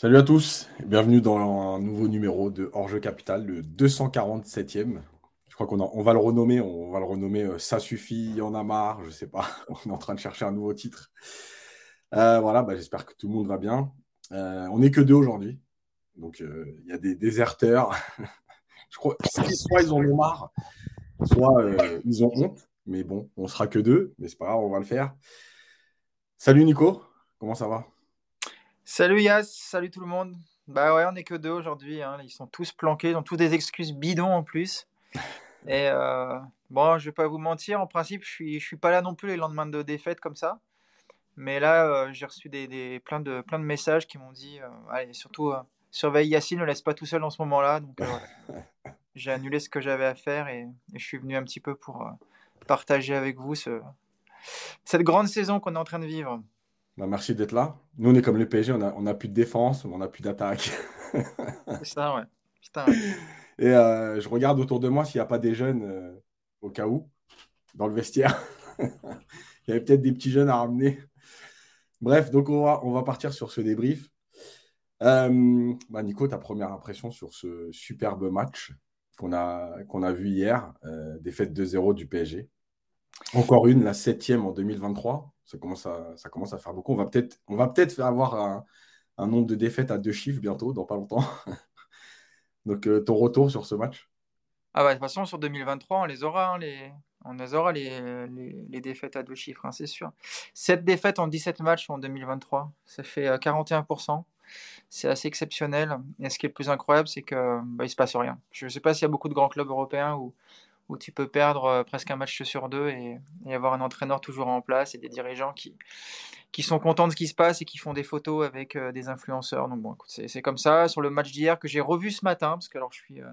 Salut à tous, bienvenue dans un nouveau numéro de Hors-jeu Capital, le 247e. Je crois qu'on on va le renommer, on va le renommer euh, Ça suffit, y en a marre, je sais pas, on est en train de chercher un nouveau titre. Euh, voilà, bah, j'espère que tout le monde va bien. Euh, on n'est que deux aujourd'hui, donc il y a des déserteurs. je crois soit ils ont marre, soit ils ont honte, mais bon, on sera que deux, mais c'est pas grave, on va le faire. Salut Nico, comment ça va? Salut Yas, salut tout le monde. Bah ouais, on est que deux aujourd'hui. Hein. Ils sont tous planqués, ils ont tous des excuses bidons en plus. Et euh, bon, je vais pas vous mentir, en principe, je suis, je suis pas là non plus les lendemains de défaite comme ça. Mais là, euh, j'ai reçu des, plein, de, plein de messages qui m'ont dit euh, allez, surtout, surveille Yacine, ne laisse pas tout seul en ce moment-là. Donc, j'ai annulé ce que j'avais à faire et, je suis venu un petit peu pour partager avec vous ce, cette grande saison qu'on est en train de vivre. Bah, merci d'être là. Nous, on est comme les PSG, on n'a on a plus de défense, on n'a plus d'attaque. C'est ça, ouais. Et euh, je regarde autour de moi s'il n'y a pas des jeunes, euh, au cas où, dans le vestiaire. Il y avait peut-être des petits jeunes à ramener. Bref, donc on va, on va partir sur ce débrief. Euh, bah, Nico, ta première impression sur ce superbe match qu'on a, qu'on a vu hier, défaite 2-0 du PSG. Encore une, la septième en 2023. Ça commence à, faire beaucoup. On va peut-être peut avoir un, nombre de défaites à deux chiffres bientôt, dans pas longtemps. Donc, euh, ton retour sur ce match? Ah bah, De toute façon, sur 2023, on les aura, hein, les, on les, aura les, les, défaites à deux chiffres, hein, c'est sûr. 7 défaites en 17 matchs en 2023, ça fait 41%. Euh, c'est assez exceptionnel. Et ce qui est le plus incroyable, c'est qu'il bah, ne se passe rien. Je ne sais pas s'il y a beaucoup de grands clubs européens où où tu peux perdre euh, presque un match sur deux et, avoir un entraîneur toujours en place et des dirigeants qui, qui sont contents de ce qui se passe et qui font des photos avec euh, des influenceurs. Donc bon, c'est comme ça. Sur le match d'hier que j'ai revu ce matin, parce que alors je suis, euh,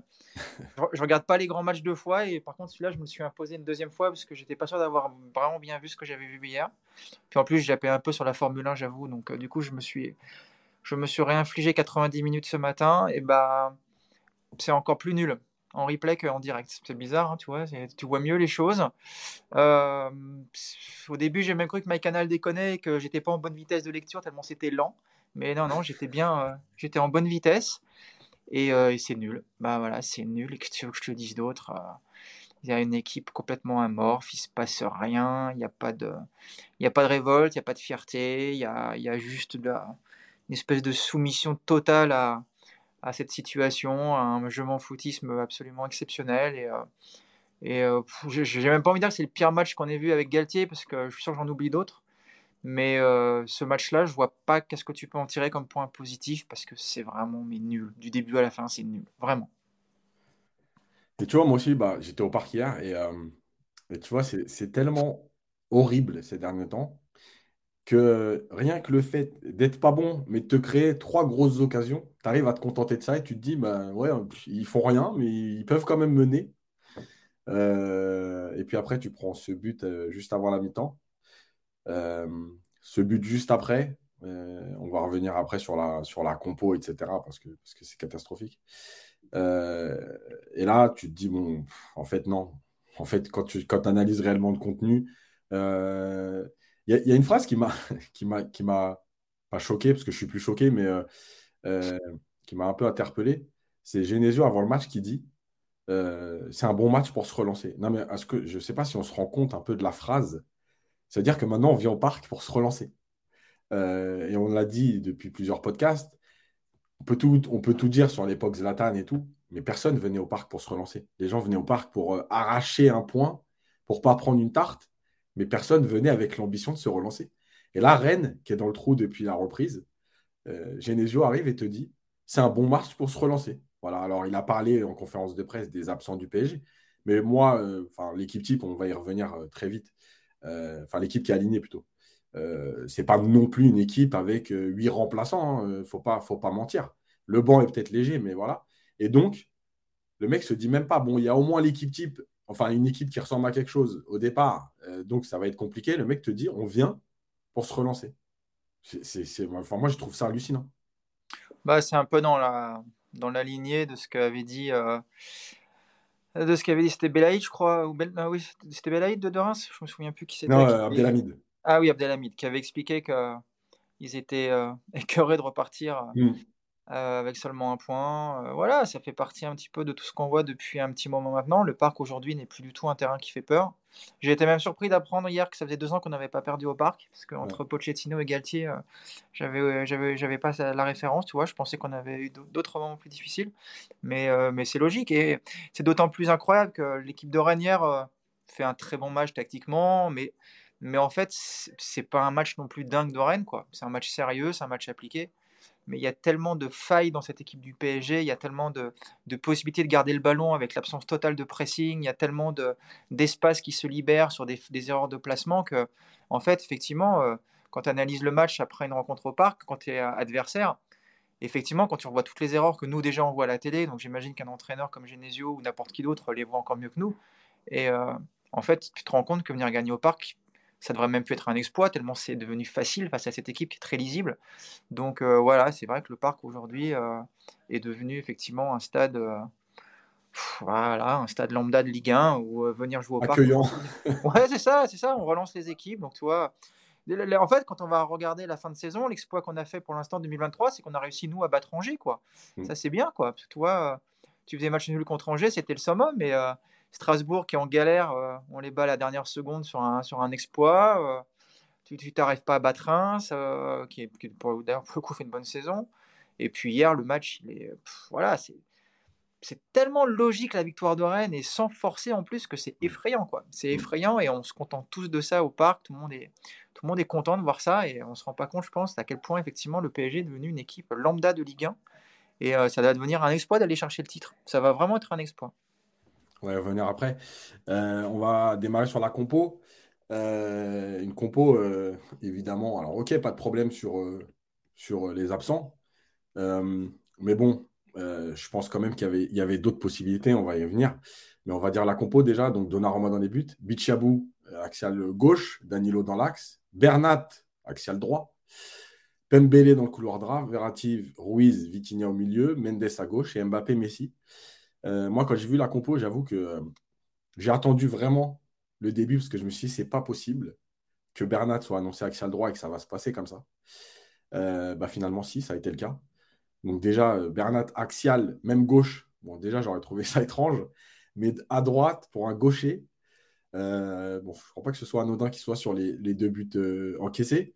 je, regarde pas les grands matchs deux fois et par contre celui-là je me suis imposé une deuxième fois parce que j'étais pas sûr d'avoir vraiment bien vu ce que j'avais vu hier. Puis en plus appelé un peu sur la Formule 1, j'avoue. Donc du coup je me suis, je me suis réinfligé 90 minutes ce matin et bah c'est encore plus nul en replay qu'en direct. C'est bizarre, hein, tu vois, tu vois mieux les choses. Euh, au début, j'ai même cru que canal déconnait et que j'étais pas en bonne vitesse de lecture tellement c'était lent. Mais non, non, j'étais bien, euh, j'étais en bonne vitesse euh, et, c'est nul. Bah voilà, c'est nul. Et que tu veux que je te dise d'autre Il y a une équipe complètement amorphe, il se passe rien, il n'y a pas de, il a pas de révolte, il n'y a pas de fierté, il y a, y a juste une espèce de soumission totale à, à cette situation, un je m'en foutisme absolument exceptionnel. Et, euh, et euh, j'ai même pas envie de dire que c'est le pire match qu'on ait vu avec Galtier, parce que je suis sûr que j'en oublie d'autres. Mais euh, ce match-là, je vois pas qu'est-ce que tu peux en tirer comme point positif, parce que c'est vraiment mais nul. Du début à la fin, c'est nul. Vraiment. Et tu vois, moi aussi, bah, j'étais au parc hier, et, et tu vois, c'est tellement horrible ces derniers temps que rien que le fait d'être pas bon, mais de te créer trois grosses occasions, tu arrives à te contenter de ça et tu te dis, bah ouais, ils font rien, mais ils peuvent quand même mener. Euh, et puis après, tu prends ce but euh, juste avant la mi-temps. Euh, ce but juste après, on va revenir après sur la, sur compo, etc., parce que parce que c'est catastrophique. et là, tu te dis, bon, en fait, non. En fait, quand tu quand analyses réellement le contenu, il y, a une phrase qui m'a qui m'a qui m'a pas choqué parce que je suis plus choqué, mais euh, euh, qui m'a un peu interpellé. C'est Genesio avant le match qui dit euh, c'est un bon match pour se relancer. Non mais est-ce que je ne sais pas si on se rend compte un peu de la phrase. C'est-à-dire que maintenant on vient au parc pour se relancer. et on l'a dit depuis plusieurs podcasts. On peut tout, on peut tout dire sur l'époque Zlatan et tout, mais personne venait au parc pour se relancer. Les gens venaient au parc pour arracher un point, pour pas prendre une tarte mais personne venait avec l'ambition de se relancer. Et là, Rennes, qui est dans le trou depuis la reprise, euh, Genesio arrive et te dit c'est un bon match pour se relancer. Voilà, alors il a parlé en conférence de presse des absents du PSG, mais moi, euh, enfin l'équipe type, on va y revenir euh, très vite. Enfin, l'équipe qui est alignée plutôt. c'est pas non plus une équipe avec huit remplaçants, hein, faut pas, faut pas mentir. Le banc est peut-être léger, mais voilà. Et donc, le mec se dit même pas bon, il y a au moins l'équipe type enfin une équipe qui ressemble à quelque chose au départ, euh, donc ça va être compliqué. Le mec te dit on vient pour se relancer. C'est, enfin, moi, je trouve ça hallucinant. Bah, c'est un peu dans la, dans la lignée de ce qu'avait dit. Euh, de ce qu'avait dit, c'était Belaïd, je crois. Ou ah oui, c'était Belaïd de, de Reims Je me souviens plus qui c'était. Non, euh, Ah oui, Abdelhamid, qui avait expliqué qu'ils étaient écœurés de repartir. Mm. Euh, avec seulement un point. Euh, voilà, ça fait partie un petit peu de tout ce qu'on voit depuis un petit moment maintenant. Le parc aujourd'hui n'est plus du tout un terrain qui fait peur. J'ai été même surpris d'apprendre hier que ça faisait deux ans qu'on n'avait pas perdu au parc, parce qu'entre Pochettino et Galtier, euh, j'avais, j'avais, j'avais pas la référence, tu vois. Je pensais qu'on avait eu d'autres moments plus difficiles, mais, mais c'est logique et c'est d'autant plus incroyable que l'équipe de Ranière fait un très bon match tactiquement, mais mais en fait, c'est pas un match non plus dingue de Rennes, quoi. C'est un match sérieux, c'est un match appliqué mais il y a tellement de failles dans cette équipe du PSG, il y a tellement de, possibilités de garder le ballon avec l'absence totale de pressing, il y a tellement d'espace qui se libère sur des, erreurs de placement que, en fait, effectivement, euh, quand tu analyses le match après une rencontre au parc, quand tu es adversaire, effectivement, quand tu revois toutes les erreurs que nous déjà on voit à la télé, donc j'imagine qu'un entraîneur comme Genesio ou n'importe qui d'autre les voit encore mieux que nous, et euh, en fait, tu te rends compte que venir gagner au parc, ça devrait même plus être un exploit, tellement c'est devenu facile face à cette équipe qui est très lisible. Donc euh, voilà, c'est vrai que le parc aujourd'hui euh, est devenu effectivement un stade. Euh, voilà, un stade lambda de Ligue 1 où venir jouer au parc. Accueillant. Ouais, c'est ça, c'est ça. On relance les équipes. Donc, tu vois, en fait, quand on va regarder la fin de saison, l'exploit qu'on a fait pour l'instant 2023, c'est qu'on a réussi, nous, à battre Angers, quoi. Mm. Ça, c'est bien, quoi. Parce que tu faisais match nul contre Angers, c'était le summum, mais Strasbourg qui est en galère, euh, on les bat à la dernière seconde sur un, sur un exploit. Euh, tu t'arrives pas à battre Reims, euh, qui, est, qui pour, d'ailleurs pour le coup fait une bonne saison. Et puis hier, le match, il est, voilà, c'est, c'est tellement logique la victoire de Rennes et sans forcer en plus que c'est effrayant quoi. C'est effrayant et on se contente tous de ça au parc. Tout le monde est, tout le monde est content de voir ça et on se rend pas compte, je pense, à quel point effectivement le PSG est devenu une équipe lambda de Ligue 1 et ça va devenir un exploit d'aller chercher le titre. Ça va vraiment être un exploit. On va revenir après. Euh, on va démarrer sur la compo. Euh, une compo, euh, évidemment. Alors, ok, pas de problème sur, sur les absents. mais bon, je pense quand même qu'il y avait, y d'autres possibilités. On va y venir. Mais on va dire la compo déjà. Donc, Donnarumma dans les buts. Bichabou, axial gauche. Danilo dans l'axe. Bernat, axial droit. Pembele dans le couloir droit. Verratti, Ruiz, Vitinha au milieu. Mendes à gauche. Et Mbappé, Messi. Euh, moi, quand j'ai vu la compo, j'avoue que euh, j'ai attendu vraiment le début parce que je me suis dit, c'est pas possible que Bernat soit annoncé axial droit et que ça va se passer comme ça. Euh, bah, finalement, si, ça a été le cas. Donc, déjà, Bernat axial, même gauche. Bon, déjà, j'aurais trouvé ça étrange. Mais à droite, pour un gaucher, bon, je ne crois pas que ce soit anodin qu'il soit sur les, les deux buts encaissés.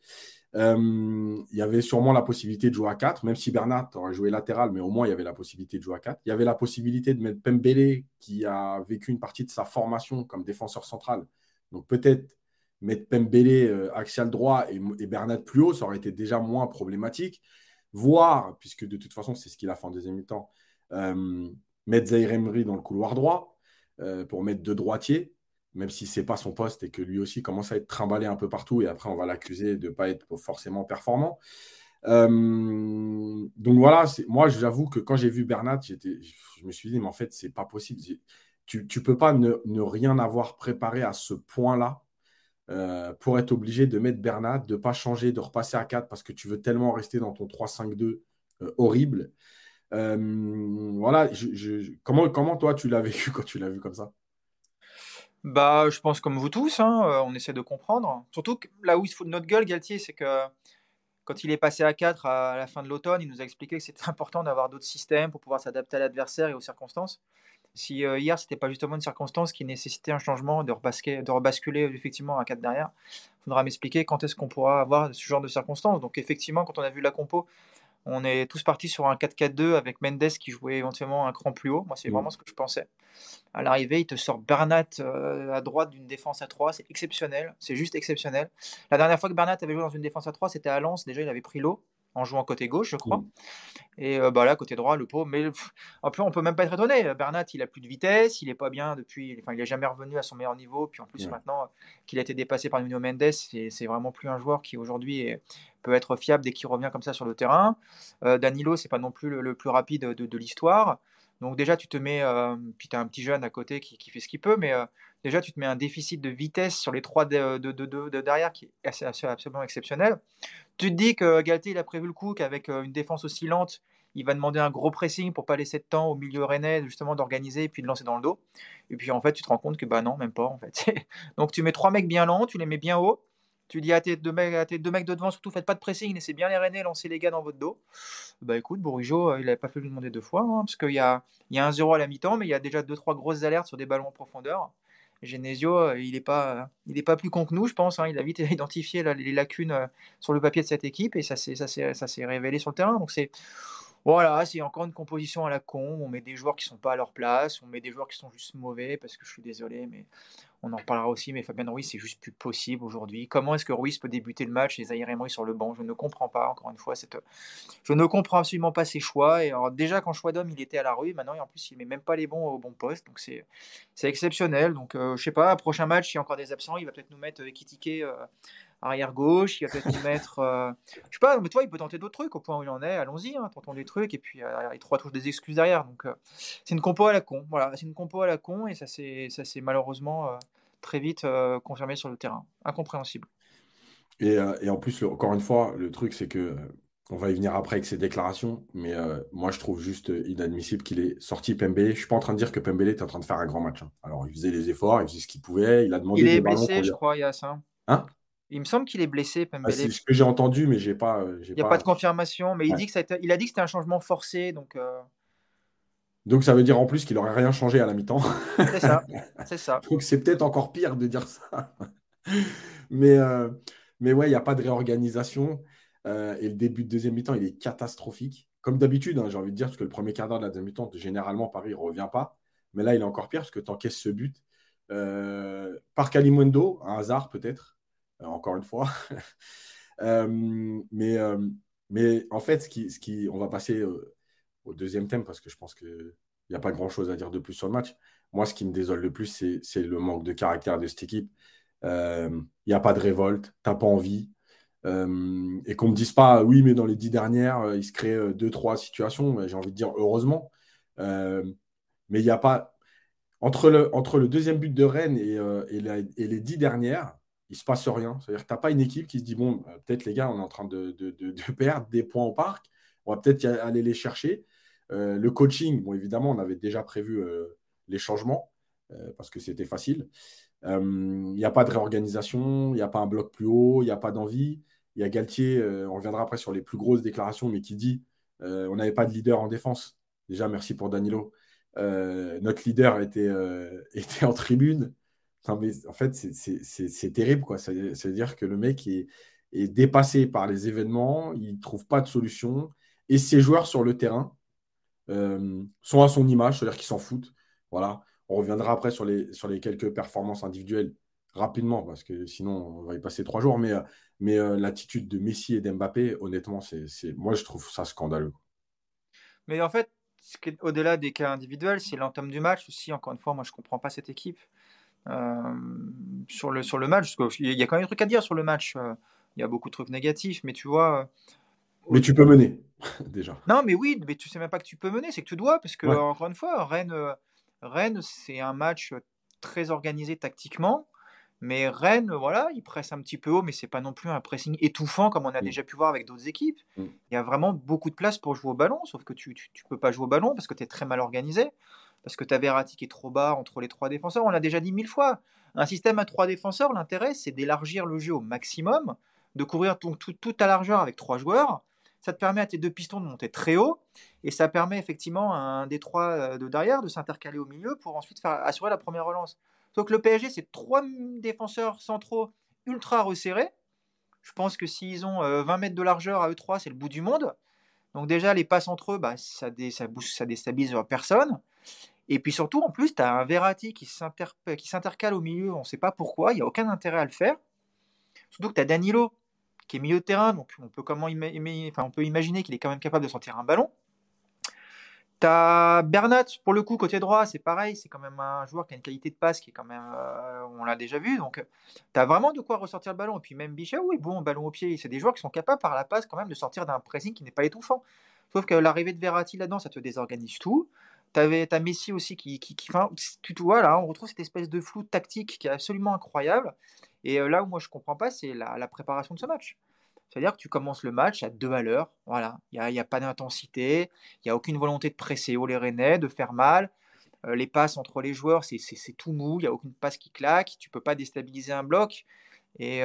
Euh, il y avait sûrement la possibilité de jouer à 4, même si Bernard aurait joué latéral, mais au moins il y avait la possibilité de jouer à 4. Il y avait la possibilité de mettre Pembele, qui a vécu une partie de sa formation comme défenseur central. Donc peut-être mettre Pembele euh, axial droit et, Bernard plus haut, ça aurait été déjà moins problématique. Voire, puisque de toute façon c'est ce qu'il a fait en deuxième mi-temps, euh, mettre Zaire dans le couloir droit pour mettre deux droitiers même si c'est pas son poste et que lui aussi commence à être trimballé un peu partout et après on va l'accuser de pas être forcément performant. Euh, donc voilà, moi j'avoue que quand j'ai vu Bernat, je me suis dit, mais en fait, c'est pas possible. Tu ne peux pas ne, rien avoir préparé à ce point-là euh, pour être obligé de mettre Bernat, de pas changer, de repasser à 4 parce que tu veux tellement rester dans ton 3-5-2 euh, horrible. voilà, comment, comment toi tu l'as vécu quand tu l'as vu comme ça? Bah, je pense comme vous tous, hein, euh, on essaie de comprendre. Surtout que là où il se fout de notre gueule, Galtier, c'est que quand il est passé à 4 à la fin de l'automne, il nous a expliqué que c'était important d'avoir d'autres systèmes pour pouvoir s'adapter à l'adversaire et aux circonstances. Si euh, hier, c'était pas justement une circonstance qui nécessitait un changement, de, de rebasculer effectivement à 4 derrière, il faudra m'expliquer quand est-ce qu'on pourra avoir ce genre de circonstances. Donc effectivement, quand on a vu la compo, on est tous partis sur un 4-4-2 avec Mendes qui jouait éventuellement un cran plus haut. Moi, c'est mm. vraiment ce que je pensais. À l'arrivée, il te sort Bernat euh, à droite d'une défense à 3. C'est exceptionnel. C'est juste exceptionnel. La dernière fois que Bernat avait joué dans une défense à 3, c'était à Lens. Déjà, il avait pris l'eau en jouant côté gauche, je crois. Mm. Et euh, bah là, côté droit, le pauvre. Mais un peu, on peut même pas être étonné. Bernat, il a plus de vitesse, il est pas bien depuis. Enfin, il est jamais revenu à son meilleur niveau. Puis en plus, maintenant qu'il a été dépassé par Nuno Mendes, c'est vraiment plus un joueur qui aujourd'hui peut être fiable dès qu'il revient comme ça sur le terrain. Euh, Danilo, c'est pas non plus le, plus rapide de, l'histoire. Donc déjà, tu te mets, euh, puis tu as un petit jeune à côté qui, fait ce qu'il peut, mais euh, déjà, tu te mets un déficit de vitesse sur les trois de, de, derrière qui est absolument exceptionnel. Tu te dis que Galtier, il a prévu le coup qu'avec euh, une défense aussi lente, il va demander un gros pressing pour pas laisser de temps au milieu rennais justement d'organiser et puis de lancer dans le dos. Et puis en fait, tu te rends compte que bah non, même pas en fait. Donc tu mets trois mecs bien lents, tu les mets bien haut, Tu dis à tes deux mecs, à tes deux mecs de devant, surtout faites pas de pressing, laissez bien les Rennais lancer les gars dans votre dos. Bah écoute, Bourigeau, il n'avait pas fait lui demander deux fois, hein, parce qu'il y a, y a un 0 à la mi-temps, mais il y a déjà deux trois grosses alertes sur des ballons en profondeur. Genesio, il n'est est pas plus con que nous, je pense. Hein. Il a vite identifié les lacunes sur le papier de cette équipe et ça s'est révélé sur le terrain. Donc c'est voilà, c'est encore une composition à la con. On met des joueurs qui sont pas à leur place, on met des joueurs qui sont juste mauvais parce que je suis désolé, mais on en parlera aussi. Mais Fabien Ruiz, c'est juste plus possible aujourd'hui. Comment est-ce que Ruiz peut débuter le match et Zahir sur le banc? Je ne comprends pas. Encore une fois, je ne comprends absolument pas ses choix. Et déjà quand choix d'homme, il était à la rue. Maintenant, en plus, il met même pas les bons au bon poste. Donc c'est exceptionnel. Donc euh, je sais pas. Prochain match, il y a encore des absents. Il va peut-être nous mettre Ekitike. Euh, arrière gauche, il va peut-être mettre. Euh, je sais pas, mais toi, il peut tenter d'autres trucs au point où il en est. Allons-y, hein, tentons des trucs. Et puis, euh, il trois touches des excuses derrière. Donc, euh, c'est une compo à la con. Voilà, c'est une compo à la con et ça s'est malheureusement très vite confirmé sur le terrain. Incompréhensible. Et, et en plus, encore une fois, le truc, c'est que. On va y venir après avec ses déclarations, mais moi je trouve juste inadmissible qu'il ait sorti Pembele. Je suis pas en train de dire que Pembele était en train de faire un grand match. Hein. Alors il faisait les efforts, il faisait ce qu'il pouvait, il a demandé. Il est blessé, je crois, Yass. Hein? Il me semble qu'il est blessé, ah, c'est ce que j'ai entendu, mais j'ai pas. Euh, il n'y a pas... de confirmation, mais il, dit que ça a, il a dit que c'était un changement forcé. Donc, euh. donc ça veut dire en plus qu'il n'aurait rien changé à la mi-temps. C'est ça. c'est ça. donc c'est peut-être encore pire de dire ça. mais, euh, mais ouais, il n'y a pas de réorganisation. et le début de deuxième mi-temps, il est catastrophique. Comme d'habitude, hein, j'ai envie de dire, parce que le premier quart d'heure de la deuxième mi-temps, généralement, Paris ne revient pas. Mais là, il est encore pire parce que tu encaisses ce but. par Kalimundo, un hasard peut-être. Euh, encore une fois. Euh, mais, euh, mais en fait, ce qui, on va passer au deuxième thème parce que je pense qu'il n'y a pas grand-chose à dire de plus sur le match. Moi, ce qui me désole le plus, c'est le manque de caractère de cette équipe. Il n'y a pas de révolte, t'as pas envie. et qu'on ne me dise pas, oui, mais dans les dix dernières, il se crée deux, trois situations. J'ai envie de dire heureusement. mais il n'y a pas. Entre le, deuxième but de Rennes et, et les dix dernières, il se passe rien. C'est-à-dire que tu n'as pas une équipe qui se dit bon, euh, peut-être les gars, on est en train de, perdre des points au parc, on va peut-être aller les chercher. Euh, le coaching, bon, évidemment, on avait déjà prévu euh, les changements parce que c'était facile. Il n'y a pas de réorganisation, il n'y a pas un bloc plus haut, il n'y a pas d'envie. Il y a Galtier, on reviendra après sur les plus grosses déclarations, mais qui dit on n'avait pas de leader en défense. Déjà, merci pour Danilo. notre leader était, était en tribune en fait, c'est terrible. quoi. C'est-à-dire que le mec est, dépassé par les événements, il ne trouve pas de solution. Et ses joueurs sur le terrain euh, sont à son image, c'est-à-dire qu'ils s'en foutent. Voilà. On reviendra après sur les, quelques performances individuelles rapidement, parce que sinon, on va y passer trois jours. Mais, mais euh, l'attitude de Messi et d'Mbappé, honnêtement, c'est moi, je trouve ça scandaleux. Mais en fait, au-delà des cas individuels, c'est l'entame du match aussi. Encore une fois, moi, je ne comprends pas cette équipe. Euh, sur, le, sur le match. Parce qu'il y a quand même des trucs à dire sur le match. Euh, il y a beaucoup de trucs négatifs, mais tu vois. Mais tu peux mener, déjà. Non, mais oui, mais tu sais même pas que tu peux mener, c'est que tu dois, parce que, encore une fois, Rennes, euh, Rennes c'est un match très organisé tactiquement. Mais Rennes, voilà, il presse un petit peu haut, mais c'est pas non plus un pressing étouffant comme on a mm. déjà pu voir avec d'autres équipes. Mm. Il y a vraiment beaucoup de place pour jouer au ballon, sauf que tu, tu peux pas jouer au ballon parce que tu es très mal organisé parce que tu as Verratti qui est trop bas entre les trois défenseurs. On l'a déjà dit mille fois. Un système à trois défenseurs, l'intérêt, c'est d'élargir le jeu au maximum, de couvrir tout, toute ta largeur avec trois joueurs. Ça te permet à tes deux pistons de monter très haut, et ça permet effectivement à un des trois euh, de derrière de s'intercaler au milieu pour ensuite assurer la première relance. Donc le PSG, c'est trois défenseurs centraux ultra resserrés. Je pense que s'ils ont 20 euh, mètres de largeur à eux trois, c'est le bout du monde. Donc déjà, les passes entre eux, bah, ça, ça, ça déstabilise personne. Et puis surtout, en plus, tu as un Verratti qui s'intercale au milieu, on ne sait pas pourquoi, il n'y a aucun intérêt à le faire. Surtout que tu as Danilo, qui est milieu de terrain, donc on peut, comment imaginer qu'il est quand même capable de sentir un ballon. Tu as Bernat, pour le coup, côté droit, c'est pareil, c'est quand même un joueur qui a une qualité de passe qui est quand même, euh, on l'a déjà vu, donc tu as vraiment de quoi ressortir le ballon. Et puis même Bichet, oui, bon, ballon au pied, c'est des joueurs qui sont capables par la passe quand même de sortir d'un pressing qui n'est pas étouffant. Sauf que l'arrivée de Verratti là-dedans, ça te désorganise tout. Tu as Messi aussi qui, qui, qui tu vois là, on retrouve cette espèce de flou tactique qui est absolument incroyable. Et euh, là où moi je comprends pas, c'est la, préparation de ce match. C'est-à-dire que tu commences le match à deux valeurs, voilà, il n'y a, a, pas d'intensité, il n'y a aucune volonté de presser au les Rennais, de faire mal. Euh, les passes entre les joueurs, c'est tout mou, il n'y a aucune passe qui claque, tu peux pas déstabiliser un bloc. Et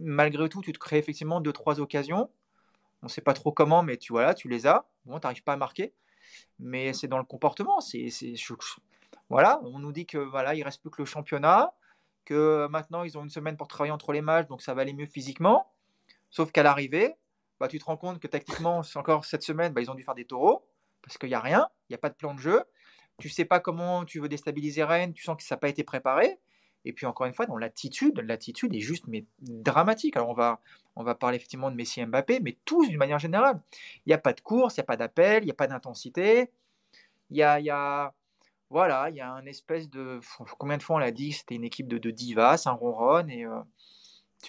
malgré tout, tu te crées effectivement deux, trois occasions. On ne sait pas trop comment, mais tu, voilà, tu les as. Bon, tu n'arrives pas à marquer. Mais c'est dans le comportement. C'est, voilà, on nous dit que voilà, il reste plus que le championnat, que maintenant ils ont une semaine pour travailler entre les matchs, donc ça va aller mieux physiquement. Sauf qu'à l'arrivée, bah, tu te rends compte que tactiquement, encore cette semaine, bah, ils ont dû faire des taureaux, parce qu'il n'y a rien, il n'y a pas de plan de jeu. Tu sais pas comment tu veux déstabiliser Rennes, tu sens que ça n'a pas été préparé. Et puis encore une fois, dans l'attitude, l'attitude est juste mais dramatique. Alors on va, on va parler effectivement de Messi et Mbappé, mais tous d'une manière générale. Il n'y a pas de course, il n'y a pas d'appel, il n'y a pas d'intensité. Il y a, il y a, voilà, il y a un espèce de. Combien de fois on l'a dit C'était une équipe de, de divas, un ronron, et euh,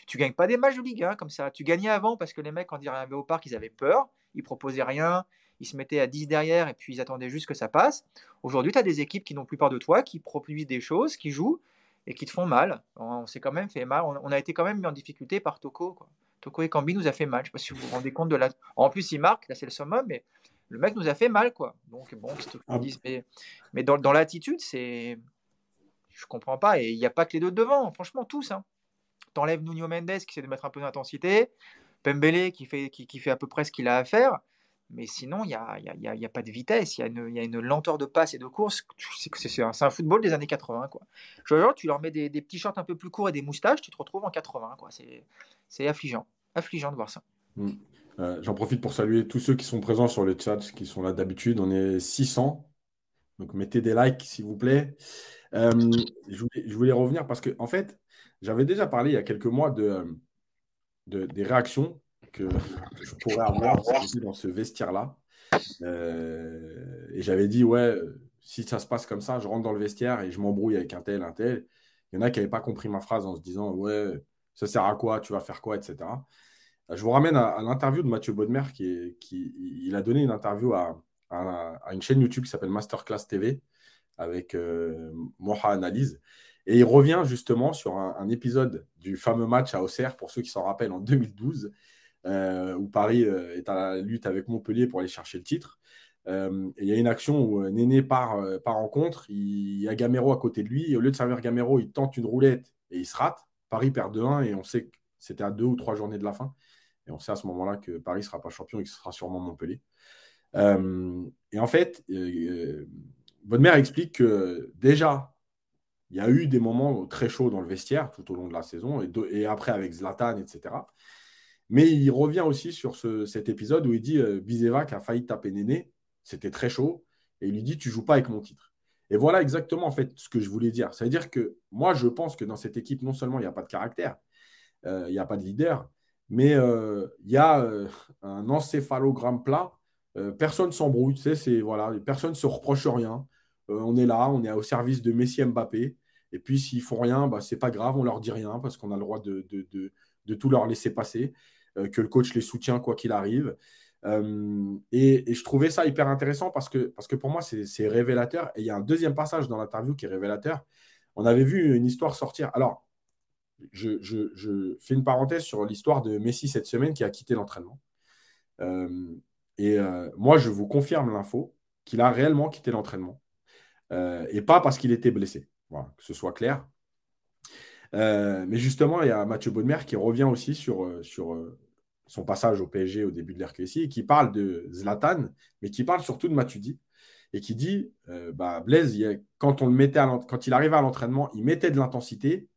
tu, ne gagnes pas des matchs de Ligue 1 comme ça. Tu gagnais avant parce que les mecs, quand ils arrivaient au parc, ils avaient peur, ils proposaient rien, ils se mettaient à 10 derrière et puis ils attendaient juste que ça passe. Aujourd'hui, tu as des équipes qui n'ont plus peur de toi, qui produisent des choses, qui jouent et qui te font mal. On, s'est quand même fait mal. On, a été quand même mis en difficulté par Toko. Toko et Cambi nous a fait mal. Je ne sais pas si vous vous rendez compte de la. En plus, il marque, là c'est le summum, mais le mec nous a fait mal, quoi. Donc, bon, ah. mais, mais dans, dans l'attitude, c'est. Je comprends pas. Et il n'y a pas que les deux devant, franchement, tous. Hein. T'enlèves Nuno Mendes qui essaie de mettre un peu d'intensité, Pembele qui fait, qui, qui, fait à peu près ce qu'il a à faire. Mais sinon, il n'y a, y a, y a, pas de vitesse, il y, y, a une lenteur de passe et de course. C'est un, football des années 80. Quoi. Genre, tu leur mets des, des, petits shorts un peu plus courts et des moustaches, tu te retrouves en 80. C'est affligeant. Affligeant de voir ça. Mm. Euh, j'en profite pour saluer tous ceux qui sont présents sur le chat, qui sont là d'habitude. On est 600. Donc mettez des likes, s'il vous plaît. Euh, je, voulais, revenir parce que, en fait, j'avais déjà parlé il y a quelques mois de, de des réactions que je pourrais avoir dans ce vestiaire-là. Euh, et j'avais dit, ouais, si ça se passe comme ça, je rentre dans le vestiaire et je m'embrouille avec un tel, un tel. Il y en a qui n'avaient pas compris ma phrase en se disant, ouais, ça sert à quoi, tu vas faire quoi, etc. Je vous ramène à, l'interview de Mathieu Baudemer, qui, qui il a donné une interview à, à, une chaîne YouTube qui s'appelle Masterclass TV avec euh, Moha Analyse. Et il revient justement sur un, épisode du fameux match à Auxerre, pour ceux qui s'en rappellent, en 2012, euh, où Paris euh, est à la lutte avec Montpellier pour aller chercher le titre. il y a une action où Néné part, part en contre, il, y a Gamero à côté de lui, et au lieu de servir Gamero, il tente une roulette et il se rate. Paris perd 2-1 et on sait que c'était à deux ou trois journées de la fin. Et on sait à ce moment-là que Paris ne sera pas champion et que ce sera sûrement Montpellier. Euh, et en fait, euh, mère explique que déjà, il y a eu des moments très chauds dans le vestiaire tout au long de la saison et, après avec Zlatan, etc. Mais il revient aussi sur cet épisode où il dit euh, Bizevac a failli taper Néné, c'était très chaud, et il lui dit Tu joues pas avec mon titre. Et voilà exactement en fait ce que je voulais dire. Ça veut dire que moi, je pense que dans cette équipe, non seulement il n'y a pas de caractère, il n'y a pas de leader, mais euh, il y a euh, un encéphalogramme plat. Euh, personne ne s'embrouille, tu sais, c'est, voilà, personne ne se reproche rien. on est là, on est au service de Messi Mbappé. Et puis, s'ils font rien, bah, c'est pas grave, on leur dit rien parce qu'on a le droit de, de, de tout leur laisser passer, que le coach les soutient quoi qu'il arrive. Et, et, je trouvais ça hyper intéressant parce que, parce que pour moi, c'est révélateur. Et il y a un deuxième passage dans l'interview qui est révélateur. On avait vu une histoire sortir. Alors, je, fais une parenthèse sur l'histoire de Messi cette semaine qui a quitté l'entraînement. Euh, et euh, moi, je vous confirme l'info qu'il a réellement quitté l'entraînement. Euh, et pas parce qu'il était blessé. Voilà, que ce soit clair. mais justement, il y a Mathieu Bonnemer qui revient aussi sur, sur son passage au PSG au début de et qui parle de Zlatan, mais qui parle surtout de Matuidi et qui dit bah, Blaise, quand, on le mettait quand il arrivait à l'entraînement, il mettait de l'intensité,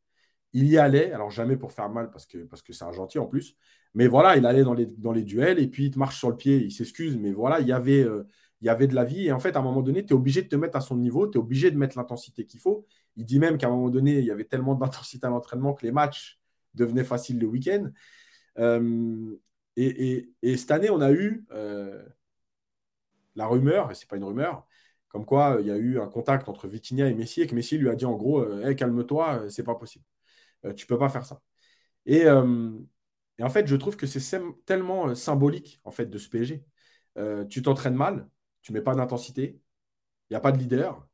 il y allait, alors jamais pour faire mal parce que c'est parce que un gentil en plus, mais voilà, il allait dans les, dans les duels et puis il te marche sur le pied, il s'excuse, mais voilà, il y avait, euh, il y avait de la vie. Et en fait, à un moment donné, tu es obligé de te mettre à son niveau, tu es obligé de mettre l'intensité qu'il faut. Il dit même qu'à un moment donné, il y avait tellement d'intensité à l'entraînement que les matchs devenaient faciles le week-end. Euh, et, cette année, on a eu euh, la rumeur, et ce n'est pas une rumeur, comme quoi il y a eu un contact entre Vitinha et Messi, et que Messi lui a dit en gros calme-toi, c'est pas possible. Euh, tu ne peux pas faire ça. Euh, et, en fait, je trouve que c'est tellement euh, symbolique en fait de ce PSG. tu t'entraînes mal, tu mets pas d'intensité, il n'y a pas de leader.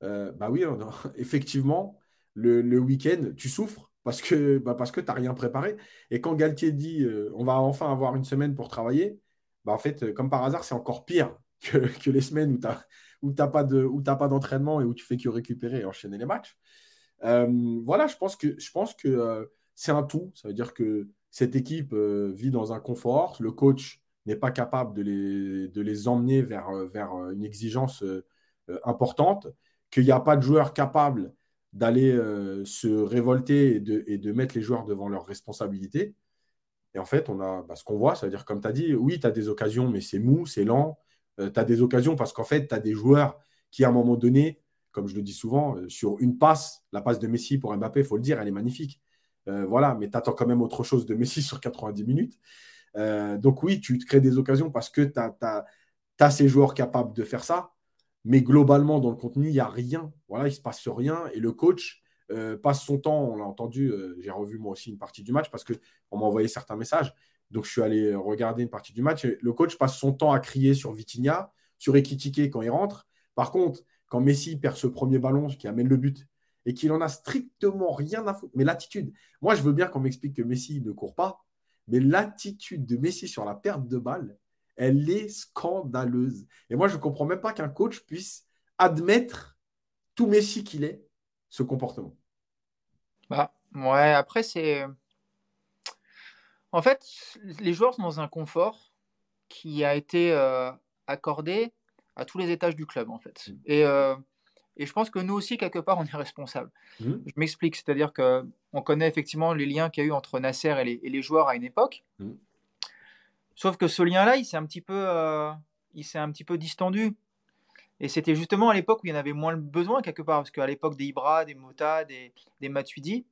bah oui, effectivement, le, week-end, tu souffres parce que, bah parce que tu n'as rien préparé. Et quand Galtier dit on va enfin avoir une semaine pour travailler, bah en fait, comme par hasard, c'est encore pire que, les semaines où tu n'as pas d'entraînement et où tu fais que récupérer et enchaîner les matchs. Euh, voilà, je pense que, je pense que euh, c'est un tout. Ça veut dire que cette équipe euh, vit dans un confort. Le coach n'est pas capable de les, de les emmener vers, euh, vers euh, une exigence importante, qu'il n'y a pas de joueur capable d'aller se révolter et de, et de, mettre les joueurs devant leurs responsabilités. Et en fait, on a bah, ce qu'on voit, c'est-à-dire, comme tu as dit, oui, tu as des occasions, mais c'est mou, c'est lent. tu as des occasions parce qu'en fait, tu as des joueurs qui, à un moment donné, comme je le dis souvent, sur une passe, la passe de Messi pour Mbappé, il faut le dire, elle est magnifique. Euh, voilà, mais tu attends quand même autre chose de Messi sur 90 minutes. Euh, donc oui, tu te crées des occasions parce que tu as, ces joueurs capables de faire ça. Mais globalement, dans le contenu, il n'y a rien. Voilà, il ne se passe rien. Et le coach euh, passe son temps, on l'a entendu, j'ai revu moi aussi une partie du match parce qu'on m'a envoyé certains messages. Donc je suis allé regarder une partie du match. le coach passe son temps à crier sur Vitinha, sur Ekitike quand il rentre. Par contre, quand Messi perd ce premier ballon qui amène le but, et qu'il en a strictement rien à foutre. Mais l'attitude, moi je veux bien qu'on m'explique que Messi ne court pas, mais l'attitude de Messi sur la perte de balle, elle est scandaleuse. Et moi je ne comprends même pas qu'un coach puisse admettre tout Messi qu'il est, ce comportement. Bah, ouais, après c'est. En fait, les joueurs sont dans un confort qui a été euh, accordé à tous les étages du club, en fait. Mm. Et euh, et je pense que nous aussi, quelque part, on est responsable. Mmh. Je m'explique, c'est-à-dire qu'on connaît effectivement les liens qu'il y a eu entre Nasser et les, joueurs à une époque. Mmh. Sauf que ce lien-là, il s'est un, petit peu, euh, il s'est un petit peu distendu. Et c'était justement à l'époque où il y en avait moins besoin, quelque part, parce qu'à l'époque des Ibra, des Mota, des, des Matuidi,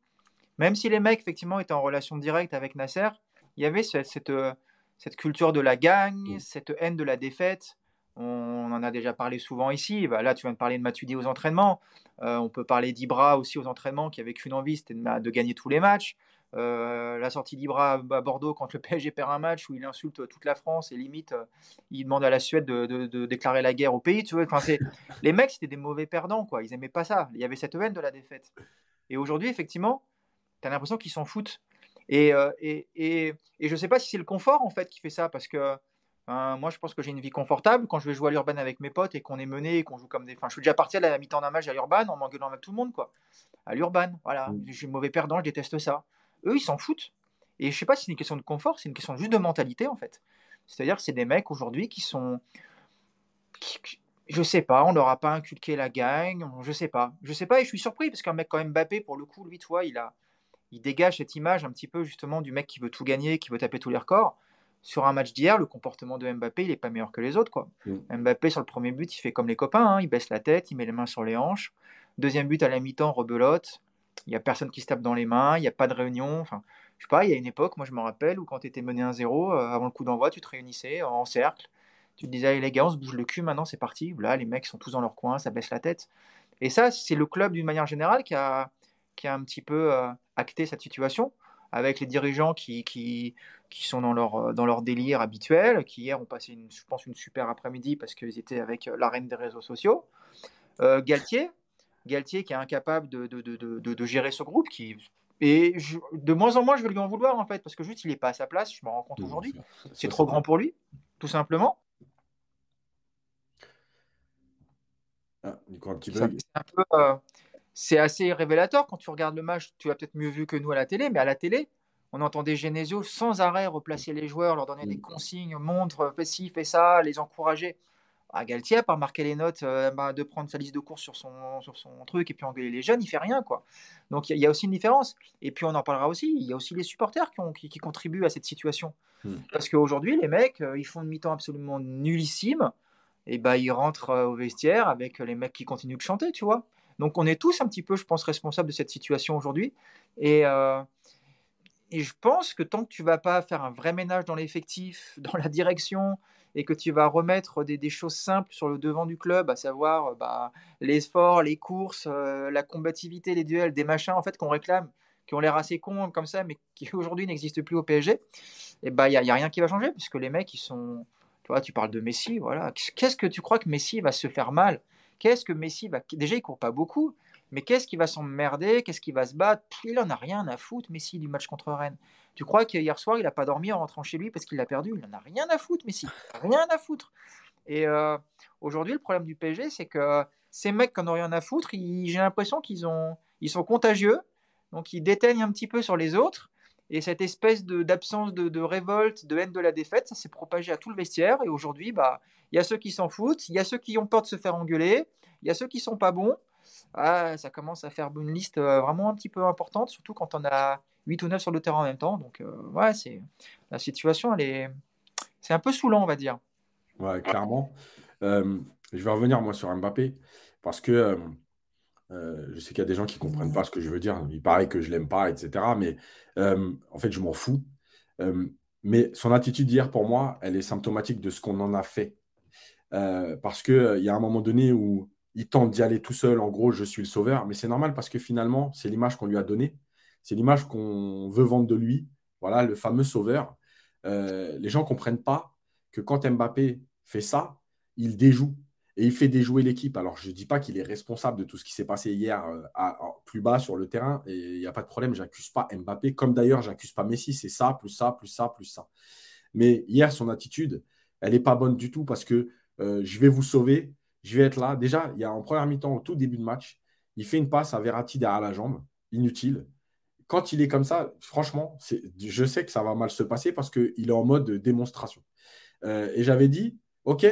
même si les mecs, effectivement, étaient en relation directe avec Nasser, il y avait cette, cette, cette culture de la gagne, mmh. cette haine de la défaite. On en a déjà parlé souvent ici. Bah, là, tu viens de parler de Matuidi aux entraînements. Euh, on peut parler d'Ibra aussi aux entraînements, qui avait qu'une envie, c'était de, gagner tous les matchs. Euh, la sortie d'Ibra à Bordeaux quand le PSG perd un match où il insulte toute la France et limite euh, il demande à la Suède de, déclarer la guerre au pays. Tu vois enfin, les mecs c'était des mauvais perdants quoi. Ils aimaient pas ça. Il y avait cette haine de la défaite. Et aujourd'hui effectivement, tu as l'impression qu'ils s'en foutent. Et, et, et, et, je sais pas si c'est le confort en fait qui fait ça parce que Hein, moi, je pense que j'ai une vie confortable. Quand je vais jouer à l'Urban avec mes potes et qu'on est mené et qu'on joue comme des. Enfin, je suis déjà parti à la mi-temps d'un match à l'Urban en m'engueulant avec tout le monde, quoi. À l'Urban, voilà. Mm. Je suis mauvais perdant, je déteste ça. Eux, ils s'en foutent. Et je sais pas si c'est une question de confort, c'est une question juste de mentalité, en fait. C'est-à-dire, c'est des mecs aujourd'hui qui sont. Je sais pas, on leur a pas inculqué la gagne, je sais pas. Je sais pas et je suis surpris parce qu'un mec comme Mbappé, pour le coup, lui, tu vois, il a. Il dégage cette image un petit peu justement du mec qui veut tout gagner, qui veut taper tous les records sur un match d'hier, le comportement de Mbappé, il n'est pas meilleur que les autres. Quoi. Mbappé, sur le premier but, il fait comme les copains, hein. il baisse la tête, il met les mains sur les hanches. Deuxième but à la mi-temps, rebelote. Il n'y a personne qui se tape dans les mains, il n'y a pas de réunion. Enfin, je sais pas, il y a une époque, moi je me rappelle, où quand tu étais mené 1-0, euh, avant le coup d'envoi, tu te réunissais en cercle. Tu te disais, allez les gars, on se bouge le cul, maintenant c'est parti. Là, les mecs sont tous dans leur coin, ça baisse la tête. Et ça, c'est le club d'une manière générale qui a, qui a un petit peu euh, acté cette situation avec les dirigeants qui, qui, qui sont dans leur, euh, dans leur délire habituel, qui hier ont passé, une, je pense, une super après-midi parce qu'ils étaient avec la reine des réseaux sociaux. Galtier, Galtier qui est incapable de, de, de, de gérer ce groupe, qui et de moins en moins, je vais lui en vouloir en fait, parce que juste il n'est pas à sa place, je me rends compte aujourd'hui. C'est trop grand pour lui, tout simplement. Ah, peu, c'est assez révélateur quand tu regardes le match. Tu as peut-être mieux vu que nous à la télé, mais à la télé, on entendait Genesio sans arrêt replacer les joueurs, leur donner des mm. consignes, montre, fais ci, fais ça, les encourager. Ah, Galtier, par marquer les notes, euh, bah, de prendre sa liste de courses sur son, sur son truc et puis engueuler les jeunes, il fait rien. quoi. Donc il y, a aussi une différence. Et puis on en parlera aussi, il y a aussi les supporters qui, qui, contribuent à cette situation. Mm. Parce qu'aujourd'hui, les mecs, euh, ils font une mi-temps absolument nullissime. Et bah, ils rentrent euh, au vestiaire avec les mecs qui continuent de chanter, tu vois. Donc on est tous un petit peu, je pense, responsables de cette situation aujourd'hui. Et, et je pense que tant que tu vas pas faire un vrai ménage dans l'effectif, dans la direction, et que tu vas remettre des, choses simples sur le devant du club, à savoir euh, bah, les sports, les courses, euh, la combativité, les duels, des machins en fait qu'on réclame, qui ont l'air assez cons comme ça, mais qui aujourd'hui n'existent plus au PSG, et bah il n'y a, a, rien qui va changer, puisque les mecs, ils sont... Tu vois, tu parles de Messi, voilà. Qu'est-ce que tu crois que Messi va se faire mal? Qu'est-ce que Messi va. Déjà, il court pas beaucoup, mais qu'est-ce qui va s'emmerder? Qu'est-ce qui va se battre? Il en a rien à foutre, Messi, du match contre Rennes. Tu crois qu'hier soir, il n'a pas dormi en rentrant chez lui parce qu'il l'a perdu? Il en a rien à foutre, Messi. Rien à foutre. Et euh, aujourd'hui, le problème du PSG, c'est que ces mecs qui n'en ont rien à foutre, j'ai l'impression qu'ils ils sont contagieux. Donc il déteigne un petit peu sur les autres. Et cette espèce d'absence de, de, révolte, de haine de la défaite, ça s'est propagé à tout le vestiaire. Et aujourd'hui, bah, il y a ceux qui s'en foutent, il y a ceux qui ont peur de se faire engueuler, il y a ceux qui sont pas bons. Ah, ça commence à faire une liste euh, vraiment un petit peu importante, surtout quand on a 8 ou 9 sur le terrain en même temps. Donc, euh, ouais, c'est la situation, elle est, c'est un peu saoulant, on va dire. Ouais, clairement. Euh, je vais revenir moi sur Mbappé parce que je sais qu'il y a des gens qui ne comprennent pas ce que je veux dire. Il paraît que je l'aime pas, etc. Mais en fait, je m'en fous. mais son attitude d'hier, pour moi, elle est symptomatique de ce qu'on en a fait. parce qu'il il y a un moment donné où il tente d'y aller tout seul, en gros, je suis le sauveur. Mais c'est normal parce que finalement, c'est l'image qu'on lui a donnée. C'est l'image qu'on veut vendre de lui. Voilà, le fameux sauveur. Euh, les gens ne comprennent pas que quand Mbappé fait ça, il déjoue. Et il fait déjouer l'équipe. Alors, je ne dis pas qu'il est responsable de tout ce qui s'est passé hier euh, plus bas sur le terrain. Et il n'y a pas de problème, j'accuse pas Mbappé. Comme d'ailleurs, j'accuse pas Messi. C'est ça, plus ça, plus ça, plus ça. Mais hier, son attitude, elle n'est pas bonne du tout parce que euh, je vais vous sauver je vais être là. Déjà, il y a en première mi-temps, au tout début de match, il fait une passe à Verratti derrière la jambe, inutile. Quand il est comme ça, franchement, je sais que ça va mal se passer parce qu'il est en mode démonstration. Euh, et j'avais dit, OK,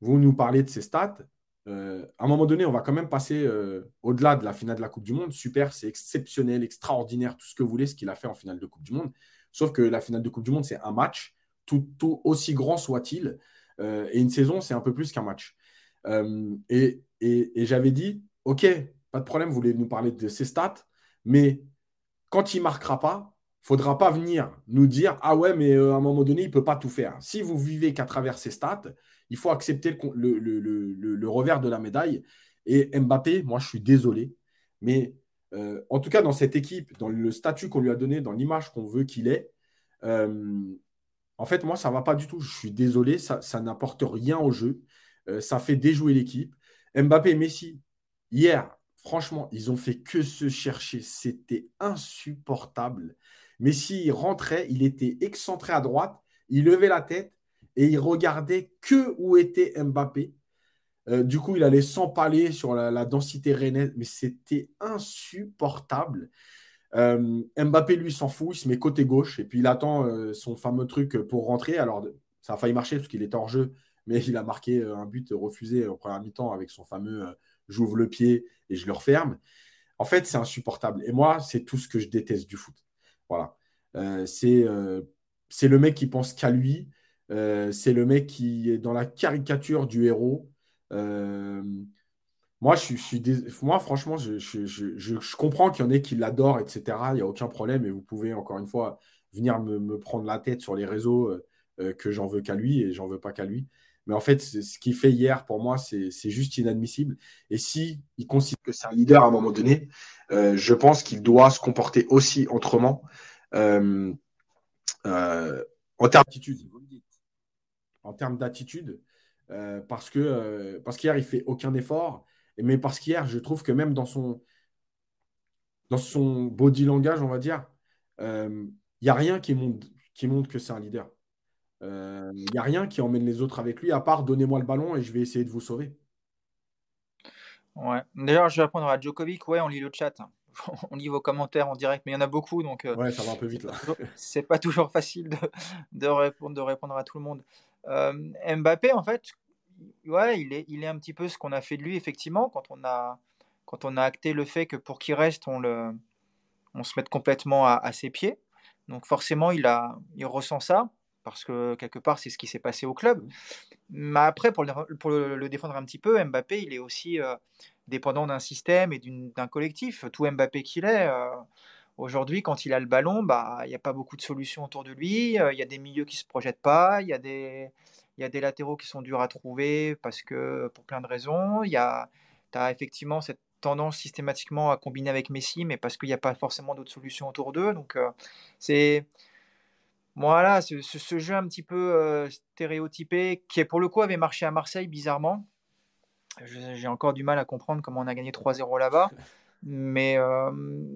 vous nous parlez de ces stats. Euh, à un moment donné, on va quand même passer euh, au-delà de la finale de la Coupe du Monde. Super, c'est exceptionnel, extraordinaire, tout ce que vous voulez, ce qu'il a fait en finale de Coupe du Monde. Sauf que la finale de Coupe du Monde, c'est un match, tout, tout aussi grand soit-il. et une saison, c'est un peu plus qu'un match. Euh, et, j'avais dit, OK, pas de problème, vous voulez nous parler de ses stats, mais quand il ne marquera pas, il ne faudra pas venir nous dire Ah ouais, mais euh, à un moment donné, il ne peut pas tout faire. Si vous vivez qu'à travers ses stats, il faut accepter le, revers de la médaille. Et Mbappé, moi, je suis désolé, mais euh, en tout cas, dans cette équipe, dans le statut qu'on lui a donné, dans l'image qu'on veut qu'il ait, en fait, moi, ça va pas du tout. Je suis désolé, ça n'apporte rien au jeu. Euh, ça fait déjouer l'équipe. Mbappé Messi, hier, franchement, ils ont fait que se chercher. C'était insupportable. Messi rentrait, il était excentré à droite, il levait la tête et il regardait que où était Mbappé. Euh, du coup, il allait s'empaler sur la, densité rennaise, mais c'était insupportable. Euh, Mbappé, lui, s'en fout, il se met côté gauche et puis il attend son fameux truc pour rentrer. Alors, ça a failli marcher parce qu'il était hors jeu, mais il a marqué euh, un but refusé en première mi-temps avec son fameux euh, j'ouvre le pied et je le referme. En fait, c'est insupportable. Et moi, c'est tout ce que je déteste du foot. Voilà. Euh, c'est le mec qui pense qu'à lui. c'est le mec qui est dans la caricature du héros. moi, je, suis, moi, franchement, je, je comprends qu'il y en ait qui l'adorent, etc. Il n'y a aucun problème. Et vous pouvez, encore une fois, venir me, me prendre la tête sur les réseaux que j'en veux qu'à lui et j'en veux pas qu'à lui. Mais en fait, ce qu'il fait hier, pour moi, c'est juste inadmissible. Et si il considère que c'est un leader à un moment donné, euh, je pense qu'il doit se comporter aussi autrement euh, euh, en termes d'attitude. En termes d'attitude, parce que parce qu'hier, il fait aucun effort. Mais parce qu'hier, je trouve que même dans son, dans son body langage, on va dire, il n'y a rien qui montre, qui montre que c'est un leader. Il euh, n'y a rien qui emmène les autres avec lui, à part donnez-moi le ballon et je vais essayer de vous sauver. Ouais. D'ailleurs, je vais répondre à Djokovic. Ouais, on lit le chat. on lit vos commentaires en direct, mais il y en a beaucoup, donc. Euh, ouais, ça va un peu vite là. c'est pas toujours facile de, répondre, de répondre à tout le monde. Euh, Mbappé, en fait, ouais, il est, il est un petit peu ce qu'on a fait de lui, effectivement, quand on a, quand on a acté le fait que pour qu'il reste, on, le, on se mette complètement à, à, ses pieds. Donc forcément, il, a, il ressent ça parce que quelque part, c'est ce qui s'est passé au club. Mais après, pour le, défendre un petit peu, Mbappé, il est aussi euh, dépendant d'un système et d'un collectif. Tout Mbappé qu'il est, euh, aujourd'hui, quand il a le ballon, bah, il n'y a pas beaucoup de solutions autour de lui. Euh, il y a des milieux qui ne se projettent pas. Il y, a des, y a des latéraux qui sont durs à trouver parce que, pour plein de raisons. Il y a, as effectivement cette tendance systématiquement à combiner avec Messi, mais parce qu'il n'y a pas forcément d'autres solutions autour d'eux. Donc, c'est voilà, ce, jeu un petit peu euh, stéréotypé, qui pour le coup avait marché à Marseille bizarrement. J'ai encore du mal à comprendre comment on a gagné 3-0 là-bas. Mais euh,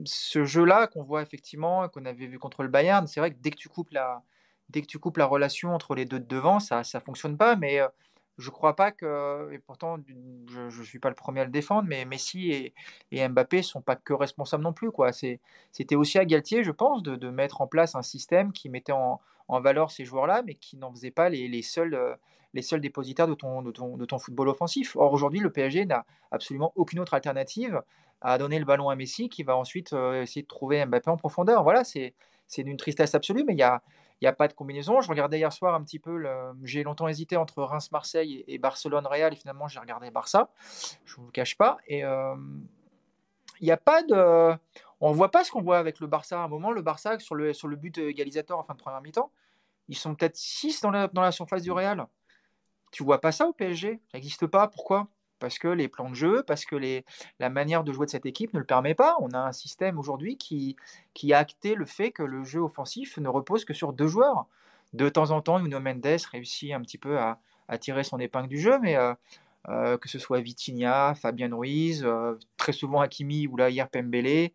ce jeu-là qu'on voit effectivement, qu'on avait vu contre le Bayern, c'est vrai que dès que tu coupes la, dès que tu coupes la relation entre les deux de devant, ça ne fonctionne pas. Mais euh, je ne crois pas que, et pourtant je ne suis pas le premier à le défendre, mais Messi et, et Mbappé ne sont pas que responsables non plus. C'était aussi à Galtier, je pense, de, mettre en place un système qui mettait en, valeur ces joueurs-là, mais qui n'en faisait pas les, seuls, euh, les seuls dépositaires de ton, de, de ton football offensif. Or, aujourd'hui, le PSG n'a absolument aucune autre alternative à donner le ballon à Messi, qui va ensuite euh, essayer de trouver Mbappé en profondeur. Voilà, c'est d'une tristesse absolue, mais il y a n'y a pas de combinaison. Je regardais hier soir un petit peu, j'ai longtemps hésité entre Reims-Marseille et, Barcelone-Real, et finalement j'ai regardé Barça, je ne vous le cache pas. Et euh, il n'y a pas de... On ne voit pas ce qu'on voit avec le Barça. À un moment, le Barça, sur le, sur le but égalisateur en fin de première mi-temps, ils sont peut-être 6 dans la, dans la surface du Real. Tu vois pas ça au PSG Ça n'existe pas? Pourquoi? Parce que les plans de jeu, parce que les, la manière de jouer de cette équipe ne le permet pas. On a un système aujourd'hui qui, qui a acté le fait que le jeu offensif ne repose que sur deux joueurs. De temps en temps, Nuno Mendes réussit un petit peu à, tirer son épingle du jeu, mais euh, euh, que ce soit Vitinha, Fabien Ruiz, euh, très souvent Hakimi ou là hier Pembele,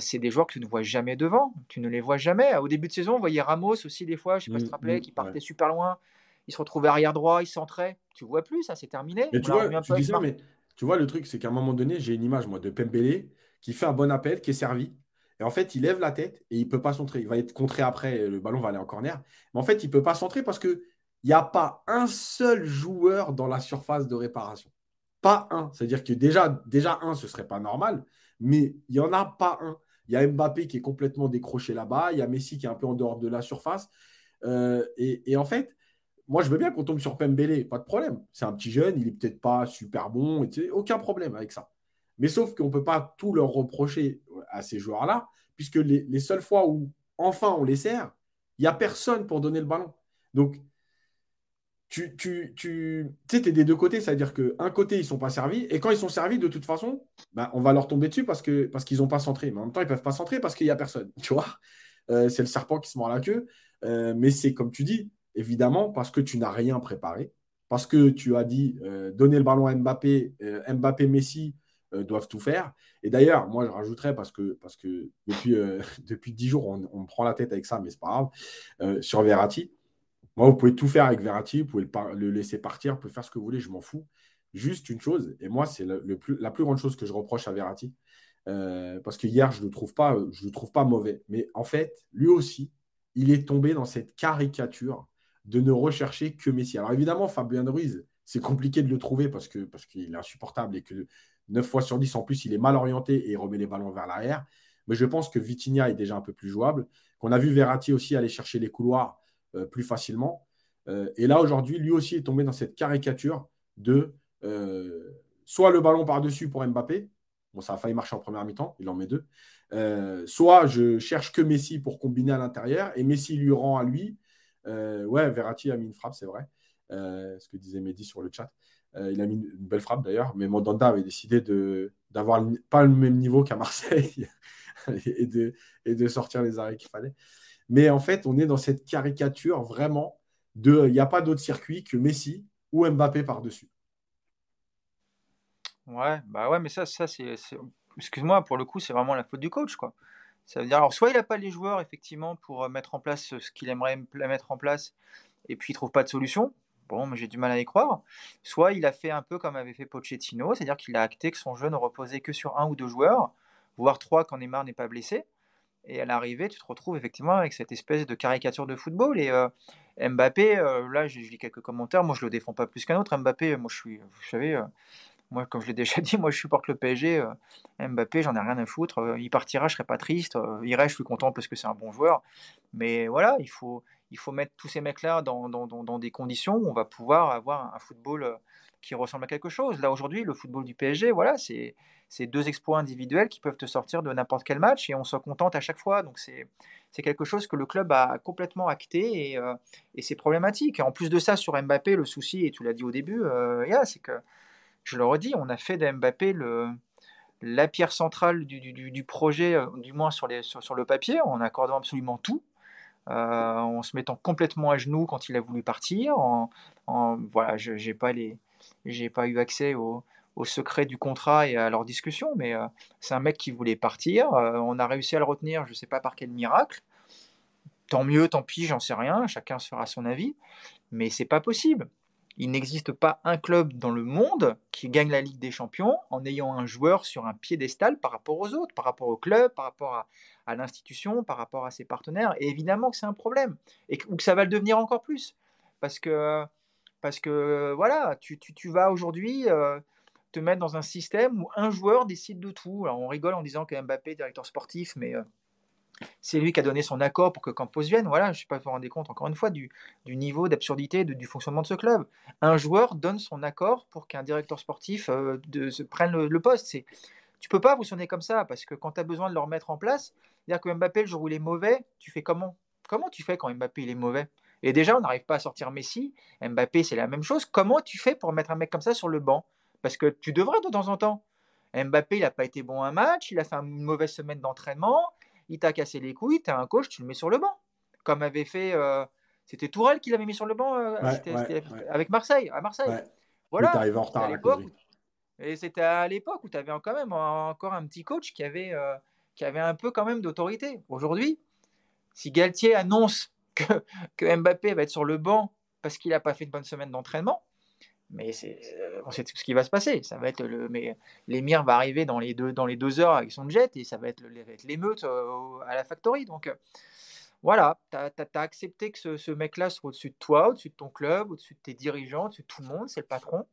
c'est des joueurs que tu ne vois jamais devant. Tu ne les vois jamais. Au début de saison, on voyait Ramos aussi des fois, je ne sais pas si tu te mmh, rappelais, mmh, qui partait super loin il se retrouvait arrière droit, il centrait. Tu vois plus, ça c'est terminé. Mais tu vois, tu dis ça, mais tu vois, le truc, c'est qu'à un moment donné, j'ai une image, moi, de Pembele qui fait un bon appel, qui est servi. Et en fait, il lève la tête et il ne peut pas centrer. Il va être contré après, le ballon va aller en corner. Mais en fait, il ne peut pas centrer parce qu'il n'y a pas un seul joueur dans la surface de réparation. Pas un. C'est-à-dire que déjà, déjà un, ce ne serait pas normal, mais il n'y en a pas un. Il y a Mbappé qui est complètement décroché là-bas, il y a Messi qui est un peu en dehors de la surface. Euh, et, en fait, moi, je veux bien qu'on tombe sur Pembele, pas de problème. C'est un petit jeune, il n'est peut-être pas super bon, aucun problème avec ça. Mais sauf qu'on ne peut pas tout leur reprocher à ces joueurs-là, puisque les, seules fois où enfin on les sert, il n'y a personne pour donner le ballon. Donc, tu, tu, tu es des deux côtés, c'est-à-dire qu'un côté, ils ne sont pas servis, et quand ils sont servis, de toute façon, ben, on va leur tomber dessus parce qu'ils parce qu'ils n'ont pas centré. Mais en même temps, ils ne peuvent pas centrer parce qu'il n'y a personne. Tu vois euh, C'est le serpent qui se mord la queue. Euh, mais c'est comme tu dis, évidemment, parce que tu n'as rien préparé, parce que tu as dit euh, donner le ballon à Mbappé, euh, Mbappé, Messi euh, doivent tout faire. Et d'ailleurs, moi, je rajouterais, parce que, depuis, depuis 10 jours, on, me prend la tête avec ça, mais c'est pas grave, sur Verratti. Moi, vous pouvez tout faire avec Verratti, vous pouvez le, laisser partir, vous pouvez faire ce que vous voulez, je m'en fous. Juste une chose, et moi, c'est la plus grande chose que je reproche à Verratti, parce que hier, je ne le, le trouve pas mauvais. Mais en fait, lui aussi, il est tombé dans cette caricature de ne rechercher que Messi. Alors évidemment, Fabien Ruiz, c'est compliqué de le trouver parce qu'il parce est insupportable et que 9 fois sur 10, en plus, il est mal orienté et il remet les ballons vers l'arrière. Mais je pense que Vitinha est déjà un peu plus jouable, qu'on a vu Verratti aussi aller chercher les couloirs euh, plus facilement. Euh, et là, aujourd'hui, lui aussi est tombé dans cette caricature de euh, soit le ballon par-dessus pour Mbappé, bon, ça a failli marcher en première mi-temps, il en met deux, soit je cherche que Messi pour combiner à l'intérieur et Messi lui rend à lui, ouais, Verratti a mis une frappe, c'est vrai. Euh, ce que disait Mehdi sur le chat. Euh, il a mis une, belle frappe d'ailleurs, mais Mandanda avait décidé de, d'avoir pas le même niveau qu'à Marseille et, de, et de sortir les arrêts qu'il fallait. Mais en fait, on est dans cette caricature vraiment de il n'y a pas d'autre circuit que Messi ou Mbappé par-dessus. Ouais, bah ouais, mais ça, ça c'est, excuse-moi, pour le coup, c'est vraiment la faute du coach, quoi. Ça veut dire, alors, soit il n'a pas les joueurs, effectivement, pour euh, mettre en place ce qu'il aimerait mettre en place, et puis il trouve pas de solution. Bon, mais j'ai du mal à y croire. Soit il a fait un peu comme avait fait Pochettino, c'est-à-dire qu'il a acté que son jeu ne reposait que sur un ou deux joueurs, voire trois quand Neymar n'est pas blessé. Et à l'arrivée, tu te retrouves effectivement avec cette espèce de caricature de football. Et euh, Mbappé, euh, là, j'ai lu quelques commentaires. Moi, je le défends pas plus qu'un autre. Mbappé, moi, je suis, vous savez, moi, comme je l'ai déjà dit, moi je supporte le PSG. Euh, Mbappé, j'en ai rien à foutre. Euh, il partira, je serais pas triste. Euh, il reste, je suis content parce que c'est un bon joueur. Mais voilà, il faut, il faut mettre tous ces mecs-là dans, dans, dans, des conditions où on va pouvoir avoir un football qui ressemble à quelque chose. Là aujourd'hui, le football du PSG, voilà, c'est deux exploits individuels qui peuvent te sortir de n'importe quel match et on se contente à chaque fois. Donc c'est quelque chose que le club a complètement acté et, et c'est problématique. En plus de ça, sur Mbappé, le souci, et tu l'as dit au début, yeah, c'est que je le redis, on a fait d'Mbappé le, la pierre centrale du, projet, euh, du moins sur, les, sur, le papier, en accordant absolument tout, euh, en se mettant complètement à genoux quand il a voulu partir. En, voilà, je n'ai pas, pas eu accès au, au, secret du contrat et à leurs discussions, mais euh, c'est un mec qui voulait partir. on a réussi à le retenir, je ne sais pas par quel miracle. Tant mieux, tant pis, j'en sais rien, chacun se fera son avis, mais c'est pas possible Il n'existe pas un club dans le monde qui gagne la Ligue des Champions en ayant un joueur sur un piédestal par rapport aux autres, par rapport au club, par rapport à, l'institution, par rapport à ses partenaires. Et évidemment que c'est un problème, et ou que ça va le devenir encore plus. Parce que, parce que voilà, tu, tu, vas aujourd'hui euh, te mettre dans un système où un joueur décide de tout. Alors on rigole en disant que Mbappé est directeur sportif, mais euh, c'est lui qui a donné son accord pour que Campos vienne. Voilà, je ne sais pas si vous vous rendez compte, encore une fois, du, niveau d'absurdité du fonctionnement de ce club. Un joueur donne son accord pour qu'un directeur sportif euh, se prenne le, poste. C'est, tu peux pas fonctionner comme ça, parce que quand tu as besoin de le remettre en place, dire que Mbappé, le jour où il est mauvais, tu fais comment? Comment tu fais quand Mbappé il est mauvais? Et déjà, on n'arrive pas à sortir Messi. Mbappé, c'est la même chose. Comment tu fais pour mettre un mec comme ça sur le banc? Parce que tu devrais de temps en temps. Mbappé, il n'a pas été bon un match, il a fait une mauvaise semaine d'entraînement, il t'a cassé les couilles, tu as un coach, tu le mets sur le banc. Comme avait fait. Euh, c'était Tourelle qui l'avait mis sur le banc euh, avec Marseille, à Marseille. Voilà. Mais en retard à, l'époque. Et c'était à l'époque où tu avais quand même encore un petit coach qui avait, euh, qui avait un peu quand même d'autorité. Aujourd'hui, si Galtier annonce que, que Mbappé va être sur le banc parce qu'il n'a pas fait une bonne semaine d'entraînement, mais c'est, euh, on sait ce qui va se passer. Ça va être le, mais l'émir va arriver dans les deux dans les deux heures avec son jet et ça va être l'émeute euh, à la factory. Donc euh, voilà, tu as, accepté que ce, mec-là soit au-dessus de toi, au-dessus de ton club, au-dessus de tes dirigeants, au-dessus de tout le monde, c'est le patron.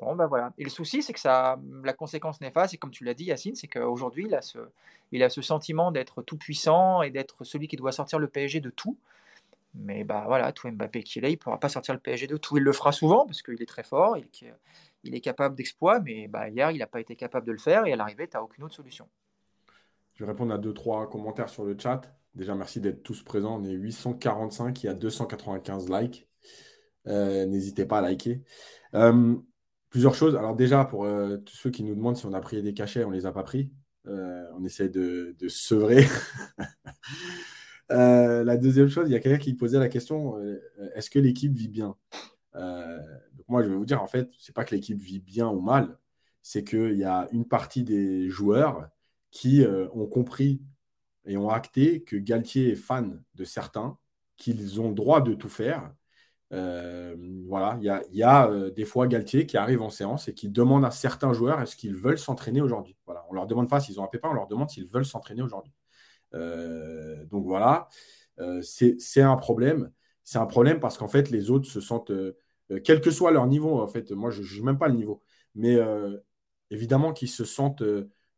Bon, ben voilà. Et le souci, c'est que ça, la conséquence néfaste, et comme tu l'as dit, Yacine, c'est qu'aujourd'hui, il, a ce, il a ce sentiment d'être tout puissant et d'être celui qui doit sortir le PSG de tout. Mais bah voilà, tout Mbappé qui est là, il ne pourra pas sortir le PSG de tout. Il le fera souvent parce qu'il est très fort, il, est capable d'exploit, mais bah, hier, il n'a pas été capable de le faire et à l'arrivée, tu n'as aucune autre solution. Je vais répondre à deux, trois commentaires sur le chat. Déjà, merci d'être tous présents. On est 845, il y a 295 likes. Euh, n'hésitez pas à liker. Euh, plusieurs choses. Alors déjà, pour euh, tous ceux qui nous demandent si on a pris des cachets, on ne les a pas pris. on essaie de, de sevrer. Euh, la deuxième chose, il y a quelqu'un qui posait la question euh, est-ce que l'équipe vit bien? Euh, donc Moi, je vais vous dire en fait, c'est pas que l'équipe vit bien ou mal, c'est qu'il y a une partie des joueurs qui ont compris et ont acté que Galtier est fan de certains, qu'ils ont le droit de tout faire. voilà, il y a, des fois Galtier qui arrive en séance et qui demande à certains joueurs est-ce qu'ils veulent s'entraîner aujourd'hui? Voilà, on leur demande pas s'ils ont un pépin, on leur demande s'ils veulent s'entraîner aujourd'hui. Euh, donc voilà, euh, c'est un problème. C'est un problème parce qu'en fait, les autres se sentent, euh, quel que soit leur niveau, en fait, moi je ne juge même pas le niveau, mais évidemment qu'ils se sentent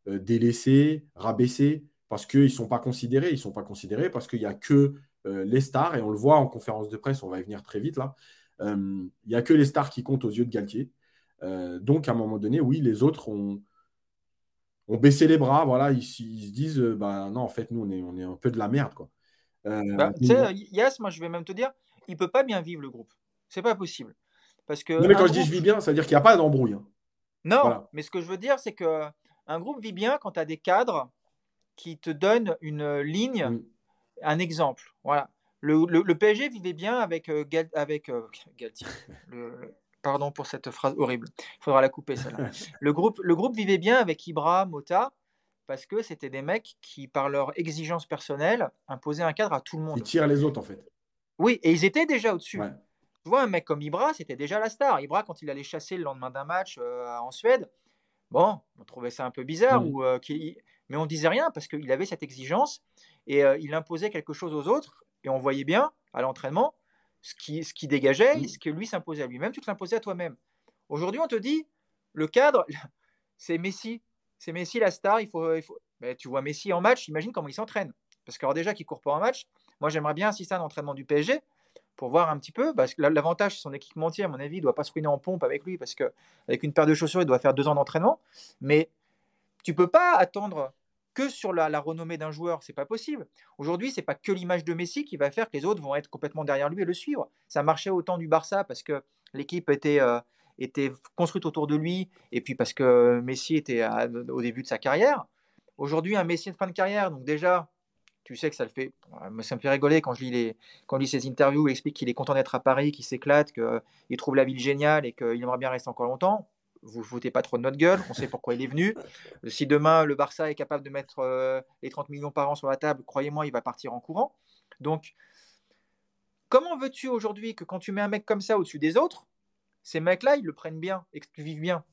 délaissés, rabaissés, parce qu'ils ne sont pas considérés. Ils ne sont pas considérés parce qu'il n'y a que les stars, et on le voit en conférence de presse, on va y venir très vite là. Il n'y a que les stars qui comptent aux yeux de Galtier. donc à un moment donné, oui, les autres ont, ont baissé les bras, voilà, ils, se disent, euh, bah non, en fait, nous, on est, on est un peu de la merde, quoi. Euh, bah, tu sais, Yass, moi, je vais même te dire, il peut pas bien vivre le groupe. C'est pas possible. Parce que non, mais quand je dis je vis bien, ça veut dire qu'il n'y a pas d'embrouille. Hein. Non, mais ce que je veux dire, c'est que un groupe vit bien quand tu as des cadres qui te donnent une ligne, mm. un exemple. Voilà. Le, le, PSG vivait bien avec, euh, avec Galtier. le, Pardon pour cette phrase horrible. Il faudra la couper, celle-là. le, groupe, le groupe vivait bien avec Ibra, Mota, parce que c'était des mecs qui, par leur exigence personnelle, imposaient un cadre à tout le monde. Ils tirent les autres, en fait. Oui, et ils étaient déjà au-dessus. Tu vois, un mec comme Ibra, c'était déjà la star. Ibra, quand il allait chasser le lendemain d'un match euh, en Suède, bon, on trouvait ça un peu bizarre, mm. ou, euh, mais on disait rien parce qu'il avait cette exigence et euh, il imposait quelque chose aux autres. Et on voyait bien à l'entraînement ce qui, ce qui dégageait et ce que lui s'imposait à lui-même, tu te l'imposais à toi-même. Aujourd'hui, on te dit, le cadre, c'est Messi. C'est Messi la star. Il faut, il faut... Mais tu vois Messi en match, imagine comment il s'entraîne. Parce que déjà qu'il court pas en match, moi j'aimerais bien assister à un entraînement du PSG pour voir un petit peu. Parce que l'avantage, c'est son équipementier, à mon avis, il ne doit pas se ruiner en pompe avec lui parce qu'avec une paire de chaussures, il doit faire deux ans d'entraînement. Mais tu peux pas attendre que sur la, renommée d'un joueur, c'est pas possible. Aujourd'hui, c'est pas que l'image de Messi qui va faire que les autres vont être complètement derrière lui et le suivre. Ça marchait au temps du Barça parce que l'équipe était, euh, construite autour de lui et puis parce que Messi était au début de sa carrière. Aujourd'hui, un Messi de fin de carrière, donc déjà, tu sais que ça le fait, ça me fait rigoler quand je lis, les, quand je lis ses interviews où il explique qu'il est content d'être à Paris, qu'il s'éclate, qu'il trouve la ville géniale et qu'il aimerait bien rester encore longtemps vous ne foutez pas trop de notre gueule, on sait pourquoi il est venu. Si demain le Barça est capable de mettre euh, les 30 millions par an sur la table, croyez-moi, il va partir en courant. Donc, comment veux-tu aujourd'hui que quand tu mets un mec comme ça au-dessus des autres, ces mecs-là, ils le prennent bien, ils vivent bien?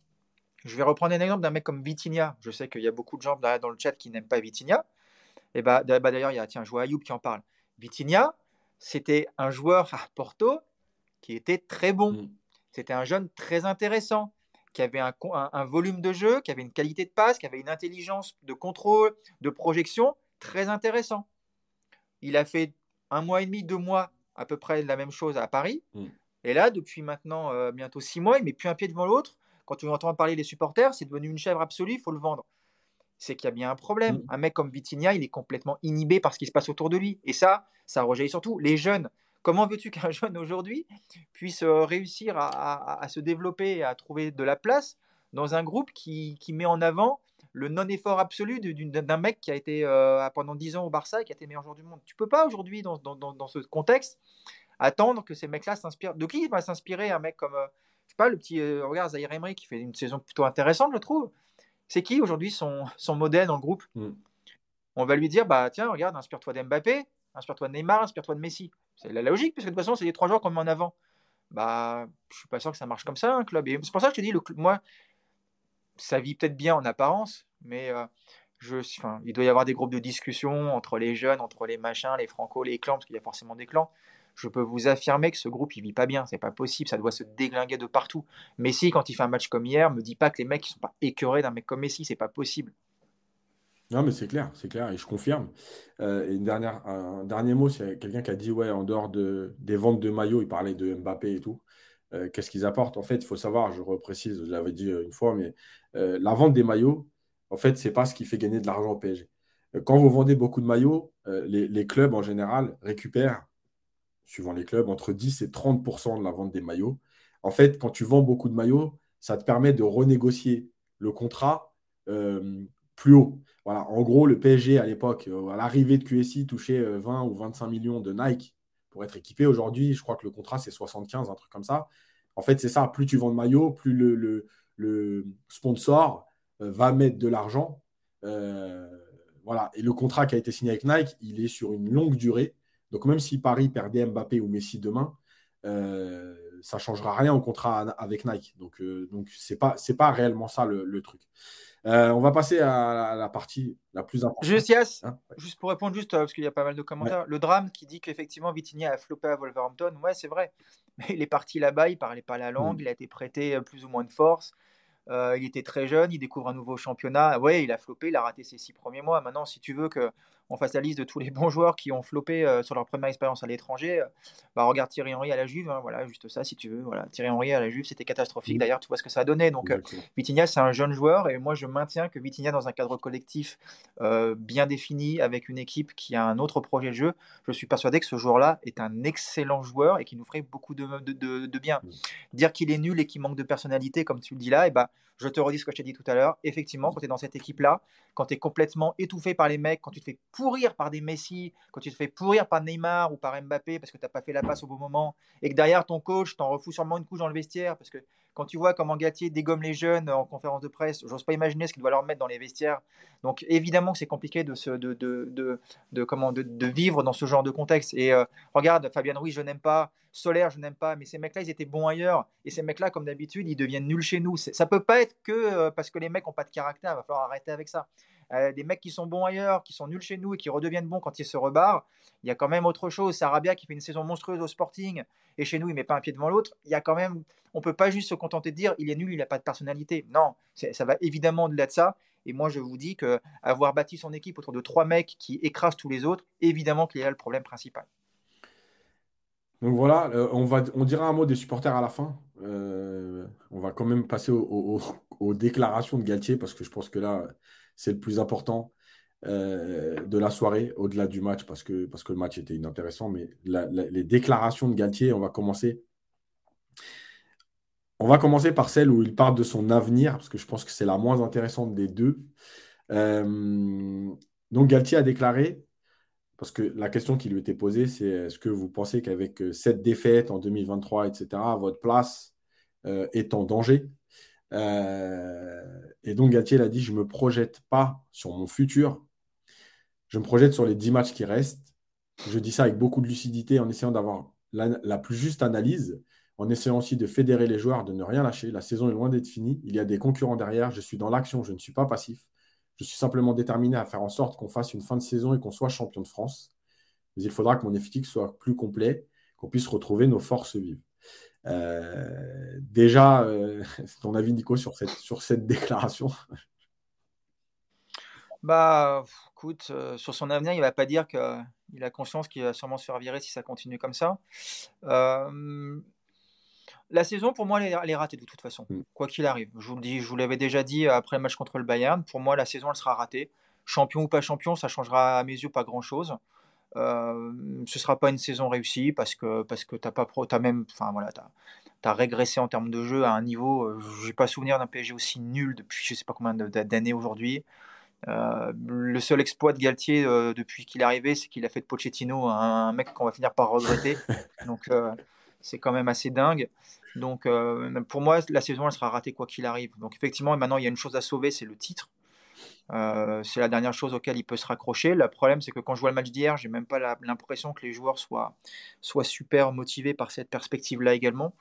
Je vais reprendre un exemple d'un mec comme Vitinha. Je sais qu'il y a beaucoup de gens dans le chat qui n'aiment pas Vitinha. Et bah, bah, d'ailleurs, il y a tiens, je vois Ayoub qui en parle. Vitinha, c'était un joueur à Porto qui était très bon. Mm. C'était un jeune très intéressant, qui avait un, un, volume de jeu, qui avait une qualité de passe, qui avait une intelligence de contrôle, de projection très intéressant. Il a fait un mois et demi, deux mois à peu près la même chose à Paris. Mm. Et là, depuis maintenant euh, bientôt six mois, il met plus un pied devant l'autre. Quand tu entends parler des supporters, c'est devenu une chèvre absolue, il faut le vendre. C'est qu'il y a bien un problème. Mm. Un mec comme Vitinha, il est complètement inhibé par ce qui se passe autour de lui. Et ça, ça rejaillit surtout les jeunes. Comment veux-tu qu'un jeune aujourd'hui puisse euh, réussir à, se développer et à trouver de la place dans un groupe qui, met en avant le non-effort absolu d'un mec qui a été euh, pendant 10 ans au Barça et qui a été meilleur joueur du monde Tu peux pas aujourd'hui, dans, ce contexte, attendre que ces mecs-là s'inspirent. De qui va s'inspirer un mec comme, euh, je sais pas, le petit, regarde, Zahir Emery qui fait une saison plutôt intéressante, je trouve. C'est qui aujourd'hui son, son modèle dans le groupe? Mm. On va lui dire, bah tiens, regarde, inspire-toi d'Mbappé, inspire-toi de Neymar, inspire-toi de Messi. C'est la logique, puisque de toute façon, c'est les trois joueurs qu'on met en avant. Bah, je suis pas sûr que ça marche comme ça, un club. C'est pour ça que je te dis, moi, ça vit peut-être bien en apparence, mais euh, je, il doit y avoir des groupes de discussion entre les jeunes, entre les machins, les franco, les clans, parce qu'il y a forcément des clans. Je peux vous affirmer que ce groupe, il vit pas bien. C'est pas possible. Ça doit se déglinguer de partout. Messi, quand il fait un match comme hier, me dit pas que les mecs, ils sont pas écœurés d'un mec comme Messi. C'est pas possible. Non, mais c'est clair, c'est clair, et je confirme. Euh, et une dernière, un dernier mot, c'est quelqu'un qui a dit, ouais, en dehors de, des ventes de maillots, il parlait de Mbappé et tout. Euh, qu'est-ce qu'ils apportent? En fait, il faut savoir, je reprécise, je l'avais dit une fois, mais euh, la vente des maillots, en fait, c'est pas ce qui fait gagner de l'argent au PSG. Quand vous vendez beaucoup de maillots, les, clubs en général récupèrent, suivant les clubs, entre 10 et 30% de la vente des maillots. En fait, quand tu vends beaucoup de maillots, ça te permet de renégocier le contrat plus haut. Voilà, en gros, le PSG à l'époque, euh, à l'arrivée de QSI, touchait 20 euh, ou 25 millions de Nike pour être équipé. Aujourd'hui, je crois que le contrat, c'est 75, un truc comme ça. En fait, c'est ça. Plus tu vends de maillots, plus le, sponsor euh, va mettre de l'argent. voilà. Et le contrat qui a été signé avec Nike, il est sur une longue durée. Donc, même si Paris perdait Mbappé ou Messi demain, ça changera rien au contrat avec Nike. Donc, donc ce n'est pas, pas réellement ça le truc. Euh, on va passer à la, partie la plus importante. Juste, hein, juste pour répondre, juste euh, parce qu'il y a pas mal de commentaires. Le drame qui dit qu'effectivement Vitinha a flopé à Wolverhampton, ouais, c'est vrai. Mais il est parti là-bas, il parlait pas la langue, mm. il a été prêté euh, plus ou moins de force. il était très jeune, il découvre un nouveau championnat. Ouais, il a flopé, il a raté ses six premiers mois. Maintenant, si tu veux que on fasse la liste de tous les bons joueurs qui ont floppé euh, sur leur première expérience à l'étranger, euh, bah, regarde Thierry Henry à la Juve, hein, voilà, juste ça si tu veux. Voilà, Thierry Henry à la Juve, c'était catastrophique. Mmh. D'ailleurs, tu vois ce que ça a donné. Donc, euh, Vitinha, c'est un jeune joueur et moi, je maintiens que Vitinha, dans un cadre collectif bien défini, avec une équipe qui a un autre projet de jeu, je suis persuadé que ce joueur-là est un excellent joueur et qui nous ferait beaucoup de, de, bien. Mmh. Dire qu'il est nul et qu'il manque de personnalité, comme tu le dis là, et bah, je te redis ce que je t'ai dit tout à l'heure. Effectivement, quand tu es dans cette équipe-là, quand tu es complètement étouffé par les mecs, quand tu te fais pourrir par des Messi, quand tu te fais pourrir par Neymar ou par Mbappé parce que tu n'as pas fait la passe au bon moment, et que derrière ton coach t'en refout sûrement une couche dans le vestiaire, parce que quand tu vois comment Gatier dégomme les jeunes en conférence de presse, j'ose pas imaginer ce qu'il doit leur mettre dans les vestiaires. Donc évidemment que c'est compliqué de, de, de, de, comment, de, vivre dans ce genre de contexte. Et euh, regarde, Fabien oui, je n'aime pas. Solaire, je n'aime pas. Mais ces mecs-là, ils étaient bons ailleurs. Et ces mecs-là, comme d'habitude, ils deviennent nuls chez nous. Ça peut pas être que euh, parce que les mecs n'ont pas de caractère. Il va falloir arrêter avec ça. Euh, des mecs qui sont bons ailleurs, qui sont nuls chez nous et qui redeviennent bons quand ils se rebarrent. Il y a quand même autre chose. Sarabia qui fait une saison monstrueuse au Sporting et chez nous il met pas un pied devant l'autre. Il y a quand même, on peut pas juste se contenter de dire il est nul, il n'a pas de personnalité. Non, ça va évidemment au-delà de ça. Et moi je vous dis que avoir bâti son équipe autour de trois mecs qui écrasent tous les autres, évidemment qu'il y a le problème principal. Donc voilà, euh, on, va, on dira un mot des supporters à la fin. Euh, on va quand même passer aux déclarations de Galtier parce que je pense que là, c'est le plus important euh, de la soirée, au-delà du match, parce que, le match était inintéressant. Mais les déclarations de Galtier, on va commencer. On va commencer par celle où il parle de son avenir, parce que je pense que c'est la moins intéressante des deux. Euh, donc Galtier a déclaré, parce que la question qui lui était posée, c'est est-ce que vous pensez qu'avec cette défaite en 2023, etc., votre place euh, est en danger? Euh, et donc Galtier l'a dit, je ne me projette pas sur mon futur, je me projette sur les 10 matchs qui restent. Je dis ça avec beaucoup de lucidité en essayant d'avoir la, plus juste analyse. en essayant aussi de fédérer les joueurs, de ne rien lâcher. La saison est loin d'être finie. Il y a des concurrents derrière. Je suis dans l'action, je ne suis pas passif. Je suis simplement déterminé à faire en sorte qu'on fasse une fin de saison et qu'on soit champion de France. Mais il faudra que mon effectif soit plus complet, qu'on puisse retrouver nos forces vives. Euh, déjà, euh, ton avis, Nico, sur cette, sur cette déclaration? Bah, écoute, euh, sur son avenir, il ne va pas dire qu'il a conscience qu'il va sûrement se faire virer si ça continue comme ça. La saison, pour moi, elle est, ratée de toute façon, mm. quoi qu'il arrive. Je vous le dis, je vous l'avais déjà dit après le match contre le Bayern. Pour moi, la saison, elle sera ratée. Champion ou pas champion, ça changera à mes yeux pas grand-chose. Euh, ce sera pas une saison réussie parce que parce que t'as pas pro, as même, enfin voilà, as régressé en termes de jeu à un niveau. Euh, j'ai pas souvenir d'un PSG aussi nul depuis je sais pas combien d'années aujourd'hui. Euh, le seul exploit de Galtier euh, depuis qu'il est arrivé, c'est qu'il a fait de Pochettino un, mec qu'on va finir par regretter. Donc c'est quand même assez dingue. Donc pour moi, la saison elle sera ratée quoi qu'il arrive. Donc effectivement, maintenant il y a une chose à sauver, c'est le titre. Euh, c'est la dernière chose auquel il peut se raccrocher. Le problème, c'est que quand je vois le match d'hier, j'ai même pas l'impression que les joueurs soient, soient super motivés par cette perspective-là également.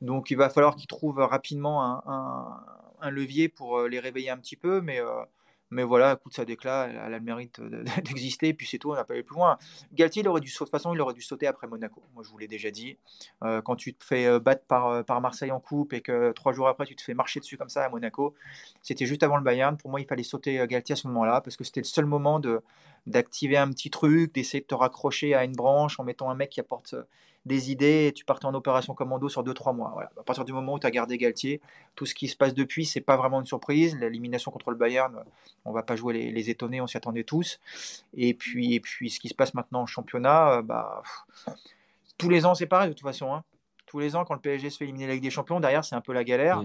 Donc il va falloir qu'ils trouvent rapidement un, un, levier pour euh, les réveiller un petit peu, mais euh, mais voilà, écoute, ça d'éclat, elle, a le mérite d'exister, et puis c'est tout, on n'a pas aller plus loin. Galtier, il aurait dû, de toute façon, il aurait dû sauter après Monaco. Moi, je vous l'ai déjà dit. Euh, quand tu te fais euh, battre par, euh, par Marseille en coupe et que trois jours après, tu te fais marcher dessus comme ça à Monaco, c'était juste avant le Bayern. Pour moi, il fallait sauter Galtier à ce moment-là, parce que c'était le seul moment d'activer un petit truc, d'essayer de te raccrocher à une branche en mettant un mec qui apporte des idées tu partais en opération commando sur 2-3 mois. Voilà. À partir du moment où tu as gardé Galtier, tout ce qui se passe depuis, c'est pas vraiment une surprise. L'élimination contre le Bayern, on va pas jouer les, les étonnés, on s'y attendait tous. Et puis, et puis, ce qui se passe maintenant en championnat, euh, bah, tous les ans, c'est pareil de toute façon. Hein. Tous les ans, quand le PSG se fait éliminer la Ligue des Champions, derrière, c'est un peu la galère.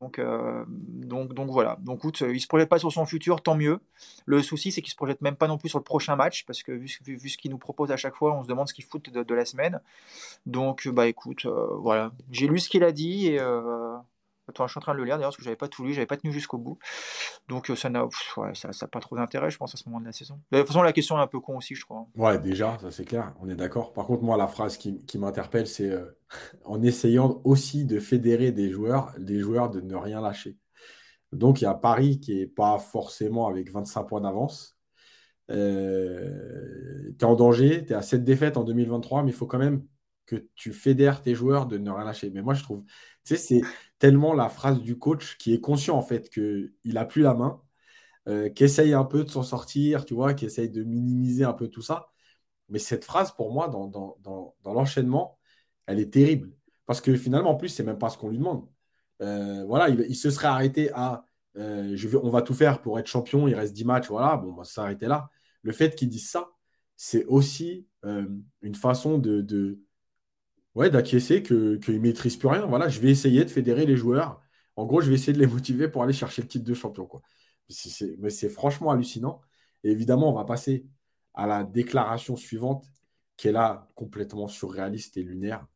Donc, euh, donc, donc voilà. Donc, écoute, il se projette pas sur son futur, tant mieux. Le souci, c'est qu'il se projette même pas non plus sur le prochain match, parce que vu, ce qu'il nous propose à chaque fois, on se demande ce qu'il fout de, la semaine. Donc, bah écoute, euh, voilà. J'ai lu ce qu'il a dit et euh, Attends, je suis en train de le lire d'ailleurs parce que j'avais pas tout lu, j'avais pas tenu jusqu'au bout. Donc ça n'a pas trop d'intérêt, je pense, à ce moment de la saison. De toute façon, la question est un peu con aussi, je crois. Ouais, déjà, ça c'est clair, on est d'accord. Par contre, moi, la phrase qui, m'interpelle, c'est en essayant aussi de fédérer des joueurs, des joueurs de ne rien lâcher. Donc il y a Paris qui est pas forcément avec 25 points d'avance. Euh, tu es en danger, tu es à 7 défaites en 2023, mais il faut quand même que tu fédères tes joueurs de ne rien lâcher. Mais moi, je trouve, tu sais, c'est tellement la phrase du coach qui est conscient en fait qu'il n'a plus la main, euh, qui essaye un peu de s'en sortir, tu vois, qui essaye de minimiser un peu tout ça. Mais cette phrase, pour moi, dans, l'enchaînement, elle est terrible. Parce que finalement, en plus, c'est même pas ce qu'on lui demande. Euh, voilà, il, se serait arrêté à euh, on va tout faire pour être champion, il reste 10 matchs, voilà, bon, on va s'arrêter là. Le fait qu'il dise ça, c'est aussi une façon de, ouais, d'acquiescer qu'ils ne maîtrisent plus rien. Voilà, je vais essayer de fédérer les joueurs. En gros, je vais essayer de les motiver pour aller chercher le titre de champion. Mais c'est franchement hallucinant. Et évidemment, on va passer à la déclaration suivante, qui est là complètement surréaliste et lunaire.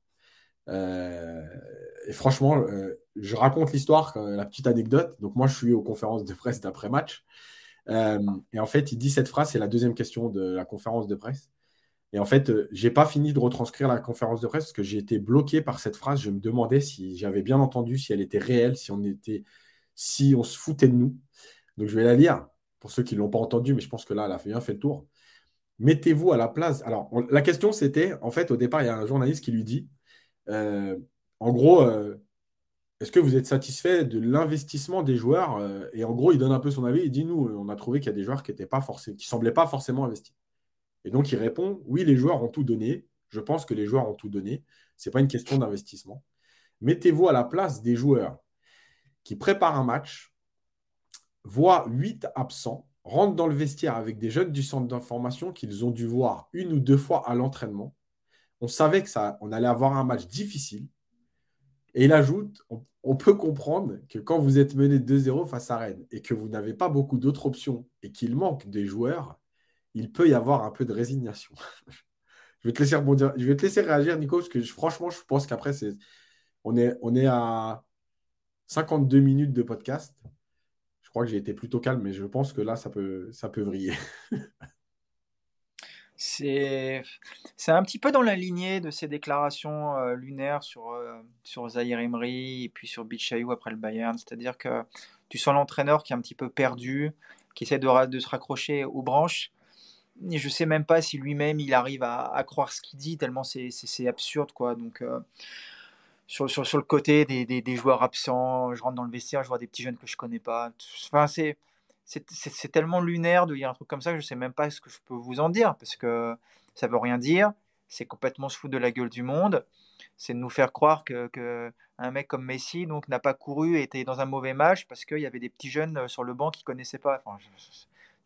Euh, et franchement, euh, je raconte l'histoire, euh, la petite anecdote. Donc moi, je suis aux conférences de presse d'après-match. et en fait, il dit cette phrase, c'est la deuxième question de la conférence de presse. Et en fait, euh, j'ai pas fini de retranscrire la conférence de presse parce que j'ai été bloqué par cette phrase. Je me demandais si j'avais bien entendu, si elle était réelle, si on était, si on se foutait de nous. Donc je vais la lire pour ceux qui l'ont pas entendue, mais je pense que là, elle a bien fait le tour. Mettez-vous à la place. Alors, la question, c'était, en fait, au départ, il y a un journaliste qui lui dit, euh, en gros, euh, est-ce que vous êtes satisfait de l'investissement des joueurs Et en gros, il donne un peu son avis. Il dit, nous, on a trouvé qu'il y a des joueurs qui ne pas qui semblaient pas forcément investis. Et donc, il répond Oui, les joueurs ont tout donné. Je pense que les joueurs ont tout donné. Ce n'est pas une question d'investissement. Mettez-vous à la place des joueurs qui préparent un match, voient huit absents, rentrent dans le vestiaire avec des jeunes du centre d'information qu'ils ont dû voir une ou deux fois à l'entraînement. On savait que ça, on allait avoir un match difficile. Et il ajoute, on, on peut comprendre que quand vous êtes mené 2-0 face à Rennes et que vous n'avez pas beaucoup d'autres options et qu'il manque des joueurs, il peut y avoir un peu de résignation. je, vais te laisser rebondir. je vais te laisser réagir, Nico, parce que franchement, je pense qu'après, c'est... On, est, à 52 minutes de podcast. Je crois que j'ai été plutôt calme, mais je pense que là, ça peut, ça peut vriller. C'est un petit peu dans la lignée de ces déclarations euh, lunaires sur, euh, sur Zahir Emery et puis sur Bichayou après le Bayern. C'est-à-dire que tu sens l'entraîneur qui est un petit peu perdu, qui essaie de se raccrocher aux branches. Je sais même pas si lui-même il arrive à, croire ce qu'il dit, tellement c'est absurde. quoi. Donc, euh, sur, le côté des, joueurs absents, je rentre dans le vestiaire, je vois des petits jeunes que je connais pas. Enfin, c'est c'est tellement lunaire de dire un truc comme ça que je sais même pas ce que je peux vous en dire parce que ça veut rien dire. C'est complètement se foutre de la gueule du monde. C'est de nous faire croire que, un mec comme Messi donc n'a pas couru et était dans un mauvais match parce qu'il y avait des petits jeunes euh, sur le banc qui connaissaient pas.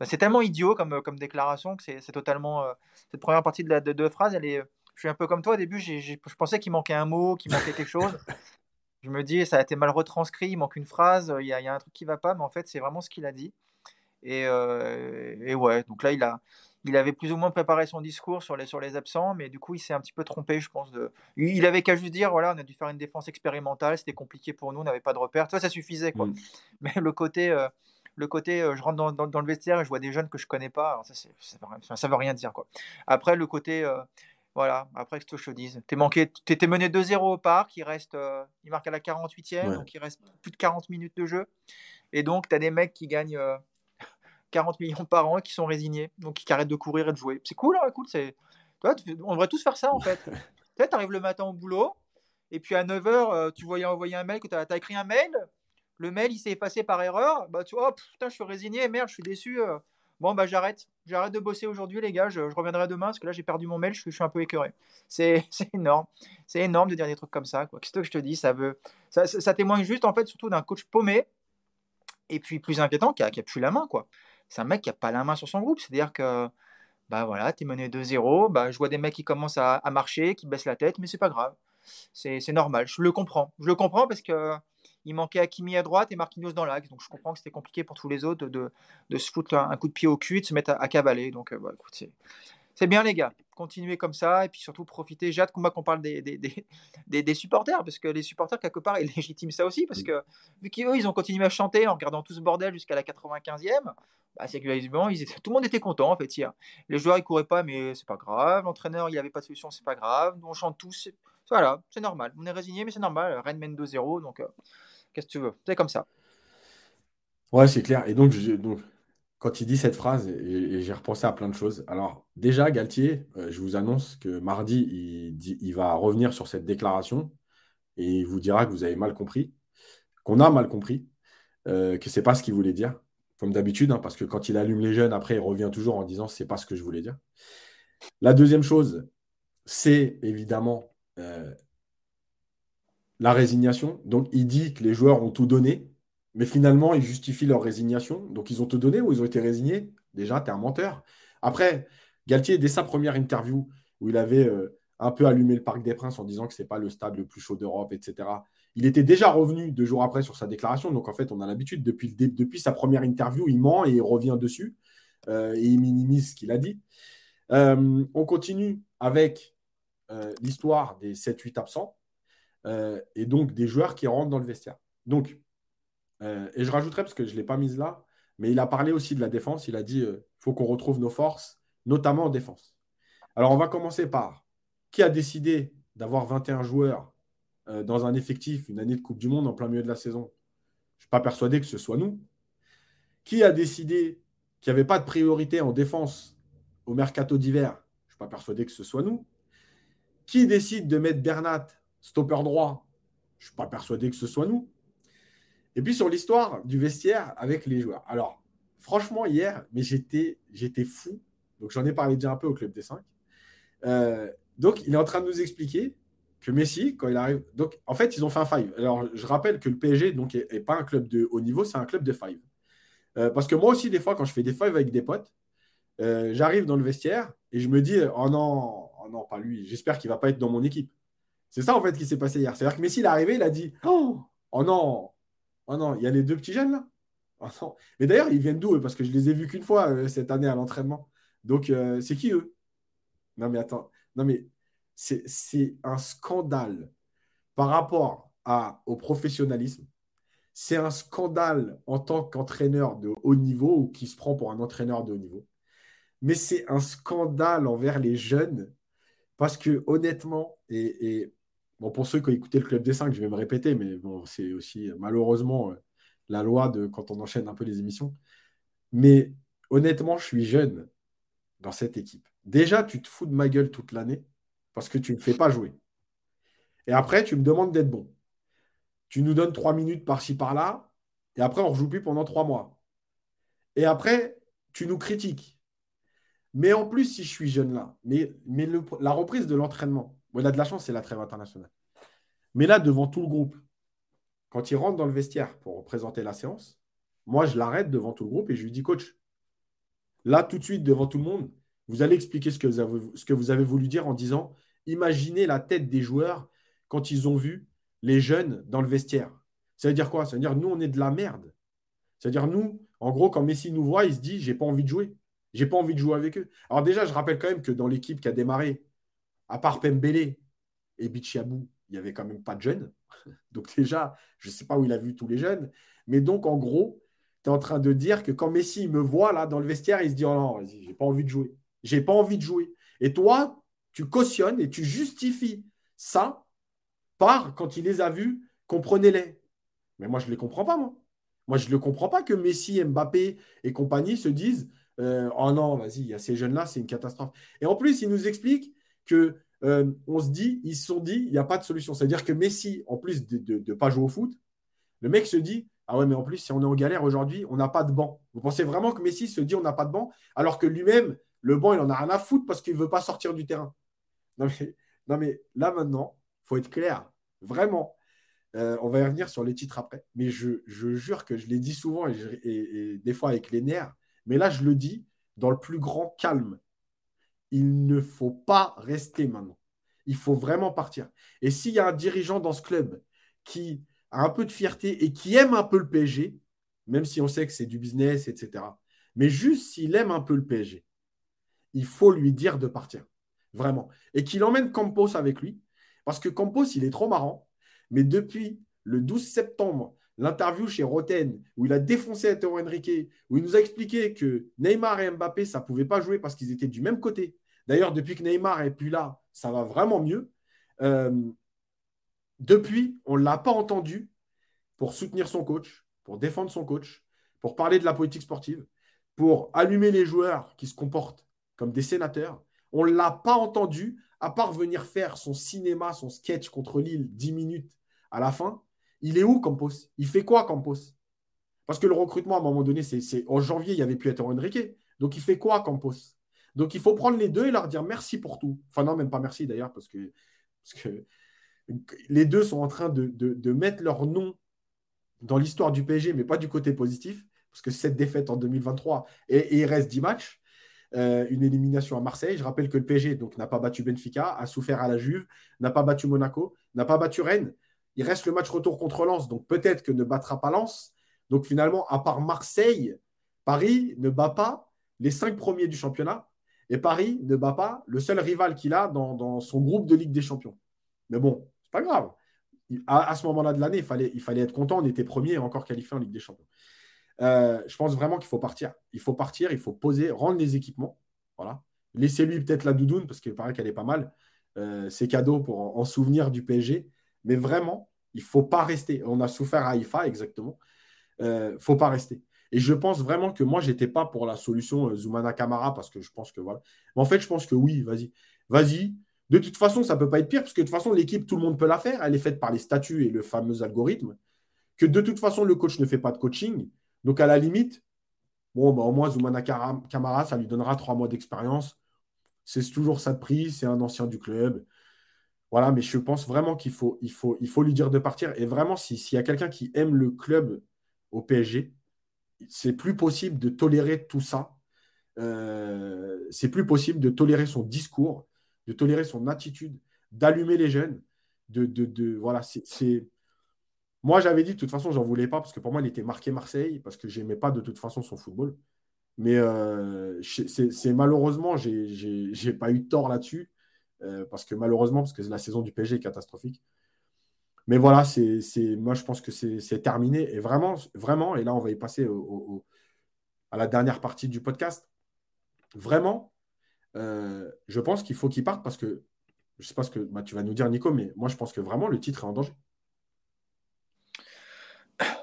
C'est tellement idiot comme, comme déclaration que c'est totalement. Euh, cette première partie de la de, de phrase, elle est. Je suis un peu comme toi au début. je pensais qu'il manquait un mot, qu'il manquait quelque chose. Je me dis, ça a été mal retranscrit, il manque une phrase, il y a, il y a un truc qui va pas, mais en fait, c'est vraiment ce qu'il a dit. Euh, et, ouais, donc là, il, a, il avait plus ou moins préparé son discours sur les, sur les absents, mais du coup, il s'est un petit peu trompé, je pense. De... Il avait qu'à juste dire voilà, on a dû faire une défense expérimentale, c'était compliqué pour nous, on n'avait pas de repères. Ça, ça suffisait. Quoi. Mm. Mais le côté, euh, le côté euh, je rentre dans, dans, le vestiaire et je vois des jeunes que je connais pas, ça, c'est, ça, veut rien dire. Quoi. Après, le côté. voilà, après que je te dise, t'es manqué, t'étais mené 2-0 au parc, il reste, il marque à la 48e, donc il reste plus de 40 minutes de jeu, et donc tu as des mecs qui gagnent 40 millions par an qui sont résignés, donc qui arrêtent de courir et de jouer. C'est cool, hein, cool. C'est... on devrait tous faire ça en fait. tu arrives le matin au boulot, et puis à 9h, euh, tu voyais envoyer un mail, que tu as, écrit un mail, le mail il s'est effacé par erreur, bah tu vois, oh, putain, je suis résigné, merde, je suis déçu. Euh. Bon, bah j'arrête, j'arrête de bosser aujourd'hui, les gars, je, reviendrai demain parce que là j'ai perdu mon mail, je, suis un peu écœuré. C'est, énorme, c'est énorme de dire des trucs comme ça. Qu'est-ce que je te dis? Ça, veut, ça, témoigne juste en fait surtout d'un coach paumé et puis plus inquiétant qui a, plus la main quoi c'est un mec qui a pas la main sur son groupe. C'est-à-dire que, bah voilà, tu es mené 2-0, bah, je vois des mecs qui commencent à, marcher, qui baissent la tête, mais c'est pas grave. C'est normal, je le comprends. Je le comprends parce que il manquait Hakimi à droite et Marquinhos dans l'axe. Donc je comprends que c'était compliqué pour tous les autres de, de, se foutre un, coup de pied au cul et de se mettre à, cavaler. Donc euh, écoute, c'est bien les gars, continuez comme ça et puis surtout profitez. J'ai hâte qu'on parle des, des, des, des, supporters parce que les supporters quelque part ils légitiment ça aussi parce que vu qu'eux ils ont continué à chanter en regardant tout ce bordel jusqu'à la 95e, bah, c'est que ils tout le monde était content en fait hier. Les joueurs ils couraient pas mais c'est pas grave, l'entraîneur il avait pas de solution c'est pas grave, nous on chante tous, voilà c'est normal. On est résigné mais c'est normal. Rennes mène 2-0 donc euh, qu'est-ce que tu veux, c'est comme ça. Ouais c'est clair et donc, donc quand il dit cette phrase, et, j'ai repensé à plein de choses. Alors, déjà, Galtier, euh, je vous annonce que mardi, il, va revenir sur cette déclaration et il vous dira que vous avez mal compris, qu'on a mal compris, euh, que ce n'est pas ce qu'il voulait dire, comme d'habitude, hein, parce que quand il allume les jeunes, après, il revient toujours en disant c'est pas ce que je voulais dire. La deuxième chose, c'est évidemment euh, la résignation. Donc, il dit que les joueurs ont tout donné. Mais finalement, ils justifient leur résignation. Donc, ils ont tout donné ou ils ont été résignés? Déjà, tu es un menteur. Après, Galtier, dès sa première interview, où il avait euh, un peu allumé le Parc des Princes en disant que ce n'est pas le stade le plus chaud d'Europe, etc., il était déjà revenu deux jours après sur sa déclaration. Donc, en fait, on a l'habitude, depuis, depuis sa première interview, il ment et il revient dessus. Euh, et il minimise ce qu'il a dit. Euh, on continue avec l'histoire des 7-8 absents et donc des joueurs qui rentrent dans le vestiaire. Donc, euh, et je rajouterais, parce que je ne l'ai pas mise là, mais il a parlé aussi de la défense. Il a dit euh, faut qu'on retrouve nos forces, notamment en défense. Alors, on va commencer par qui a décidé d'avoir 21 joueurs euh, dans un effectif, une année de Coupe du Monde en plein milieu de la saison? Je ne suis pas persuadé que ce soit nous. Qui a décidé qu'il n'y avait pas de priorité en défense au mercato d'hiver? Je ne suis pas persuadé que ce soit nous. Qui décide de mettre Bernat stopper droit Je ne suis pas persuadé que ce soit nous. Et puis sur l'histoire du vestiaire avec les joueurs. Alors, franchement, hier, mais j'étais, fou. Donc j'en ai parlé déjà un peu au Club des 5. Euh, donc il est en train de nous expliquer que Messi, quand il arrive. Donc en fait, ils ont fait un five. Alors je rappelle que le PSG donc, est, pas un club de haut niveau, c'est un club de five. Euh, parce que moi aussi, des fois, quand je fais des five avec des potes, euh, j'arrive dans le vestiaire et je me dis Oh non, oh non, pas lui, j'espère qu'il va pas être dans mon équipe. C'est ça en fait qui s'est passé hier. C'est-à-dire que Messi, il est arrivé, il a dit Oh, oh non, Oh non, il y a les deux petits jeunes là oh Mais d'ailleurs, ils viennent d'où Parce que je les ai vus qu'une fois euh, cette année à l'entraînement. Donc, euh, c'est qui eux? Non, mais attends. Non, mais c'est un scandale par rapport à, au professionnalisme. C'est un scandale en tant qu'entraîneur de haut niveau ou qui se prend pour un entraîneur de haut niveau. mais c'est un scandale envers les jeunes parce que honnêtement, et, pour ceux qui ont écouté le Club des 5, je vais me répéter, mais bon, c'est aussi malheureusement euh, la loi de quand on enchaîne un peu les émissions. Mais honnêtement, je suis jeune dans cette équipe. Déjà, tu te fous de ma gueule toute l'année parce que tu ne me fais pas jouer. Et après, tu me demandes d'être bon. Tu nous donnes trois minutes par-ci, par-là, et après, on ne rejoue plus pendant trois mois. Et après, tu nous critiques. Mais en plus, si je suis jeune là, mais la reprise de l'entraînement, il a de la chance, c'est la trêve internationale. Mais là, devant tout le groupe, quand il rentre dans le vestiaire pour présenter la séance, moi, je l'arrête devant tout le groupe et je lui dis, coach, là, tout de suite, devant tout le monde, vous allez expliquer ce que vous avez, ce que vous avez voulu dire en disant, imaginez la tête des joueurs quand ils ont vu les jeunes dans le vestiaire. Ça veut dire quoi? Ça veut dire, nous, on est de la merde. C'est-à-dire, nous, en gros, quand Messi nous voit, il se dit, j'ai pas envie de jouer. J'ai pas envie de jouer avec eux. Alors déjà, je rappelle quand même que dans l'équipe qui a démarré, à part Pembele et Bichiabou, il n'y avait quand même pas de jeunes. Donc déjà, je ne sais pas où il a vu tous les jeunes. Mais donc, en gros, tu es en train de dire que quand Messi me voit là dans le vestiaire, il se dit, oh non, vas-y, j'ai pas envie de jouer. J'ai pas envie de jouer. Et toi, tu cautionnes et tu justifies ça par, quand il les a vus, comprenez-les. Mais moi, je ne les comprends pas, moi. Moi, je ne le comprends pas que Messi, Mbappé et compagnie se disent euh, oh non, vas-y, il y a ces jeunes-là, c'est une catastrophe. Et en plus, il nous explique que euh, on se dit, ils se sont dit, il n'y a pas de solution. C'est-à-dire que Messi, en plus de ne pas jouer au foot, le mec se dit, ah ouais, mais en plus, si on est en galère aujourd'hui, on n'a pas de banc. Vous pensez vraiment que Messi se dit, on n'a pas de banc, alors que lui-même, le banc, il en a rien à foutre parce qu'il ne veut pas sortir du terrain. Non mais, là maintenant, il faut être clair. Vraiment. Euh, on va y revenir sur les titres après. Mais je, jure que je l'ai dit souvent et, des fois avec les nerfs. Mais là, je le dis dans le plus grand calme. Il ne faut pas rester maintenant. Il faut vraiment partir. Et s'il y a un dirigeant dans ce club qui a un peu de fierté et qui aime un peu le PSG, même si on sait que c'est du business, etc., mais juste s'il aime un peu le PSG, il faut lui dire de partir. Vraiment. Et qu'il emmène Campos avec lui. Parce que Campos, il est trop marrant. Mais depuis le 12 septembre, l'interview chez Roten, où il a défoncé Ettore Henrique, où il nous a expliqué que Neymar et Mbappé, ça ne pouvait pas jouer parce qu'ils étaient du même côté. D'ailleurs, depuis que Neymar est plus là, ça va vraiment mieux. Euh, depuis, on ne l'a pas entendu pour soutenir son coach, pour défendre son coach, pour parler de la politique sportive, pour allumer les joueurs qui se comportent comme des sénateurs. On ne l'a pas entendu, à part venir faire son cinéma, son sketch contre Lille, 10 minutes à la fin. Il est où, Campos? Il fait quoi, Campos? Parce que le recrutement, à un moment donné, c'est en janvier, il n'y avait plus être Enrique. Donc, il fait quoi, Campos? Donc, il faut prendre les deux et leur dire merci pour tout. Enfin, non, même pas merci d'ailleurs, parce que, les deux sont en train de, mettre leur nom dans l'histoire du PSG, mais pas du côté positif, parce que cette défaite en 2023, et, il reste 10 matchs. Euh, une élimination à Marseille. Je rappelle que le PSG n'a pas battu Benfica, a souffert à la Juve, n'a pas battu Monaco, n'a pas battu Rennes. Il reste le match retour contre Lens, donc peut-être que ne battra pas Lens. Donc finalement, à part Marseille, Paris ne bat pas les cinq premiers du championnat. Et Paris ne bat pas le seul rival qu'il a dans, son groupe de Ligue des Champions. Mais bon, c'est pas grave. À, ce moment-là de l'année, il fallait, être content. On était premier et encore qualifié en Ligue des Champions. Euh, je pense vraiment qu'il faut partir. Il faut partir, il faut poser, rendre les équipements. Voilà. Laissez-lui peut-être la doudoune parce qu'il paraît qu'elle est pas mal. Euh, c'est cadeau pour en souvenir du PSG. Mais vraiment, il ne faut pas rester. On a souffert à IFA, exactement. Il euh, ne faut pas rester. Et je pense vraiment que moi, je n'étais pas pour la solution euh, Zoumana Kamara parce que je pense que voilà. Mais en fait, je pense que oui, vas-y. Vas-y. De toute façon, ça ne peut pas être pire parce que de toute façon, l'équipe, tout le monde peut la faire. Elle est faite par les statuts et le fameux algorithme. Que de toute façon, le coach ne fait pas de coaching. Donc, à la limite, bon, bah, au moins, Zoumana Kamara, ça lui donnera trois mois d'expérience. C'est toujours ça de prix. C'est un ancien du club. Voilà, mais je pense vraiment qu'il faut, lui dire de partir. Et vraiment, s'il y a quelqu'un qui aime le club au PSG, c'est plus possible de tolérer tout ça. Euh, c'est plus possible de tolérer son discours, de tolérer son attitude, d'allumer les jeunes. De, de, voilà. Moi, j'avais dit, de toute façon, j'en voulais pas parce que pour moi, il était marqué Marseille, parce que j'aimais pas de toute façon son football. Mais euh, c'est malheureusement, j'ai pas eu tort là-dessus. Euh, parce que malheureusement, parce que la saison du PSG est catastrophique. Mais voilà, c'est, moi je pense que c'est terminé. Et vraiment, vraiment, et là on va y passer à la dernière partie du podcast. vraiment, euh, je pense qu'il faut qu'il parte parce que, je ne sais pas ce que bah, tu vas nous dire, Nico, mais moi, je pense que vraiment, le titre est en danger.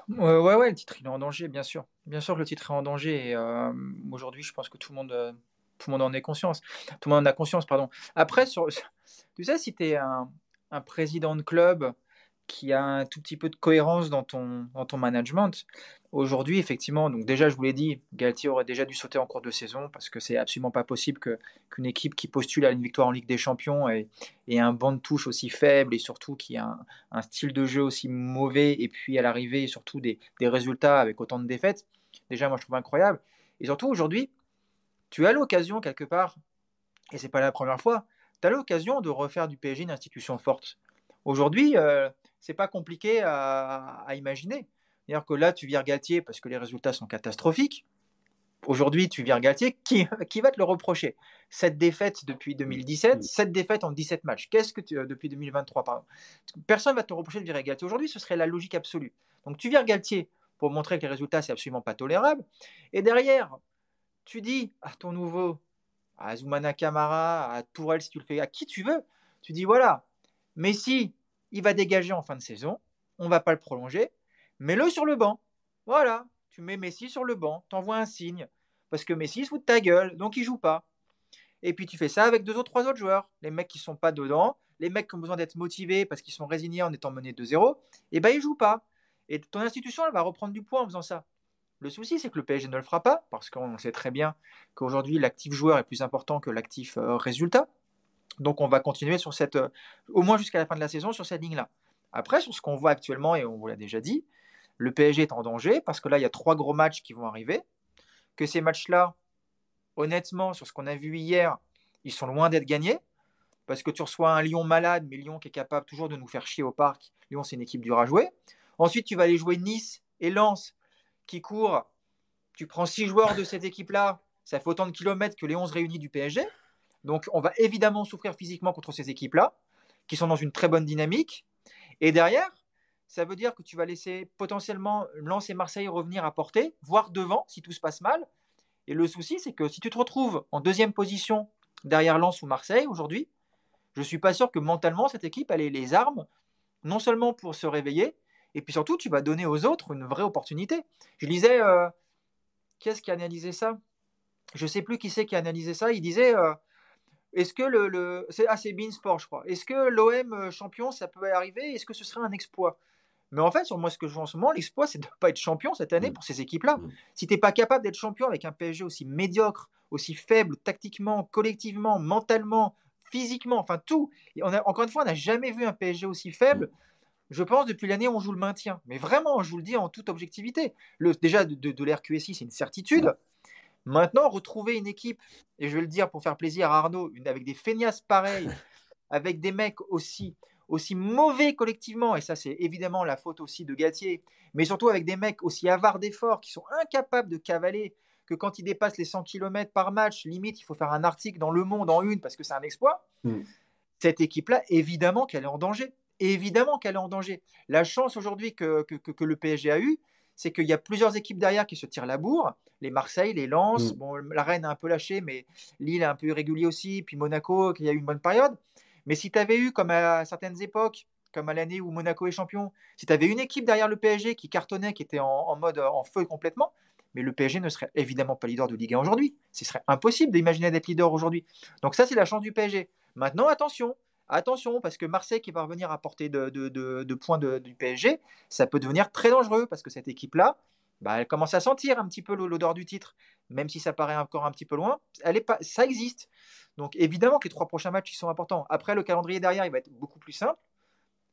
Ouais, ouais, le titre il est en danger, bien sûr. Bien sûr que le titre est en danger. Et euh, aujourd'hui, je pense que tout le monde, euh, tout le monde en est conscience. Tout le monde en a conscience, pardon. Après, sur, tu sais, si tu es un, un, président de club qui a un tout petit peu de cohérence dans ton, dans ton management. Aujourd'hui, effectivement, donc déjà, je vous l'ai dit, Galtier aurait déjà dû sauter en cours de saison parce que c'est absolument pas possible qu'une équipe qui postule à une victoire en Ligue des Champions ait, un banc de touche aussi faible et surtout qui a un, style de jeu aussi mauvais et puis à l'arrivée, surtout des, des résultats avec autant de défaites. Déjà, moi, je trouve incroyable. Et surtout, aujourd'hui, tu as l'occasion, quelque part, et c'est pas la première fois, tu as l'occasion de refaire du PSG une institution forte. Aujourd'hui, euh, c'est pas compliqué à, imaginer. C'est-à-dire que là, tu vires Galtier parce que les résultats sont catastrophiques. Aujourd'hui, tu vires Galtier, qui, qui va te le reprocher? Cette défaite depuis 2017, cette défaite en 17 matchs. Qu'est-ce que tu, euh, depuis 2023, pardon? Personne va te reprocher de virer Galtier. Aujourd'hui, ce serait la logique absolue. Donc, tu vires Galtier pour montrer que les résultats, c'est absolument pas tolérable. Et derrière, tu dis à ton nouveau, à Zoumana Kamara, à Tourelle, si tu le fais, à qui tu veux, tu dis voilà, Messi, il va dégager en fin de saison, on va pas le prolonger, mets-le sur le banc. Voilà, tu mets Messi sur le banc, t'envoies un signe, parce que Messi se fout de ta gueule, donc il joue pas. Et puis tu fais ça avec deux ou trois autres joueurs, les mecs qui sont pas dedans, les mecs qui ont besoin d'être motivés parce qu'ils sont résignés en étant menés de 0 et ben ils jouent pas. Et ton institution, elle va reprendre du poids en faisant ça. Le souci, c'est que le PSG ne le fera pas, parce qu'on sait très bien qu'aujourd'hui, l'actif joueur est plus important que l'actif euh, résultat. Donc on va continuer sur cette, euh, au moins jusqu'à la fin de la saison, sur cette ligne-là. Après, sur ce qu'on voit actuellement, et on vous l'a déjà dit, le PSG est en danger parce que là, il y a trois gros matchs qui vont arriver. Que ces matchs-là, honnêtement, sur ce qu'on a vu hier, ils sont loin d'être gagnés. Parce que tu reçois un Lyon malade, mais Lyon qui est capable toujours de nous faire chier au parc. Lyon, c'est une équipe dure à jouer. Ensuite, tu vas aller jouer Nice et Lens qui courent. Tu prends six joueurs de cette équipe-là, ça fait autant de kilomètres que les 11 réunis du PSG. Donc on va évidemment souffrir physiquement contre ces équipes-là, qui sont dans une très bonne dynamique. Et derrière, ça veut dire que tu vas laisser potentiellement Lens et Marseille revenir à portée, voire devant si tout se passe mal. Et le souci, c'est que si tu te retrouves en deuxième position derrière Lens ou Marseille aujourd'hui, je ne suis pas sûr que mentalement cette équipe ait les armes, non seulement pour se réveiller, et puis surtout, tu vas donner aux autres une vraie opportunité. Je lisais, euh, qui est-ce qui a analysé ça? Je ne sais plus qui c'est qui a analysé ça. Il disait, euh, est-ce que le, c'est ah, c'est Sport, je crois. Est-ce que l'OM euh, champion, ça peut arriver? Est-ce que ce serait un exploit? Mais en fait, sur moi, ce que je vois en ce moment, l'exploit, c'est de ne pas être champion cette année mm. pour ces équipes-là. Mm. Si tu n'es pas capable d'être champion avec un PSG aussi médiocre, aussi faible, tactiquement, collectivement, mentalement, physiquement, enfin tout. on a, encore une fois, on n'a jamais vu un PSG aussi faible. Mm. Je pense depuis l'année on joue le maintien. Mais vraiment, je vous le dis en toute objectivité. Le, déjà, de, de, de l'RQSI, c'est une certitude. Maintenant, retrouver une équipe, et je vais le dire pour faire plaisir à Arnaud, une, avec des feignasses pareilles, avec des mecs aussi, aussi mauvais collectivement, et ça c'est évidemment la faute aussi de Gatier, mais surtout avec des mecs aussi avares d'efforts, qui sont incapables de cavaler, que quand ils dépassent les 100 km par match, limite il faut faire un article dans Le Monde en une parce que c'est un exploit. Hmm. Cette équipe-là, évidemment qu'elle est en danger. Évidemment qu'elle est en danger. La chance aujourd'hui que, que, que, le PSG a eue, c'est qu'il y a plusieurs équipes derrière qui se tirent la bourre. Les Marseille, les Lens, mm. bon, la Rennes a un peu lâché, mais Lille est un peu irrégulier aussi, puis Monaco qui a eu une bonne période. Mais si tu avais eu, comme à certaines époques, comme à l'année où Monaco est champion, si tu avais une équipe derrière le PSG qui cartonnait, qui était en, mode en feu complètement, mais le PSG ne serait évidemment pas leader de Ligue 1 aujourd'hui. Ce serait impossible d'imaginer d'être leader aujourd'hui. Donc ça, c'est la chance du PSG. Maintenant, attention, Attention, parce que Marseille qui va revenir à portée de, points du PSG, ça peut devenir très dangereux, parce que cette équipe-là, bah, elle commence à sentir un petit peu l'odeur du titre, même si ça paraît encore un petit peu loin, elle est pas, ça existe. Donc évidemment que les trois prochains matchs ils sont importants. Après, le calendrier derrière, il va être beaucoup plus simple.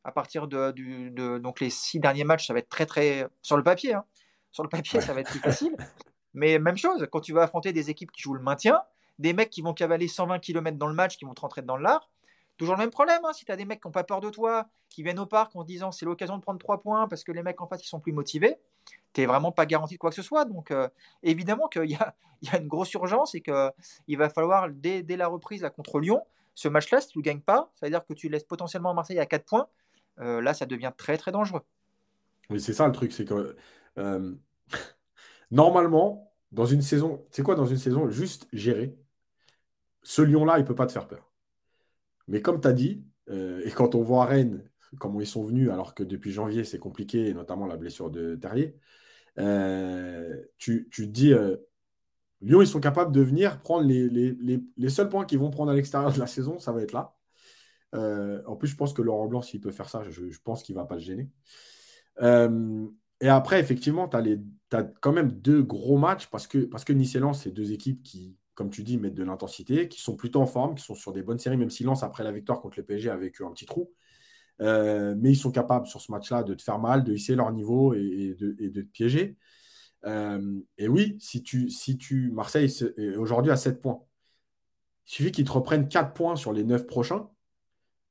À partir de, donc les six derniers matchs, ça va être très très sur le papier. Hein. Sur le papier, ça va être plus facile. Mais même chose, quand tu vas affronter des équipes qui jouent le maintien, des mecs qui vont cavaler 120 km dans le match, qui vont te rentrer dans l'art, Toujours le même problème, hein, si tu as des mecs qui n'ont pas peur de toi, qui viennent au parc en disant c'est l'occasion de prendre trois points parce que les mecs en face ils sont plus motivés, tu n'es vraiment pas garanti de quoi que ce soit. Donc euh, évidemment qu'il y, a, une grosse urgence et qu'il va falloir, dès, la reprise contre Lyon, ce match-là, si tu ne gagnes pas, ça veut dire que tu laisses potentiellement Marseille à 4 points. Euh, là, ça devient très très dangereux. Oui, c'est ça le truc, c'est que euh, normalement, dans une saison, c'est quoi dans une saison Juste gérer, ce Lyon-là, il ne peut pas te faire peur. Mais comme tu as dit, euh, et quand on voit Rennes, comment ils sont venus, alors que depuis janvier, c'est compliqué, notamment la blessure de Terrier, euh, tu, tu, te dis, euh, Lyon, ils sont capables de venir prendre les, les, seuls points qu'ils vont prendre à l'extérieur de la saison, ça va être là. en plus, je pense que Laurent Blanc, s'il peut faire ça, je, pense qu'il ne va pas le gêner. et après, effectivement, tu as, as, quand même deux gros matchs parce que, parce que Nice et Lens, c'est deux équipes qui, comme tu dis, mettent de l'intensité, qui sont plutôt en forme, qui sont sur des bonnes séries, même si Lens, après la victoire contre le PSG, a vécu un petit trou. Euh, mais ils sont capables sur ce match-là de te faire mal, de hisser leur niveau et, de, te piéger. Euh, et oui, si tu, si tu Marseille est aujourd'hui à 7 points. Il suffit qu'ils te reprennent 4 points sur les 9 prochains.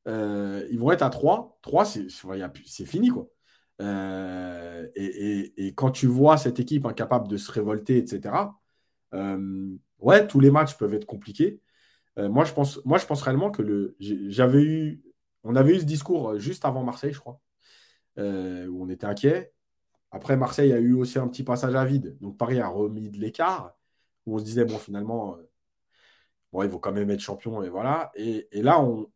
Euh, ils vont être à 3. 3, c'est fini. quoi. Et, quand tu vois cette équipe incapable de se révolter, etc., ouais, tous les matchs peuvent être compliqués. Euh, moi, je pense, moi, je pense réellement que le, j'avais eu, on avait eu ce discours euh, juste avant Marseille, je crois, euh, où on était inquiet. Après, Marseille a eu aussi un petit passage à vide. Donc, Paris a remis de l'écart, où on se disait, bon, finalement, bon, ils vont quand même être champions, et voilà. Et, là, on,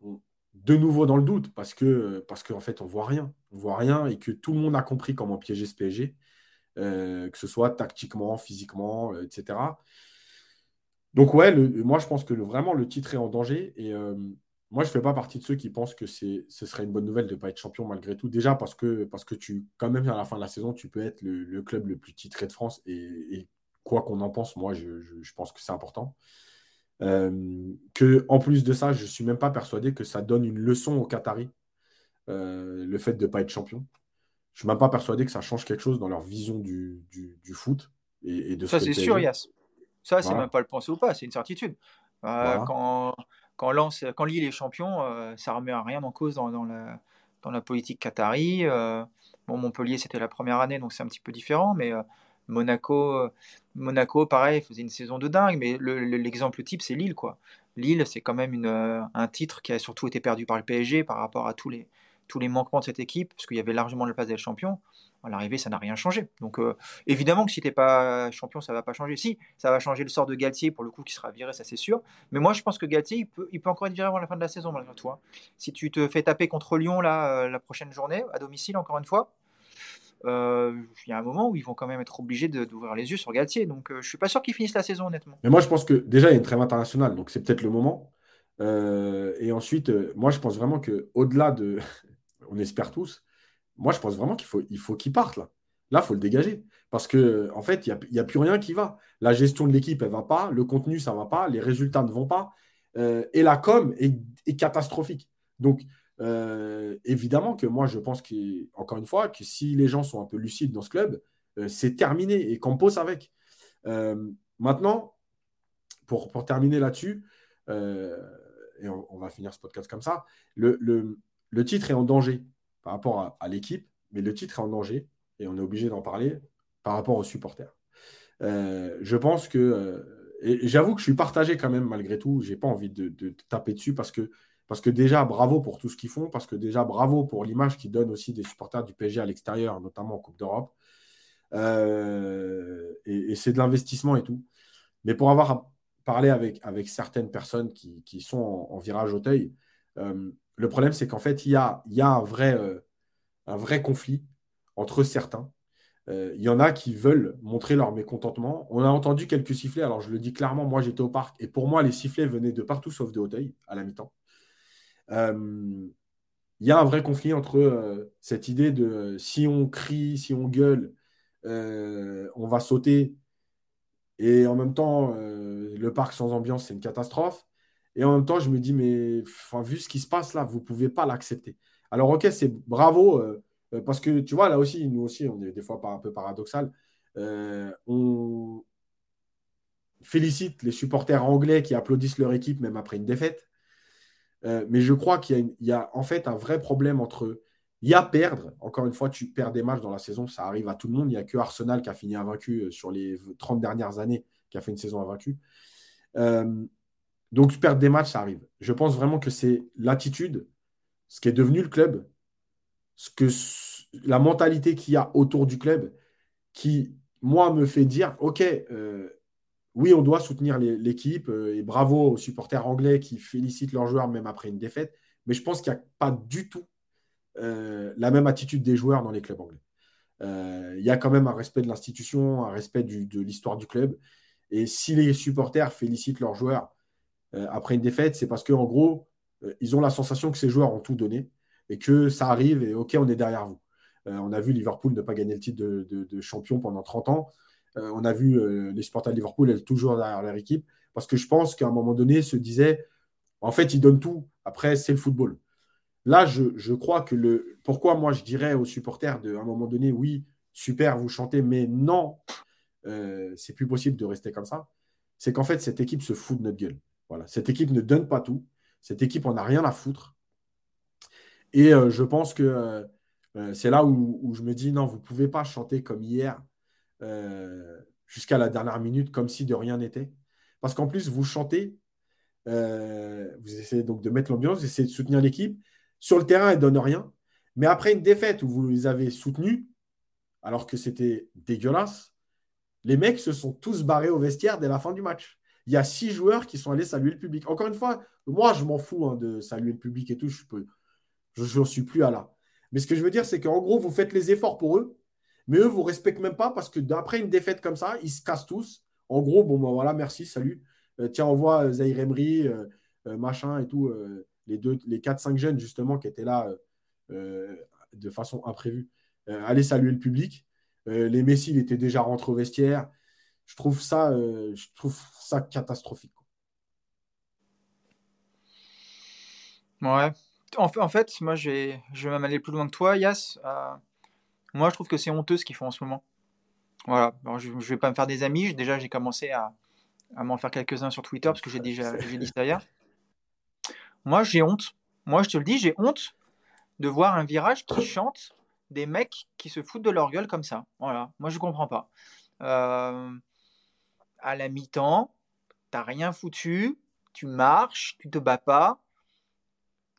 de nouveau dans le doute, parce que parce qu'en fait, on voit rien. On voit rien et que tout le monde a compris comment piéger ce PSG, que ce soit tactiquement, physiquement, etc. Donc ouais, moi je pense que vraiment le titre est en danger et euh, moi je ne fais pas partie de ceux qui pensent que ce serait une bonne nouvelle de ne pas être champion malgré tout. Déjà parce que, parce que tu, quand même à la fin de la saison, tu peux être le, club le plus titré de France et, quoi qu'on en pense, moi je, pense que c'est important. Euh, que en plus de ça, je ne suis même pas persuadé que ça donne une leçon aux Qataris, euh, le fait de ne pas être champion. Je ne suis même pas persuadé que ça change quelque chose dans leur vision du, foot et, de ça. c'est sûr, Yass. Ça, c'est même pas le penser ou pas, c'est une certitude. Euh, quand, quand, Lance, quand Lille est champion, euh, ça remet rien en cause dans, dans, la, dans la politique qatari. Euh, bon, Montpellier, c'était la première année, donc c'est un petit peu différent, mais Monaco, Monaco, pareil, faisait une saison de dingue, mais l'exemple type, c'est Lille, quoi. Lille, c'est quand même une, un titre qui a surtout été perdu par le PSG par rapport à tous les, tous les manquements de cette équipe, parce qu'il y avait largement le place d'être champion à l'arrivée, ça n'a rien changé. Donc, euh, évidemment que si tu n'es pas champion, ça ne va pas changer. Si, ça va changer le sort de Galtier, pour le coup, qui sera viré, ça c'est sûr. Mais moi, je pense que Galtier, il peut, encore être viré avant la fin de la saison, malgré toi. Si tu te fais taper contre Lyon là, euh, la prochaine journée, à domicile, encore une fois, euh, il y a un moment où ils vont quand même être obligés d'ouvrir les yeux sur Galtier. Donc, je ne suis pas sûr qu'ils finissent la saison, honnêtement. Mais moi, je pense que déjà, il y a une trêve internationale, donc c'est peut-être le moment. et ensuite, moi, je pense vraiment qu'au-delà de. On espère tous moi, je pense vraiment qu'il faut qu'il parte là. Là, il faut le dégager. Parce qu'en en fait, il n'y a, plus rien qui va. La gestion de l'équipe, elle ne va pas. Le contenu, ça ne va pas. Les résultats ne vont pas. Euh, et la com est, catastrophique. Donc, euh, évidemment que moi, je pense qu'encore une fois, que si les gens sont un peu lucides dans ce club, euh, c'est terminé et qu'on pose avec. maintenant, pour, terminer là-dessus, et on, va finir ce podcast comme ça, le titre est en danger par rapport à, l'équipe, mais le titre est en danger et on est obligé d'en parler par rapport aux supporters. Euh, je pense que, euh, j'avoue que je suis partagé quand même malgré tout, j'ai pas envie de, taper dessus parce que, parce que déjà bravo pour tout ce qu'ils font, parce que déjà bravo pour l'image qu'ils donnent aussi des supporters du PSG à l'extérieur, notamment en Coupe d'Europe. Euh, et, c'est de l'investissement et tout. Mais pour avoir parlé avec, avec certaines personnes qui, sont en, virage Auteuil, le problème, c'est qu'en fait, il y a, euh, un vrai conflit entre certains. Euh, il y en a qui veulent montrer leur mécontentement. On a entendu quelques sifflets. Alors, je le dis clairement, moi, j'étais au parc. Et pour moi, les sifflets venaient de partout sauf de Hauteuil, à la mi-temps. Euh, il y a un vrai conflit entre cette idée de si on crie, si on gueule, on va sauter. Et en même temps, le parc sans ambiance, c'est une catastrophe. Et en même temps, je me dis, mais vu ce qui se passe là, vous ne pouvez pas l'accepter. Alors, ok, c'est bravo, euh, euh, parce que tu vois, là aussi, nous aussi, on est des fois un peu paradoxal. Euh, on félicite les supporters anglais qui applaudissent leur équipe même après une défaite. mais je crois qu'il y, a en fait un vrai problème entre. Il y a perdre. Encore une fois, tu perds des matchs dans la saison, ça arrive à tout le monde. Il n'y a que Arsenal qui a fini invaincu sur les 30 dernières années, qui a fait une saison invaincue. Donc, perdre des matchs, ça arrive. Je pense vraiment que c'est l'attitude, ce qui est devenu le club, ce que la mentalité qu'il y a autour du club, qui, moi, me fait dire, OK, euh, oui, on doit soutenir l'équipe et bravo aux supporters anglais qui félicitent leurs joueurs même après une défaite. Mais je pense qu'il n'y a pas du tout la même attitude des joueurs dans les clubs anglais. Il y a quand même un respect de l'institution, un respect de l'histoire du club. Et si les supporters félicitent leurs joueurs après une défaite, c'est parce qu'en gros, ils ont la sensation que ces joueurs ont tout donné et que ça arrive et OK, on est derrière vous. on a vu Liverpool ne pas gagner le titre de champion pendant 30 ans. Euh, on a vu euh, les supporters de Liverpool être toujours derrière leur équipe parce que je pense qu'à un moment donné, se disait en fait, ils donnent tout. Après, c'est le football. Là, je, crois que le. Pourquoi moi je dirais aux supporters de, à un moment donné, oui, super, vous chantez, mais non, euh, c'est plus possible de rester comme ça. C'est qu'en fait, cette équipe se fout de notre gueule. Cette équipe ne donne pas tout. Cette équipe en a rien à foutre. Et je pense que c'est là où, je me dis, non, vous ne pouvez pas chanter comme hier euh, jusqu'à la dernière minute, comme si de rien n'était. Parce qu'en plus, vous chantez, euh, vous essayez donc de mettre l'ambiance, vous essayez de soutenir l'équipe. Sur le terrain, elle ne donne rien. Mais après une défaite où vous les avez soutenus, alors que c'était dégueulasse, les mecs se sont tous barrés au vestiaire dès la fin du match. Il y a six joueurs qui sont allés saluer le public. Encore une fois, moi, je m'en fous hein, de saluer le public et tout. Je n'en suis plus à là. Mais ce que je veux dire, c'est qu'en gros, vous faites les efforts pour eux. Mais eux, vous respectent même pas parce que d'après une défaite comme ça, ils se cassent tous. En gros, bon, ben voilà, merci, salut. Euh, tiens, on voit euh, Emery, euh, machin et tout, les, deux, les 4-5 jeunes justement qui étaient là de façon imprévue. allez saluer le public. les Messi, il était déjà rentré au vestiaire. Je trouve ça, je trouve ça catastrophique. Ouais. En, fait, moi, je vais même aller plus loin que toi, Yas. Moi, je trouve que c'est honteux ce qu'ils font en ce moment. Voilà. je ne vais pas me faire des amis. Déjà, j'ai commencé à, m'en faire quelques-uns sur Twitter parce que j'ai déjà dit ça hier. Moi, j'ai honte. Moi, je te le dis, j'ai honte de voir un virage qui chante des mecs qui se foutent de leur gueule comme ça. Voilà. Moi, je comprends pas. Euh, à la mi-temps, t'as rien foutu, tu marches, tu te bats pas,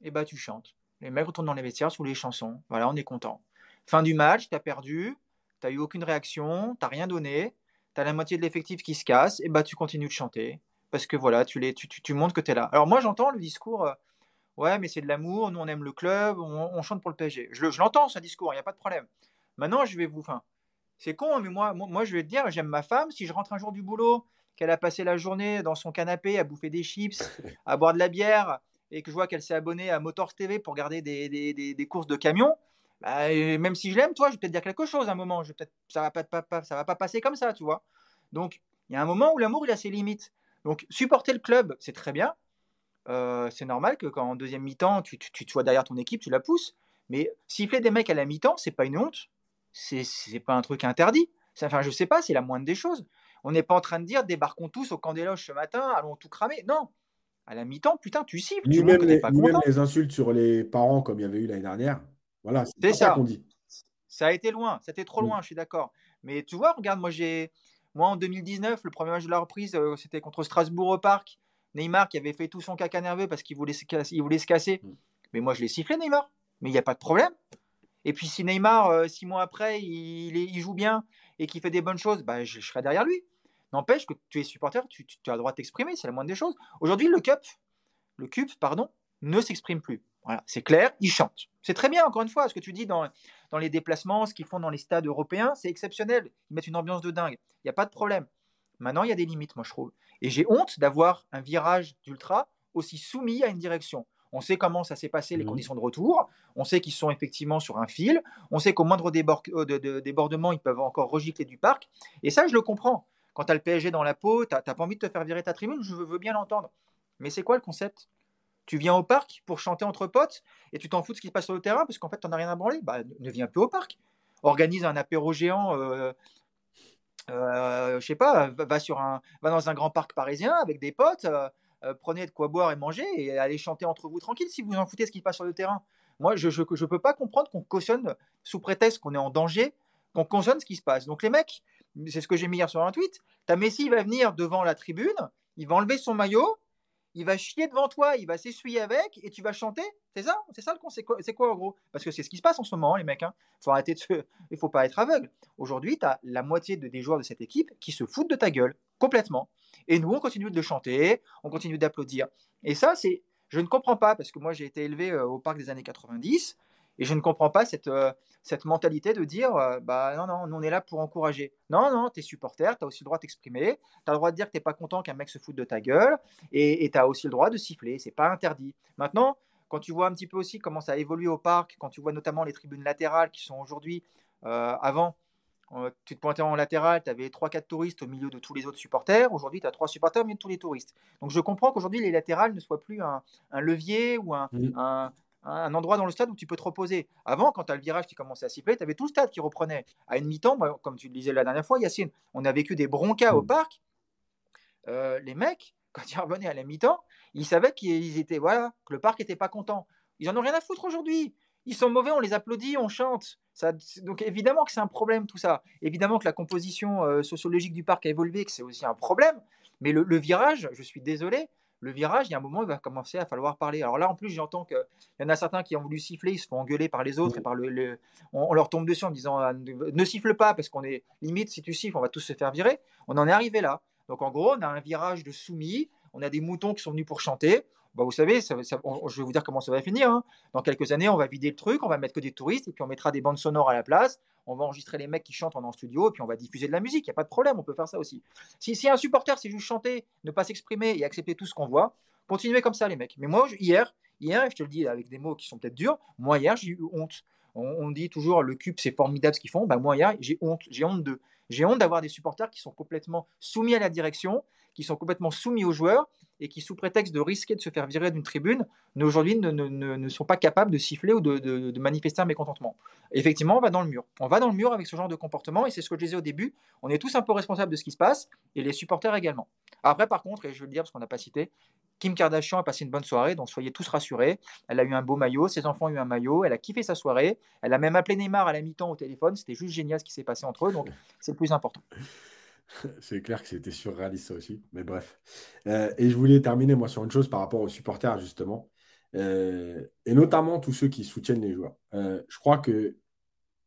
et bah tu chantes. Les mecs retournent dans les vestiaires sous les chansons. Voilà, on est content. Fin du match, tu as perdu, tu n'as eu aucune réaction, tu n'as rien donné, tu as la moitié de l'effectif qui se casse, et bah tu continues de chanter. Parce que voilà, tu, les, tu, tu, montres que tu es là. Alors moi j'entends le discours, euh, ouais mais c'est de l'amour, nous on aime le club, on, chante pour le PSG. Je, je l'entends ce discours, il n'y a pas de problème. Maintenant je vais vous... Enfin, c'est con, hein, mais moi, moi, je vais te dire, j'aime ma femme, si je rentre un jour du boulot, qu'elle a passé la journée dans son canapé à bouffer des chips, à boire de la bière, et que je vois qu'elle s'est abonnée à Motors TV pour regarder des, des, des, des courses de camions, bah, même si je l'aime, toi, je vais peut-être dire quelque chose à un moment. Je peut ça va pas, pas, ça va pas passer comme ça, tu vois. Donc, il y a un moment où l'amour, il a ses limites. Donc, supporter le club, c'est très bien. Euh, c'est normal que quand en deuxième mi-temps, tu, tu, sois derrière ton équipe, tu la pousses. Mais siffler des mecs à la mi-temps, c'est pas une honte. C'est, c'est pas un truc interdit. Enfin, je sais pas, c'est la moindre des choses. On n'est pas en train de dire débarquons tous au camp des loges ce matin, allons tout cramer. Non. À la mi-temps, putain, tu siffles. Ni, même, les, ni même les insultes sur les parents comme il y avait eu l'année dernière. Voilà, c'est ça, qu'on dit. Ça a été loin, c'était trop mm. loin, je suis d'accord. Mais tu vois, regarde, moi j'ai, moi en 2019, le premier match de la reprise, euh, c'était contre Strasbourg au parc. Neymar qui avait fait tout son caca nerveux parce qu'il voulait, se voulait se casser. Mm. Mais moi je l'ai sifflé Neymar. Mais il n'y a pas de problème. Et puis si Neymar, euh, six mois après, il, il, joue bien et qu'il fait des bonnes choses, bah, je, serai derrière lui. N'empêche que tu es supporter, tu, as le droit de t'exprimer, c'est la moindre des choses. Aujourd'hui, le CUP, le CUP, pardon, ne s'exprime plus. Voilà, c'est clair, ils chantent. C'est très bien, encore une fois, ce que tu dis dans, dans les déplacements, ce qu'ils font dans les stades européens, c'est exceptionnel. Ils mettent une ambiance de dingue. Il n'y a pas de problème. Maintenant, il y a des limites, moi, je trouve. Et j'ai honte d'avoir un virage d'ultra aussi soumis à une direction. On sait comment ça s'est passé, les mmh. conditions de retour. On sait qu'ils sont effectivement sur un fil. On sait qu'au moindre euh, débordement, ils peuvent encore regicler du parc. Et ça, je le comprends. Quand tu as le PSG dans la peau, tu n'as pas envie de te faire virer ta tribune, je veux bien l'entendre. Mais c'est quoi le concept? Tu viens au parc pour chanter entre potes et tu t'en fous de ce qui se passe sur le terrain parce qu'en fait, tu n'en as rien à branler. Bah, ne viens plus au parc. Organise un apéro géant. Euh, euh, je sais pas, va, sur un, va dans un grand parc parisien avec des potes, euh, euh, prenez de quoi boire et manger et allez chanter entre vous tranquille si vous en foutez ce qui se passe sur le terrain. Moi, je ne peux pas comprendre qu'on cautionne sous prétexte qu'on est en danger, qu'on cautionne ce qui se passe. Donc les mecs, c'est ce que j'ai mis hier sur un tweet, ta Messi va venir devant la tribune, il va enlever son maillot, il va chier devant toi, il va s'essuyer avec, et tu vas chanter. C'est ça C'est ça le con C'est quoi, en gros? Parce que c'est ce qui se passe en ce moment, les mecs. Hein. Faut arrêter de Il faut pas être aveugle. Aujourd'hui, tu as la moitié des joueurs de cette équipe qui se foutent de ta gueule. Complètement. Et nous, on continue de chanter, on continue d'applaudir. Et ça, c'est, je ne comprends pas, parce que moi, j'ai été élevé euh, au parc des années 90, et je ne comprends pas cette, euh, cette mentalité de dire, euh, bah non, non, on est là pour encourager. Non, non, tu es supporter, tu as aussi le droit de t'exprimer, tu as le droit de dire que tu n'es pas content qu'un mec se foute de ta gueule, et tu as aussi le droit de siffler, c'est pas interdit. Maintenant, quand tu vois un petit peu aussi comment ça a évolué au parc, quand tu vois notamment les tribunes latérales qui sont aujourd'hui, avant, tu te pointais en latéral, tu avais 3-4 touristes au milieu de tous les autres supporters. Aujourd'hui, tu as 3 supporters au milieu de tous les touristes. Donc je comprends qu'aujourd'hui, les latérales ne soient plus un, levier ou mmh. un, un, endroit dans le stade où tu peux te reposer. Avant, quand tu as le virage qui commençait à siffler, tu avais tout le stade qui reprenait. À une mi-temps, comme tu le disais la dernière fois, Yacine, on a vécu des broncas au mmh. parc. Euh, les mecs, quand ils revenaient à la mi-temps, ils savaient qu'ils étaient, voilà, que le parc n'était pas content. Ils en ont rien à foutre aujourd'hui. Ils sont mauvais, on les applaudit, on chante. Ça, donc évidemment que c'est un problème tout ça. Évidemment que la composition euh, sociologique du parc a évolué, que c'est aussi un problème. Mais le, virage, je suis désolé, le virage, il y a un moment, il va commencer à falloir parler. Alors là, en plus, j'entends qu'il y en a certains qui ont voulu siffler, ils se font engueuler par les autres et par le, on, leur tombe dessus en disant ah, ne, siffle pas parce qu'on est limite si tu siffles, on va tous se faire virer. On en est arrivé là. Donc en gros, on a un virage de soumis, on a des moutons qui sont venus pour chanter. Bah, vous savez, je vais vous dire comment ça va finir. Hein. Dans quelques années, on va vider le truc, on va mettre que des touristes, et puis on mettra des bandes sonores à la place. On va enregistrer les mecs qui chantent en studio, et puis on va diffuser de la musique. Il n'y a pas de problème, on peut faire ça aussi. Si, si un supporter, c'est juste chanter, ne pas s'exprimer et accepter tout ce qu'on voit, continuez comme ça, les mecs. Mais moi, hier, hier, je te le dis avec des mots qui sont peut-être durs, moi, hier, j'ai eu honte. On, dit toujours le cube, c'est formidable ce qu'ils font. Bah, moi, hier, j'ai honte. J'ai honte d'eux. J'ai honte d'avoir des supporters qui sont complètement soumis à la direction, qui sont complètement soumis aux joueurs et qui, sous prétexte de risquer de se faire virer d'une tribune, aujourd'hui ne, sont pas capables de siffler ou de, de, manifester un mécontentement. Effectivement, on va dans le mur. On va dans le mur avec ce genre de comportement, et c'est ce que je disais au début, on est tous un peu responsables de ce qui se passe, et les supporters également. Après, par contre, et je veux le dire parce qu'on n'a pas cité, Kim Kardashian a passé une bonne soirée, donc soyez tous rassurés. Elle a eu un beau maillot, ses enfants ont eu un maillot, elle a kiffé sa soirée, elle a même appelé Neymar à la mi-temps au téléphone, c'était juste génial ce qui s'est passé entre eux, donc c'est le plus important. C'est clair que c'était surréaliste ça aussi, mais bref. Euh, et je voulais terminer moi sur une chose par rapport aux supporters justement, euh, et notamment tous ceux qui soutiennent les joueurs. Euh, je crois que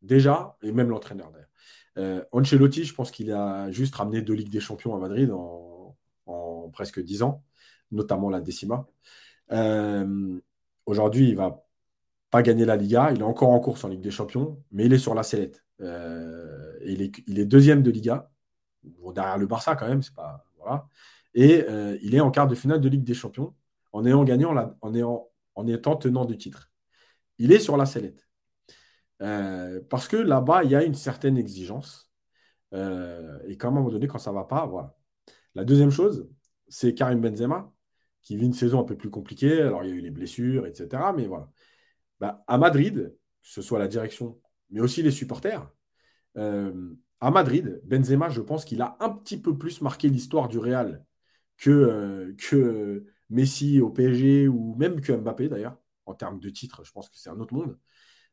déjà, et même l'entraîneur d'ailleurs, Ancelotti, je pense qu'il a juste ramené deux Ligues des Champions à Madrid en, presque dix ans, notamment la Décima. Aujourd'hui, il va pas gagner la Liga, il est encore en course en Ligue des Champions, mais il est sur la sellette. il est deuxième de Liga derrière le Barça quand même, c'est pas. Voilà. Et euh, il est en quart de finale de Ligue des Champions en ayant gagné en, en, étant tenant du titre. Il est sur la sellette. Euh, parce que là-bas, il y a une certaine exigence. Euh, et qu'à un moment donné, quand ça ne va pas, voilà. La deuxième chose, c'est Karim Benzema, qui vit une saison un peu plus compliquée. Alors, il y a eu les blessures, etc. Mais voilà. Bah, à Madrid, que ce soit la direction, mais aussi les supporters, à Madrid, Benzema, je pense qu'il a un petit peu plus marqué l'histoire du Real que, euh, Messi au PSG ou même que Mbappé d'ailleurs, en termes de titres, je pense que c'est un autre monde.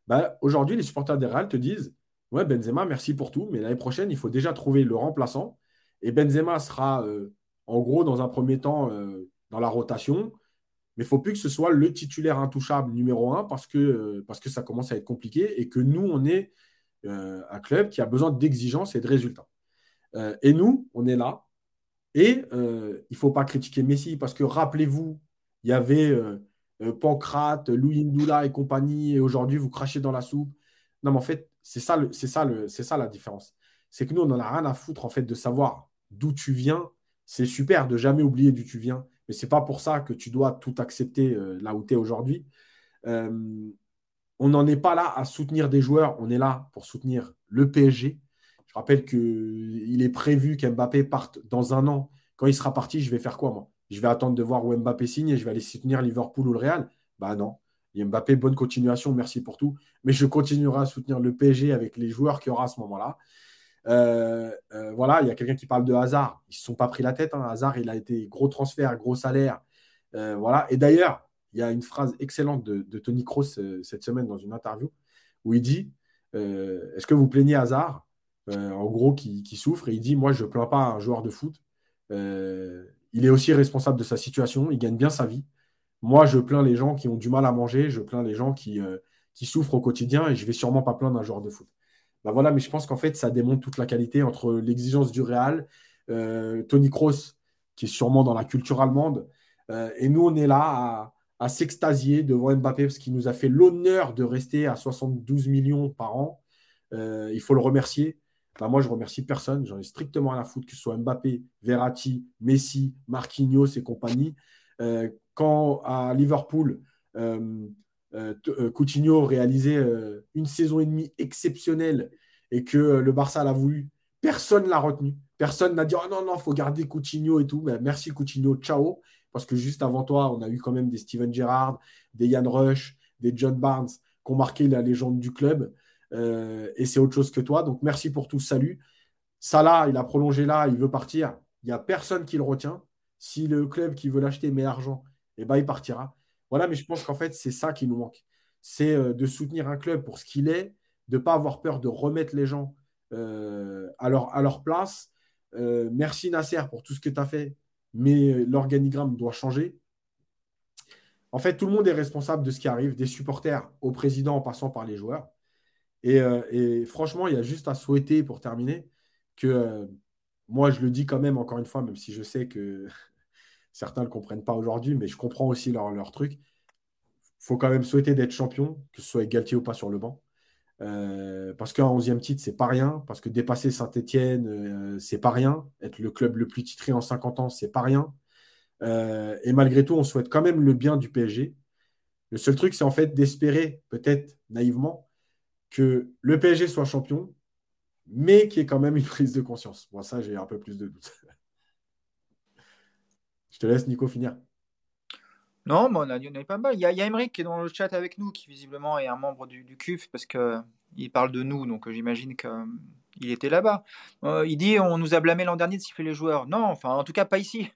Bah, Aujourd'hui, les supporters des Real te disent Ouais, Benzema, merci pour tout, mais l'année prochaine, il faut déjà trouver le remplaçant. Et Benzema sera euh, en gros dans un premier temps euh, dans la rotation, mais il ne faut plus que ce soit le titulaire intouchable numéro un parce que, parce que ça commence à être compliqué et que nous, on est euh, un club qui a besoin d'exigence et de résultats. Euh, et nous, on est là. Et euh, il ne faut pas critiquer Messi parce que rappelez-vous, il y avait Pancrate, Louis Ndoula et compagnie, et aujourd'hui vous crachez dans la soupe. Non, mais en fait, c'est ça, c'est ça, c'est ça la différence. C'est que nous, on n'en a rien à foutre en fait de savoir d'où tu viens. C'est super de jamais oublier d'où tu viens, mais c'est pas pour ça que tu dois tout accepter là où tu es aujourd'hui on n'en est pas là à soutenir des joueurs, on est là pour soutenir le PSG. Je rappelle qu'il est prévu qu'Mbappé parte dans un an. Quand il sera parti, je vais faire quoi, moi? Je vais attendre de voir où Mbappé signe et je vais aller soutenir Liverpool ou le Real? Bah non. Mbappé, bonne continuation, merci pour tout. Mais je continuerai à soutenir le PSG avec les joueurs qu'il y aura à ce moment-là. Euh, euh, voilà, il y a quelqu'un qui parle de Hazard. Ils ne se sont pas pris la tête. Hein. Hazard, il a été gros transfert, gros salaire. Euh, voilà. Et d'ailleurs, il y a une phrase excellente de, Tony Kroos euh, cette semaine dans une interview où il dit euh, Est-ce que vous plaignez Hazard? Euh, En gros, qui, souffre. Et il dit Moi, je ne plains pas un joueur de foot. il est aussi responsable de sa situation. Il gagne bien sa vie. Moi, je plains les gens qui ont du mal à manger. Je plains les gens qui, qui souffrent au quotidien. Et je ne vais sûrement pas plaindre un joueur de foot. Ben voilà, mais je pense qu'en fait, ça démontre toute la qualité entre l'exigence du Real, Tony Kroos, qui est sûrement dans la culture allemande. et nous, on est là à, à s'extasier devant Mbappé parce qu'il nous a fait l'honneur de rester à 72 millions par an. il faut le remercier. Bah, moi, je remercie personne. J'en ai strictement à la foutre, que ce soit Mbappé, Verratti, Messi, Marquinhos et compagnie. Euh, quand à Liverpool, euh, euh, Coutinho réalisait une saison et demie exceptionnelle et que le Barça l'a voulu, personne ne l'a retenu. Personne n'a dit oh non, non, il faut garder Coutinho et tout. Mais merci Coutinho, ciao. Parce que juste avant toi, on a eu quand même des Steven Gerrard, des Ian Rush, des John Barnes qui ont marqué la légende du club. Euh, et c'est autre chose que toi. Donc merci pour tout. Salut. Salah, il a prolongé là, il veut partir. Il n'y a personne qui le retient. Si le club qui veut l'acheter met l'argent, eh ben, il partira. Voilà, mais je pense qu'en fait, c'est ça qui nous manque. C'est euh, de soutenir un club pour ce qu'il est, de ne pas avoir peur de remettre les gens euh, à, leur, à, leur, place. merci Nasser pour tout ce que tu as fait, mais l'organigramme doit changer. En fait, tout le monde est responsable de ce qui arrive, des supporters au président en passant par les joueurs. Euh, et, franchement, il y a juste à souhaiter pour terminer que euh, moi, je le dis quand même encore une fois, même si je sais que certains ne le comprennent pas aujourd'hui, mais je comprends aussi leur, leur truc. Il faut quand même souhaiter d'être champion, que ce soit Galtier ou pas sur le banc. Euh, parce qu'un 11e titre, c'est pas rien. Parce que dépasser Saint-Etienne, c'est pas rien. Être le club le plus titré en 50 ans, c'est pas rien. et malgré tout, on souhaite quand même le bien du PSG. Le seul truc, c'est en fait d'espérer, peut-être naïvement, que le PSG soit champion, mais qu'il y ait quand même une prise de conscience. Moi, ça, j'ai un peu plus de doutes. Je te laisse, Nico, finir. Non, mais on a, on a pas mal. Il y, a, il qui est dans le chat avec nous, qui visiblement est un membre du, CUF, parce qu'il parle de nous, donc j'imagine qu'il était là-bas. Euh, il dit on nous a blâmé l'an dernier de siffler les joueurs. Non, enfin, en tout cas, pas ici.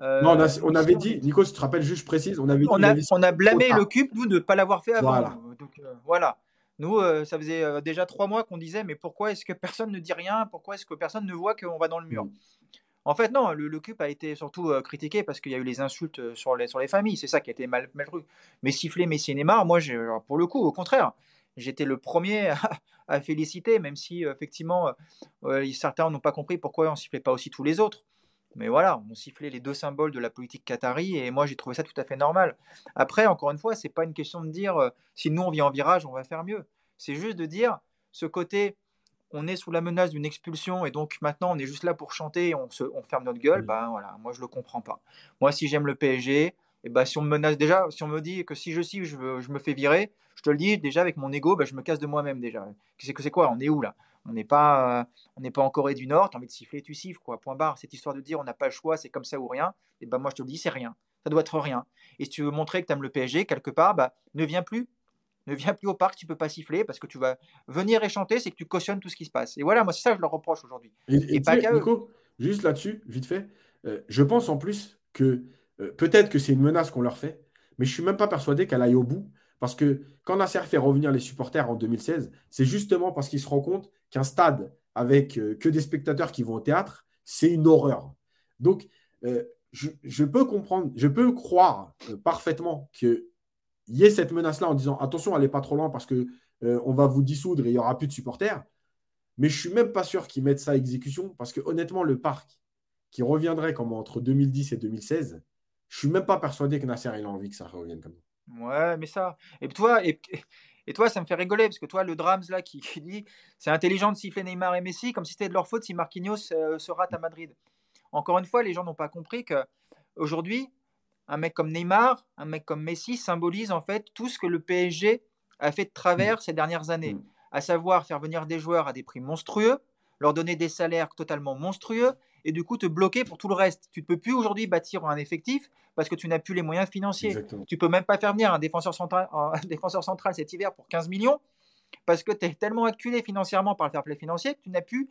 Euh, non, on, avait dit, Nico, si tu te rappelles, juste précise, on avait dit, on, a, blâmé le CUP, nous, de ne pas l'avoir fait avant. Voilà. Donc, euh, voilà. Nous, euh, ça faisait euh, déjà trois mois qu'on disait, mais pourquoi est-ce que personne ne dit rien? Pourquoi est-ce que personne ne voit qu'on va dans le mur? Mmh. En fait, non, le, le a été surtout euh, critiqué parce qu'il y a eu les insultes sur les, sur les familles. C'est ça qui a été mal, mal Mais siffler Messi et Neymar, moi, pour le coup, au contraire, j'étais le premier à, féliciter, même si effectivement, certains n'ont pas compris pourquoi on sifflait pas aussi tous les autres. Mais voilà, on sifflait les deux symboles de la politique qatari et moi j'ai trouvé ça tout à fait normal. Après, encore une fois, c'est pas une question de dire euh, si nous on vient en virage, on va faire mieux. C'est juste de dire ce côté, on est sous la menace d'une expulsion et donc maintenant on est juste là pour chanter et on, se, on ferme notre gueule. Ben voilà, moi je le comprends pas. Moi si j'aime le PSG, et eh ben, si on me menace déjà, si on me dit que si je siffle, je, je me fais virer, je te le dis déjà avec mon ego, ben, je me casse de moi-même déjà. C'est que c'est quoi? On est où là? On n'est pas, on n'est pas en Corée du Nord. Tu as envie de siffler, tu siffles, quoi. Point barre. Cette histoire de dire on n'a pas le choix, c'est comme ça ou rien. Et eh ben moi je te le dis, c'est rien. Ça doit être rien. Et si tu veux montrer que tu aimes le PSG quelque part, bah, ne viens plus. Ne viens plus au parc, tu peux pas siffler parce que tu vas venir et chanter, c'est que tu cautionnes tout ce qui se passe. Et voilà, moi c'est ça que je leur reproche aujourd'hui. Et, pas Nico, juste là-dessus, vite fait, euh, je pense en plus que euh, peut-être que c'est une menace qu'on leur fait, mais je suis même pas persuadé qu'elle aille au bout. Parce que quand Nasser fait revenir les supporters en 2016, c'est justement parce qu'il se rend compte qu'un stade avec euh, que des spectateurs qui vont au théâtre, c'est une horreur. Donc, je, peux comprendre, je peux croire parfaitement qu'il y ait cette menace-là en disant attention, allez pas trop loin parce que on va vous dissoudre et il n'y aura plus de supporters. Mais je suis même pas sûr qu'ils mettent ça à exécution parce que honnêtement, le parc qui reviendrait comme entre 2010 et 2016, je suis même pas persuadé que Nasser ait envie que ça revienne comme ça. Ouais, mais ça. Et toi, et, et toi, ça me fait rigoler parce que toi, le Drams là qui, dit c'est intelligent de siffler Neymar et Messi comme si c'était de leur faute si Marquinhos euh, se rate à Madrid. Encore une fois, les gens n'ont pas compris que aujourd'hui, un mec comme Neymar, un mec comme Messi symbolise en fait tout ce que le PSG a fait de travers ces dernières années, mm. à savoir faire venir des joueurs à des prix monstrueux, leur donner des salaires totalement monstrueux et du coup te bloquer pour tout le reste. Tu ne peux plus aujourd'hui bâtir un effectif parce que tu n'as plus les moyens financiers. Tu Tu peux même pas faire venir un défenseur central, un défenseur central cet hiver pour 15 millions parce que tu es tellement acculé financièrement par le fair play financier que tu n'as plus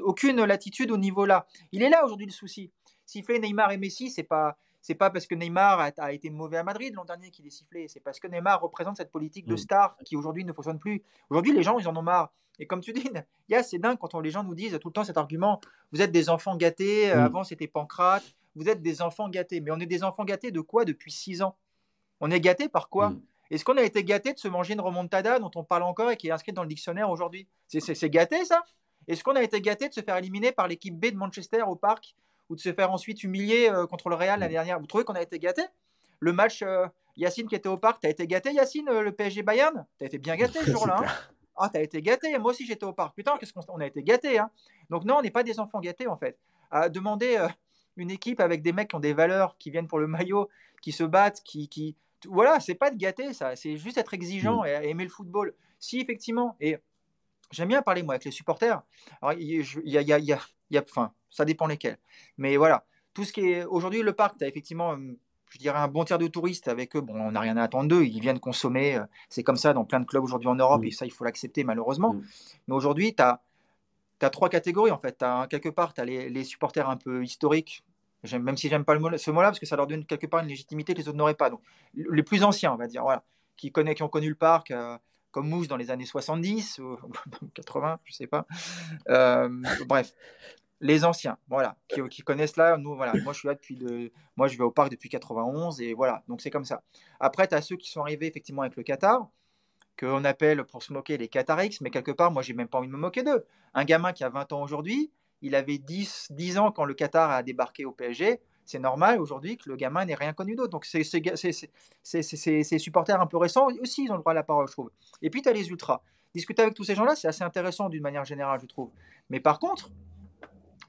aucune latitude au niveau là. Il est là aujourd'hui le souci. Siffler Neymar et Messi, c'est pas c'est pas parce que Neymar a, été mauvais à Madrid l'an dernier qu'il est sifflé, c'est parce que Neymar représente cette politique de mm. star qui aujourd'hui ne fonctionne plus. Aujourd'hui, les gens, ils en ont marre. Et comme tu dis, c'est dingue quand on, les gens nous disent tout le temps cet argument vous êtes des enfants gâtés, euh, mm. avant c'était Pancrate, vous êtes des enfants gâtés. Mais on est des enfants gâtés de quoi? Depuis 6 ans On est gâtés par quoi? Mm. Est-ce qu'on a été gâté de se manger une remontada dont on parle encore et qui est inscrite dans le dictionnaire aujourd'hui? C'est gâté ça? Est-ce qu'on a été gâté de se faire éliminer par l'équipe B de Manchester au parc ou de se faire ensuite humilier euh, contre le Real l'année dernière Vous trouvez qu'on a été gâté? Le match, euh, Yacine qui était au parc, t'as été gâté Yacine, le PSG Bayern? T'as été bien gâté ce jour-là. Hein? ah, t'as été gâté. Moi aussi, j'étais au parc. Putain, qu'est-ce qu'on a été gâté. Hein? Donc, non, on n'est pas des enfants gâtés, en fait. À demander une équipe avec des mecs qui ont des valeurs, qui viennent pour le maillot, qui se battent, qui. qui... Voilà, c'est pas de gâter, ça. C'est juste être exigeant mm. et aimer le football. Si, effectivement, et j'aime bien parler, moi, avec les supporters. Alors, il y a, y a enfin, ça dépend lesquels. Mais voilà, tout ce qui est. Aujourd'hui, le parc, tu as effectivement hum, je dirais, un bon tiers de touristes avec eux. Bon, on n'a rien à attendre d'eux, ils viennent consommer. Euh, c'est comme ça dans plein de clubs aujourd'hui en Europe, et ça, il faut l'accepter malheureusement. Mais aujourd'hui, tu as, as, trois catégories en fait. As, quelque part, tu as les, supporters un peu historiques, même si j'aime pas le ce mot-là, parce que ça leur donne quelque part une légitimité que les autres n'auraient pas. Donc, les plus anciens, on va dire, voilà, qui, connaissent, qui ont connu le parc. Euh, comme Mousse dans les années 70 ou 80, je sais pas. Euh, bref, les anciens, voilà, qui, connaissent là. Nous, voilà, moi je suis là depuis de, moi je vais au parc depuis 91 et voilà, donc c'est comme ça. Après, tu as ceux qui sont arrivés effectivement avec le Qatar, qu'on appelle pour se moquer les Qatarix, mais quelque part, moi j'ai même pas envie de me moquer d'eux. Un gamin qui a 20 ans aujourd'hui, il avait 10, 10 ans quand le Qatar a débarqué au PSG. C'est normal aujourd'hui que le gamin n'ait rien connu d'autre. Donc, ces supporters un peu récents aussi, ils ont le droit à la parole, je trouve. Et puis, tu as les ultras. Discuter avec tous ces gens-là, c'est assez intéressant d'une manière générale, je trouve. Mais par contre,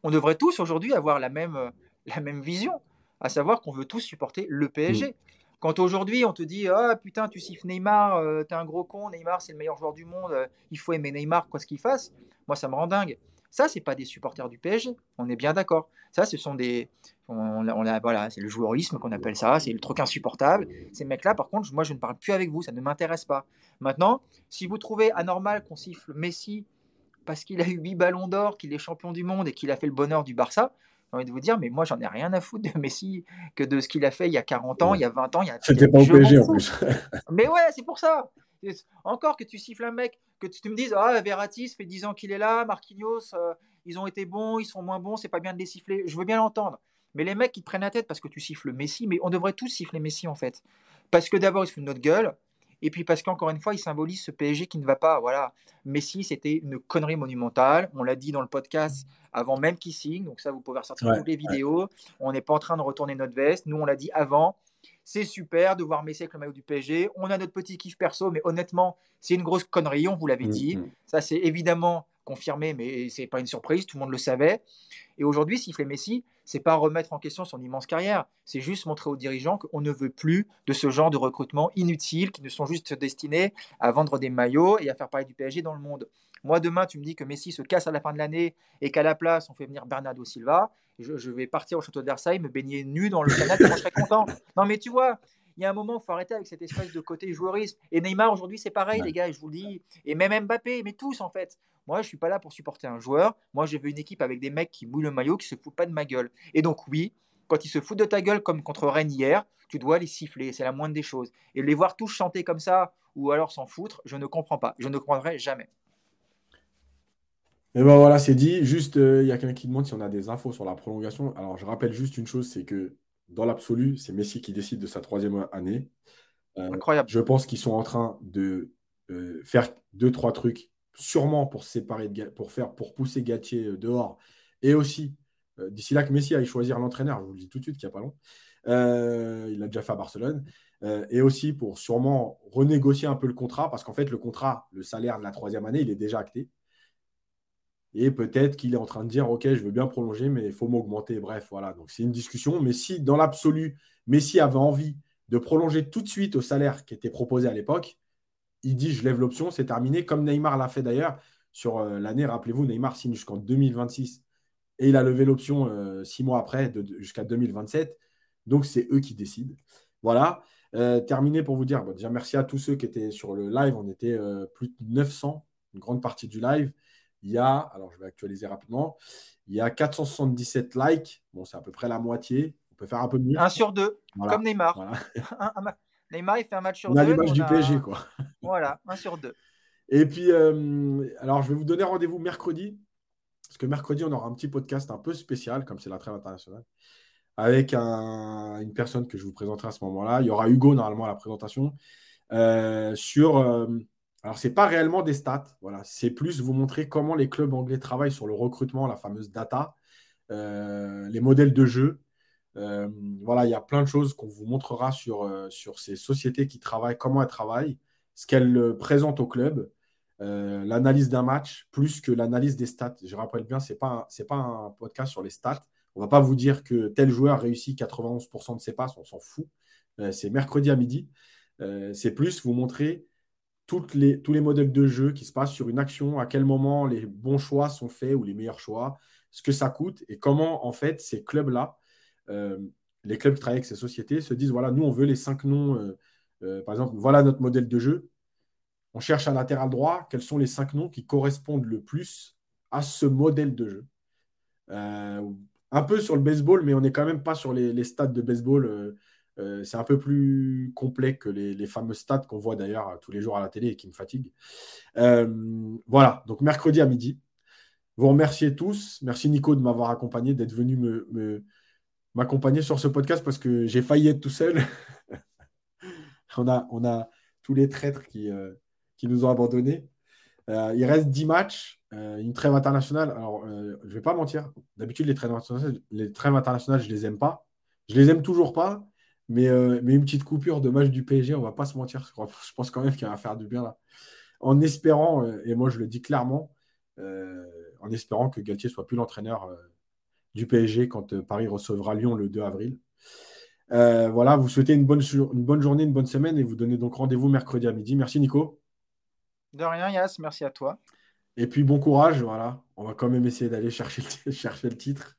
on devrait tous aujourd'hui avoir la même, euh, la même vision, à savoir qu'on veut tous supporter le PSG. Mm. Quand aujourd'hui on te dit ah putain tu siffles Neymar, euh, t'es un gros con, Neymar c'est le meilleur joueur du monde, euh, il faut aimer Neymar quoi ce qu'il fasse, moi ça me rend dingue. Ça c'est pas des supporters du PSG, on est bien d'accord. Ça ce sont des, on, a, voilà c'est le joueurisme qu'on appelle ça, c'est le truc insupportable. Ces mecs là par contre moi je ne parle plus avec vous, ça ne m'intéresse pas. Maintenant si vous trouvez anormal qu'on siffle Messi parce qu'il a eu 8 ballons d'or, qu'il est champion du monde et qu'il a fait le bonheur du Barça, j'ai envie de vous dire, mais moi, j'en ai rien à foutre de Messi que de ce qu'il a fait il y a 40 ans, il y a 20 ans. Il y a, C'était pas au PSG en plus. mais ouais, c'est pour ça. Encore que tu siffles un mec, que tu, me dises, ah, Verratti, ça fait 10 ans qu'il est là, Marquinhos, euh, ils ont été bons, ils sont moins bons, c'est pas bien de les siffler. Je veux bien l'entendre. Mais les mecs qui te prennent la tête parce que tu siffles Messi, mais on devrait tous siffler Messi en fait. Parce que d'abord, ils se foutent de notre gueule. Et puis parce qu'encore une fois, il symbolise ce PSG qui ne va pas. Voilà, Messi, c'était une connerie monumentale. On l'a dit dans le podcast avant même qu'il signe. Donc ça, vous pouvez ressortir toutes les vidéos. On n'est pas en train de retourner notre veste. Nous, on l'a dit avant. C'est super de voir Messi avec le maillot du PSG. On a notre petit kiff perso, mais honnêtement, c'est une grosse connerie. On vous l'avait mm, dit. Mm. Ça, c'est évidemment confirmé, mais c'est pas une surprise. Tout le monde le savait. Et aujourd'hui, siffler Messi, c'est pas remettre en question son immense carrière, c'est juste montrer aux dirigeants qu'on ne veut plus de ce genre de recrutement inutile qui ne sont juste destinés à vendre des maillots et à faire parler du PSG dans le monde. Moi, demain, tu me dis que Messi se casse à la fin de l'année et qu'à la place, on fait venir Bernardo Silva. Je, vais partir au château de Versailles, me baigner nu dans le canal, je serais content. Non, mais tu vois, il y a un moment, il faut arrêter avec cette espèce de côté joueurisme. Et Neymar, aujourd'hui, c'est pareil, les gars, je vous le dis. Et même Mbappé, mais tous, en fait. Moi, je suis pas là pour supporter un joueur. Moi, je veux une équipe avec des mecs qui mouillent le maillot, qui se foutent pas de ma gueule. Et donc, oui, quand ils se foutent de ta gueule, comme contre Rennes hier, tu dois les siffler. C'est la moindre des choses. Et les voir tous chanter comme ça, ou alors s'en foutre, je ne comprends pas. Je ne comprendrai jamais. Et ben voilà, c'est dit. Juste, euh, il y a quelqu'un qui demande si on a des infos sur la prolongation. Alors, je rappelle juste une chose, c'est que dans l'absolu, c'est Messi qui décide de sa troisième année. Euh, Incroyable. Je pense qu'ils sont en train de euh, faire deux, trois trucs sûrement pour séparer, pour faire, pour pousser Gatier dehors, et aussi d'ici là que Messi aille choisir l'entraîneur, je vous le dis tout de suite qu'il n'y a pas long. Il a déjà fait à Barcelone. et aussi pour sûrement renégocier un peu le contrat, parce qu'en fait, le contrat, le salaire de la troisième année, il est déjà acté. Et peut-être qu'il est en train de dire, OK, je veux bien prolonger, mais il faut m'augmenter. Bref, voilà. Donc c'est une discussion. Mais si dans l'absolu, Messi avait envie de prolonger tout de suite au salaire qui était proposé à l'époque, il dit je lève l'option, c'est terminé, comme Neymar l'a fait d'ailleurs sur euh, l'année. Rappelez-vous, Neymar signe jusqu'en 2026 et il a levé l'option euh, six mois après jusqu'à 2027. Donc c'est eux qui décident. Voilà. Euh, terminé pour vous dire, déjà merci à tous ceux qui étaient sur le live. On était plus de 900, une grande partie du live. Il y a, alors je vais actualiser rapidement, il y a 477 likes. Bon, c'est à peu près la moitié. On peut faire un peu mieux. Un sur deux, comme Neymar. Neymar, il fait un match sur on deux. A l'image du PSG, quoi. Voilà, un sur deux. Et puis, euh, alors, je vais vous donner rendez-vous mercredi. Parce que mercredi, on aura un petit podcast un peu spécial, comme c'est la trêve internationale, avec une personne que je vous présenterai à ce moment-là. Il y aura Hugo, normalement, à la présentation, euh, sur euh, Alors, ce n'est pas réellement des stats. Voilà. C'est plus vous montrer comment les clubs anglais travaillent sur le recrutement, la fameuse data, euh, les modèles de jeu. Euh, voilà, il y a plein de choses qu'on vous montrera sur, euh, ces sociétés qui travaillent, comment elles travaillent, ce qu'elles présentent au club, l'analyse d'un match, plus que l'analyse des stats. Je rappelle bien, ce n'est pas, pas un podcast sur les stats. On ne va pas vous dire que tel joueur réussit 91% de ses passes, on s'en fout. c'est mercredi à midi. c'est plus vous montrer les, tous les modèles de jeu qui se passent sur une action, à quel moment les bons choix sont faits ou les meilleurs choix, ce que ça coûte et comment, en fait, ces clubs-là, euh, les clubs qui travaillent avec ces sociétés, se disent voilà, nous, on veut les cinq noms. Euh, euh, par exemple, voilà notre modèle de jeu. On cherche un latéral droit. Quels sont les cinq noms qui correspondent le plus à ce modèle de jeu? Un peu sur le baseball, mais on n'est quand même pas sur les, les stades de baseball euh, c'est un peu plus complet que les, fameux stats qu'on voit d'ailleurs tous les jours à la télé et qui me fatiguent. Euh, voilà, donc mercredi à midi. Vous remerciez tous. Merci Nico de m'avoir accompagné, d'être venu me, m'accompagner sur ce podcast parce que j'ai failli être tout seul. on, a, tous les traîtres qui, euh, nous ont abandonnés. il reste 10 matchs, une trêve internationale. Alors, je ne vais pas mentir. D'habitude, les trêves internationales, je ne les aime pas. Je les aime toujours pas. Euh, mais, une petite coupure de match du PSG, on va pas se mentir. Je pense quand même qu'il va faire du bien là. En espérant, euh, et moi je le dis clairement, euh, en espérant que Galtier soit plus l'entraîneur du PSG quand Paris recevra Lyon le 2 avril. voilà, vous souhaitez une bonne, une bonne journée, une bonne semaine et vous donnez donc rendez-vous mercredi à midi. Merci Nico. De rien, Yas, merci à toi. Et puis bon courage, voilà. On va quand même essayer d'aller chercher, chercher le titre.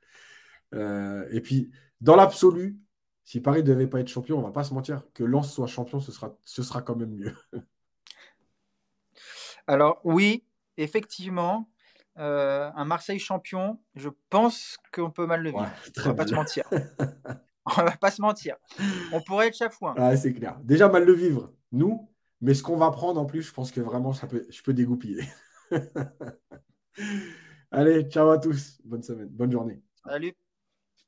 et puis, dans l'absolu, si Paris ne devait pas être champion, on ne va pas se mentir, que Lens soit champion, ce sera, ce sera quand même mieux. Alors oui, effectivement, euh, un Marseille champion, je pense qu'on peut mal le vivre. on ne va pas se mentir. on va pas se mentir. On pourrait être chafouin. Ah, c'est clair. Déjà mal le vivre, nous, mais ce qu'on va prendre en plus, je pense que vraiment, ça peut, je peux dégoupiller. Allez, ciao à tous. Bonne semaine, bonne journée. Salut.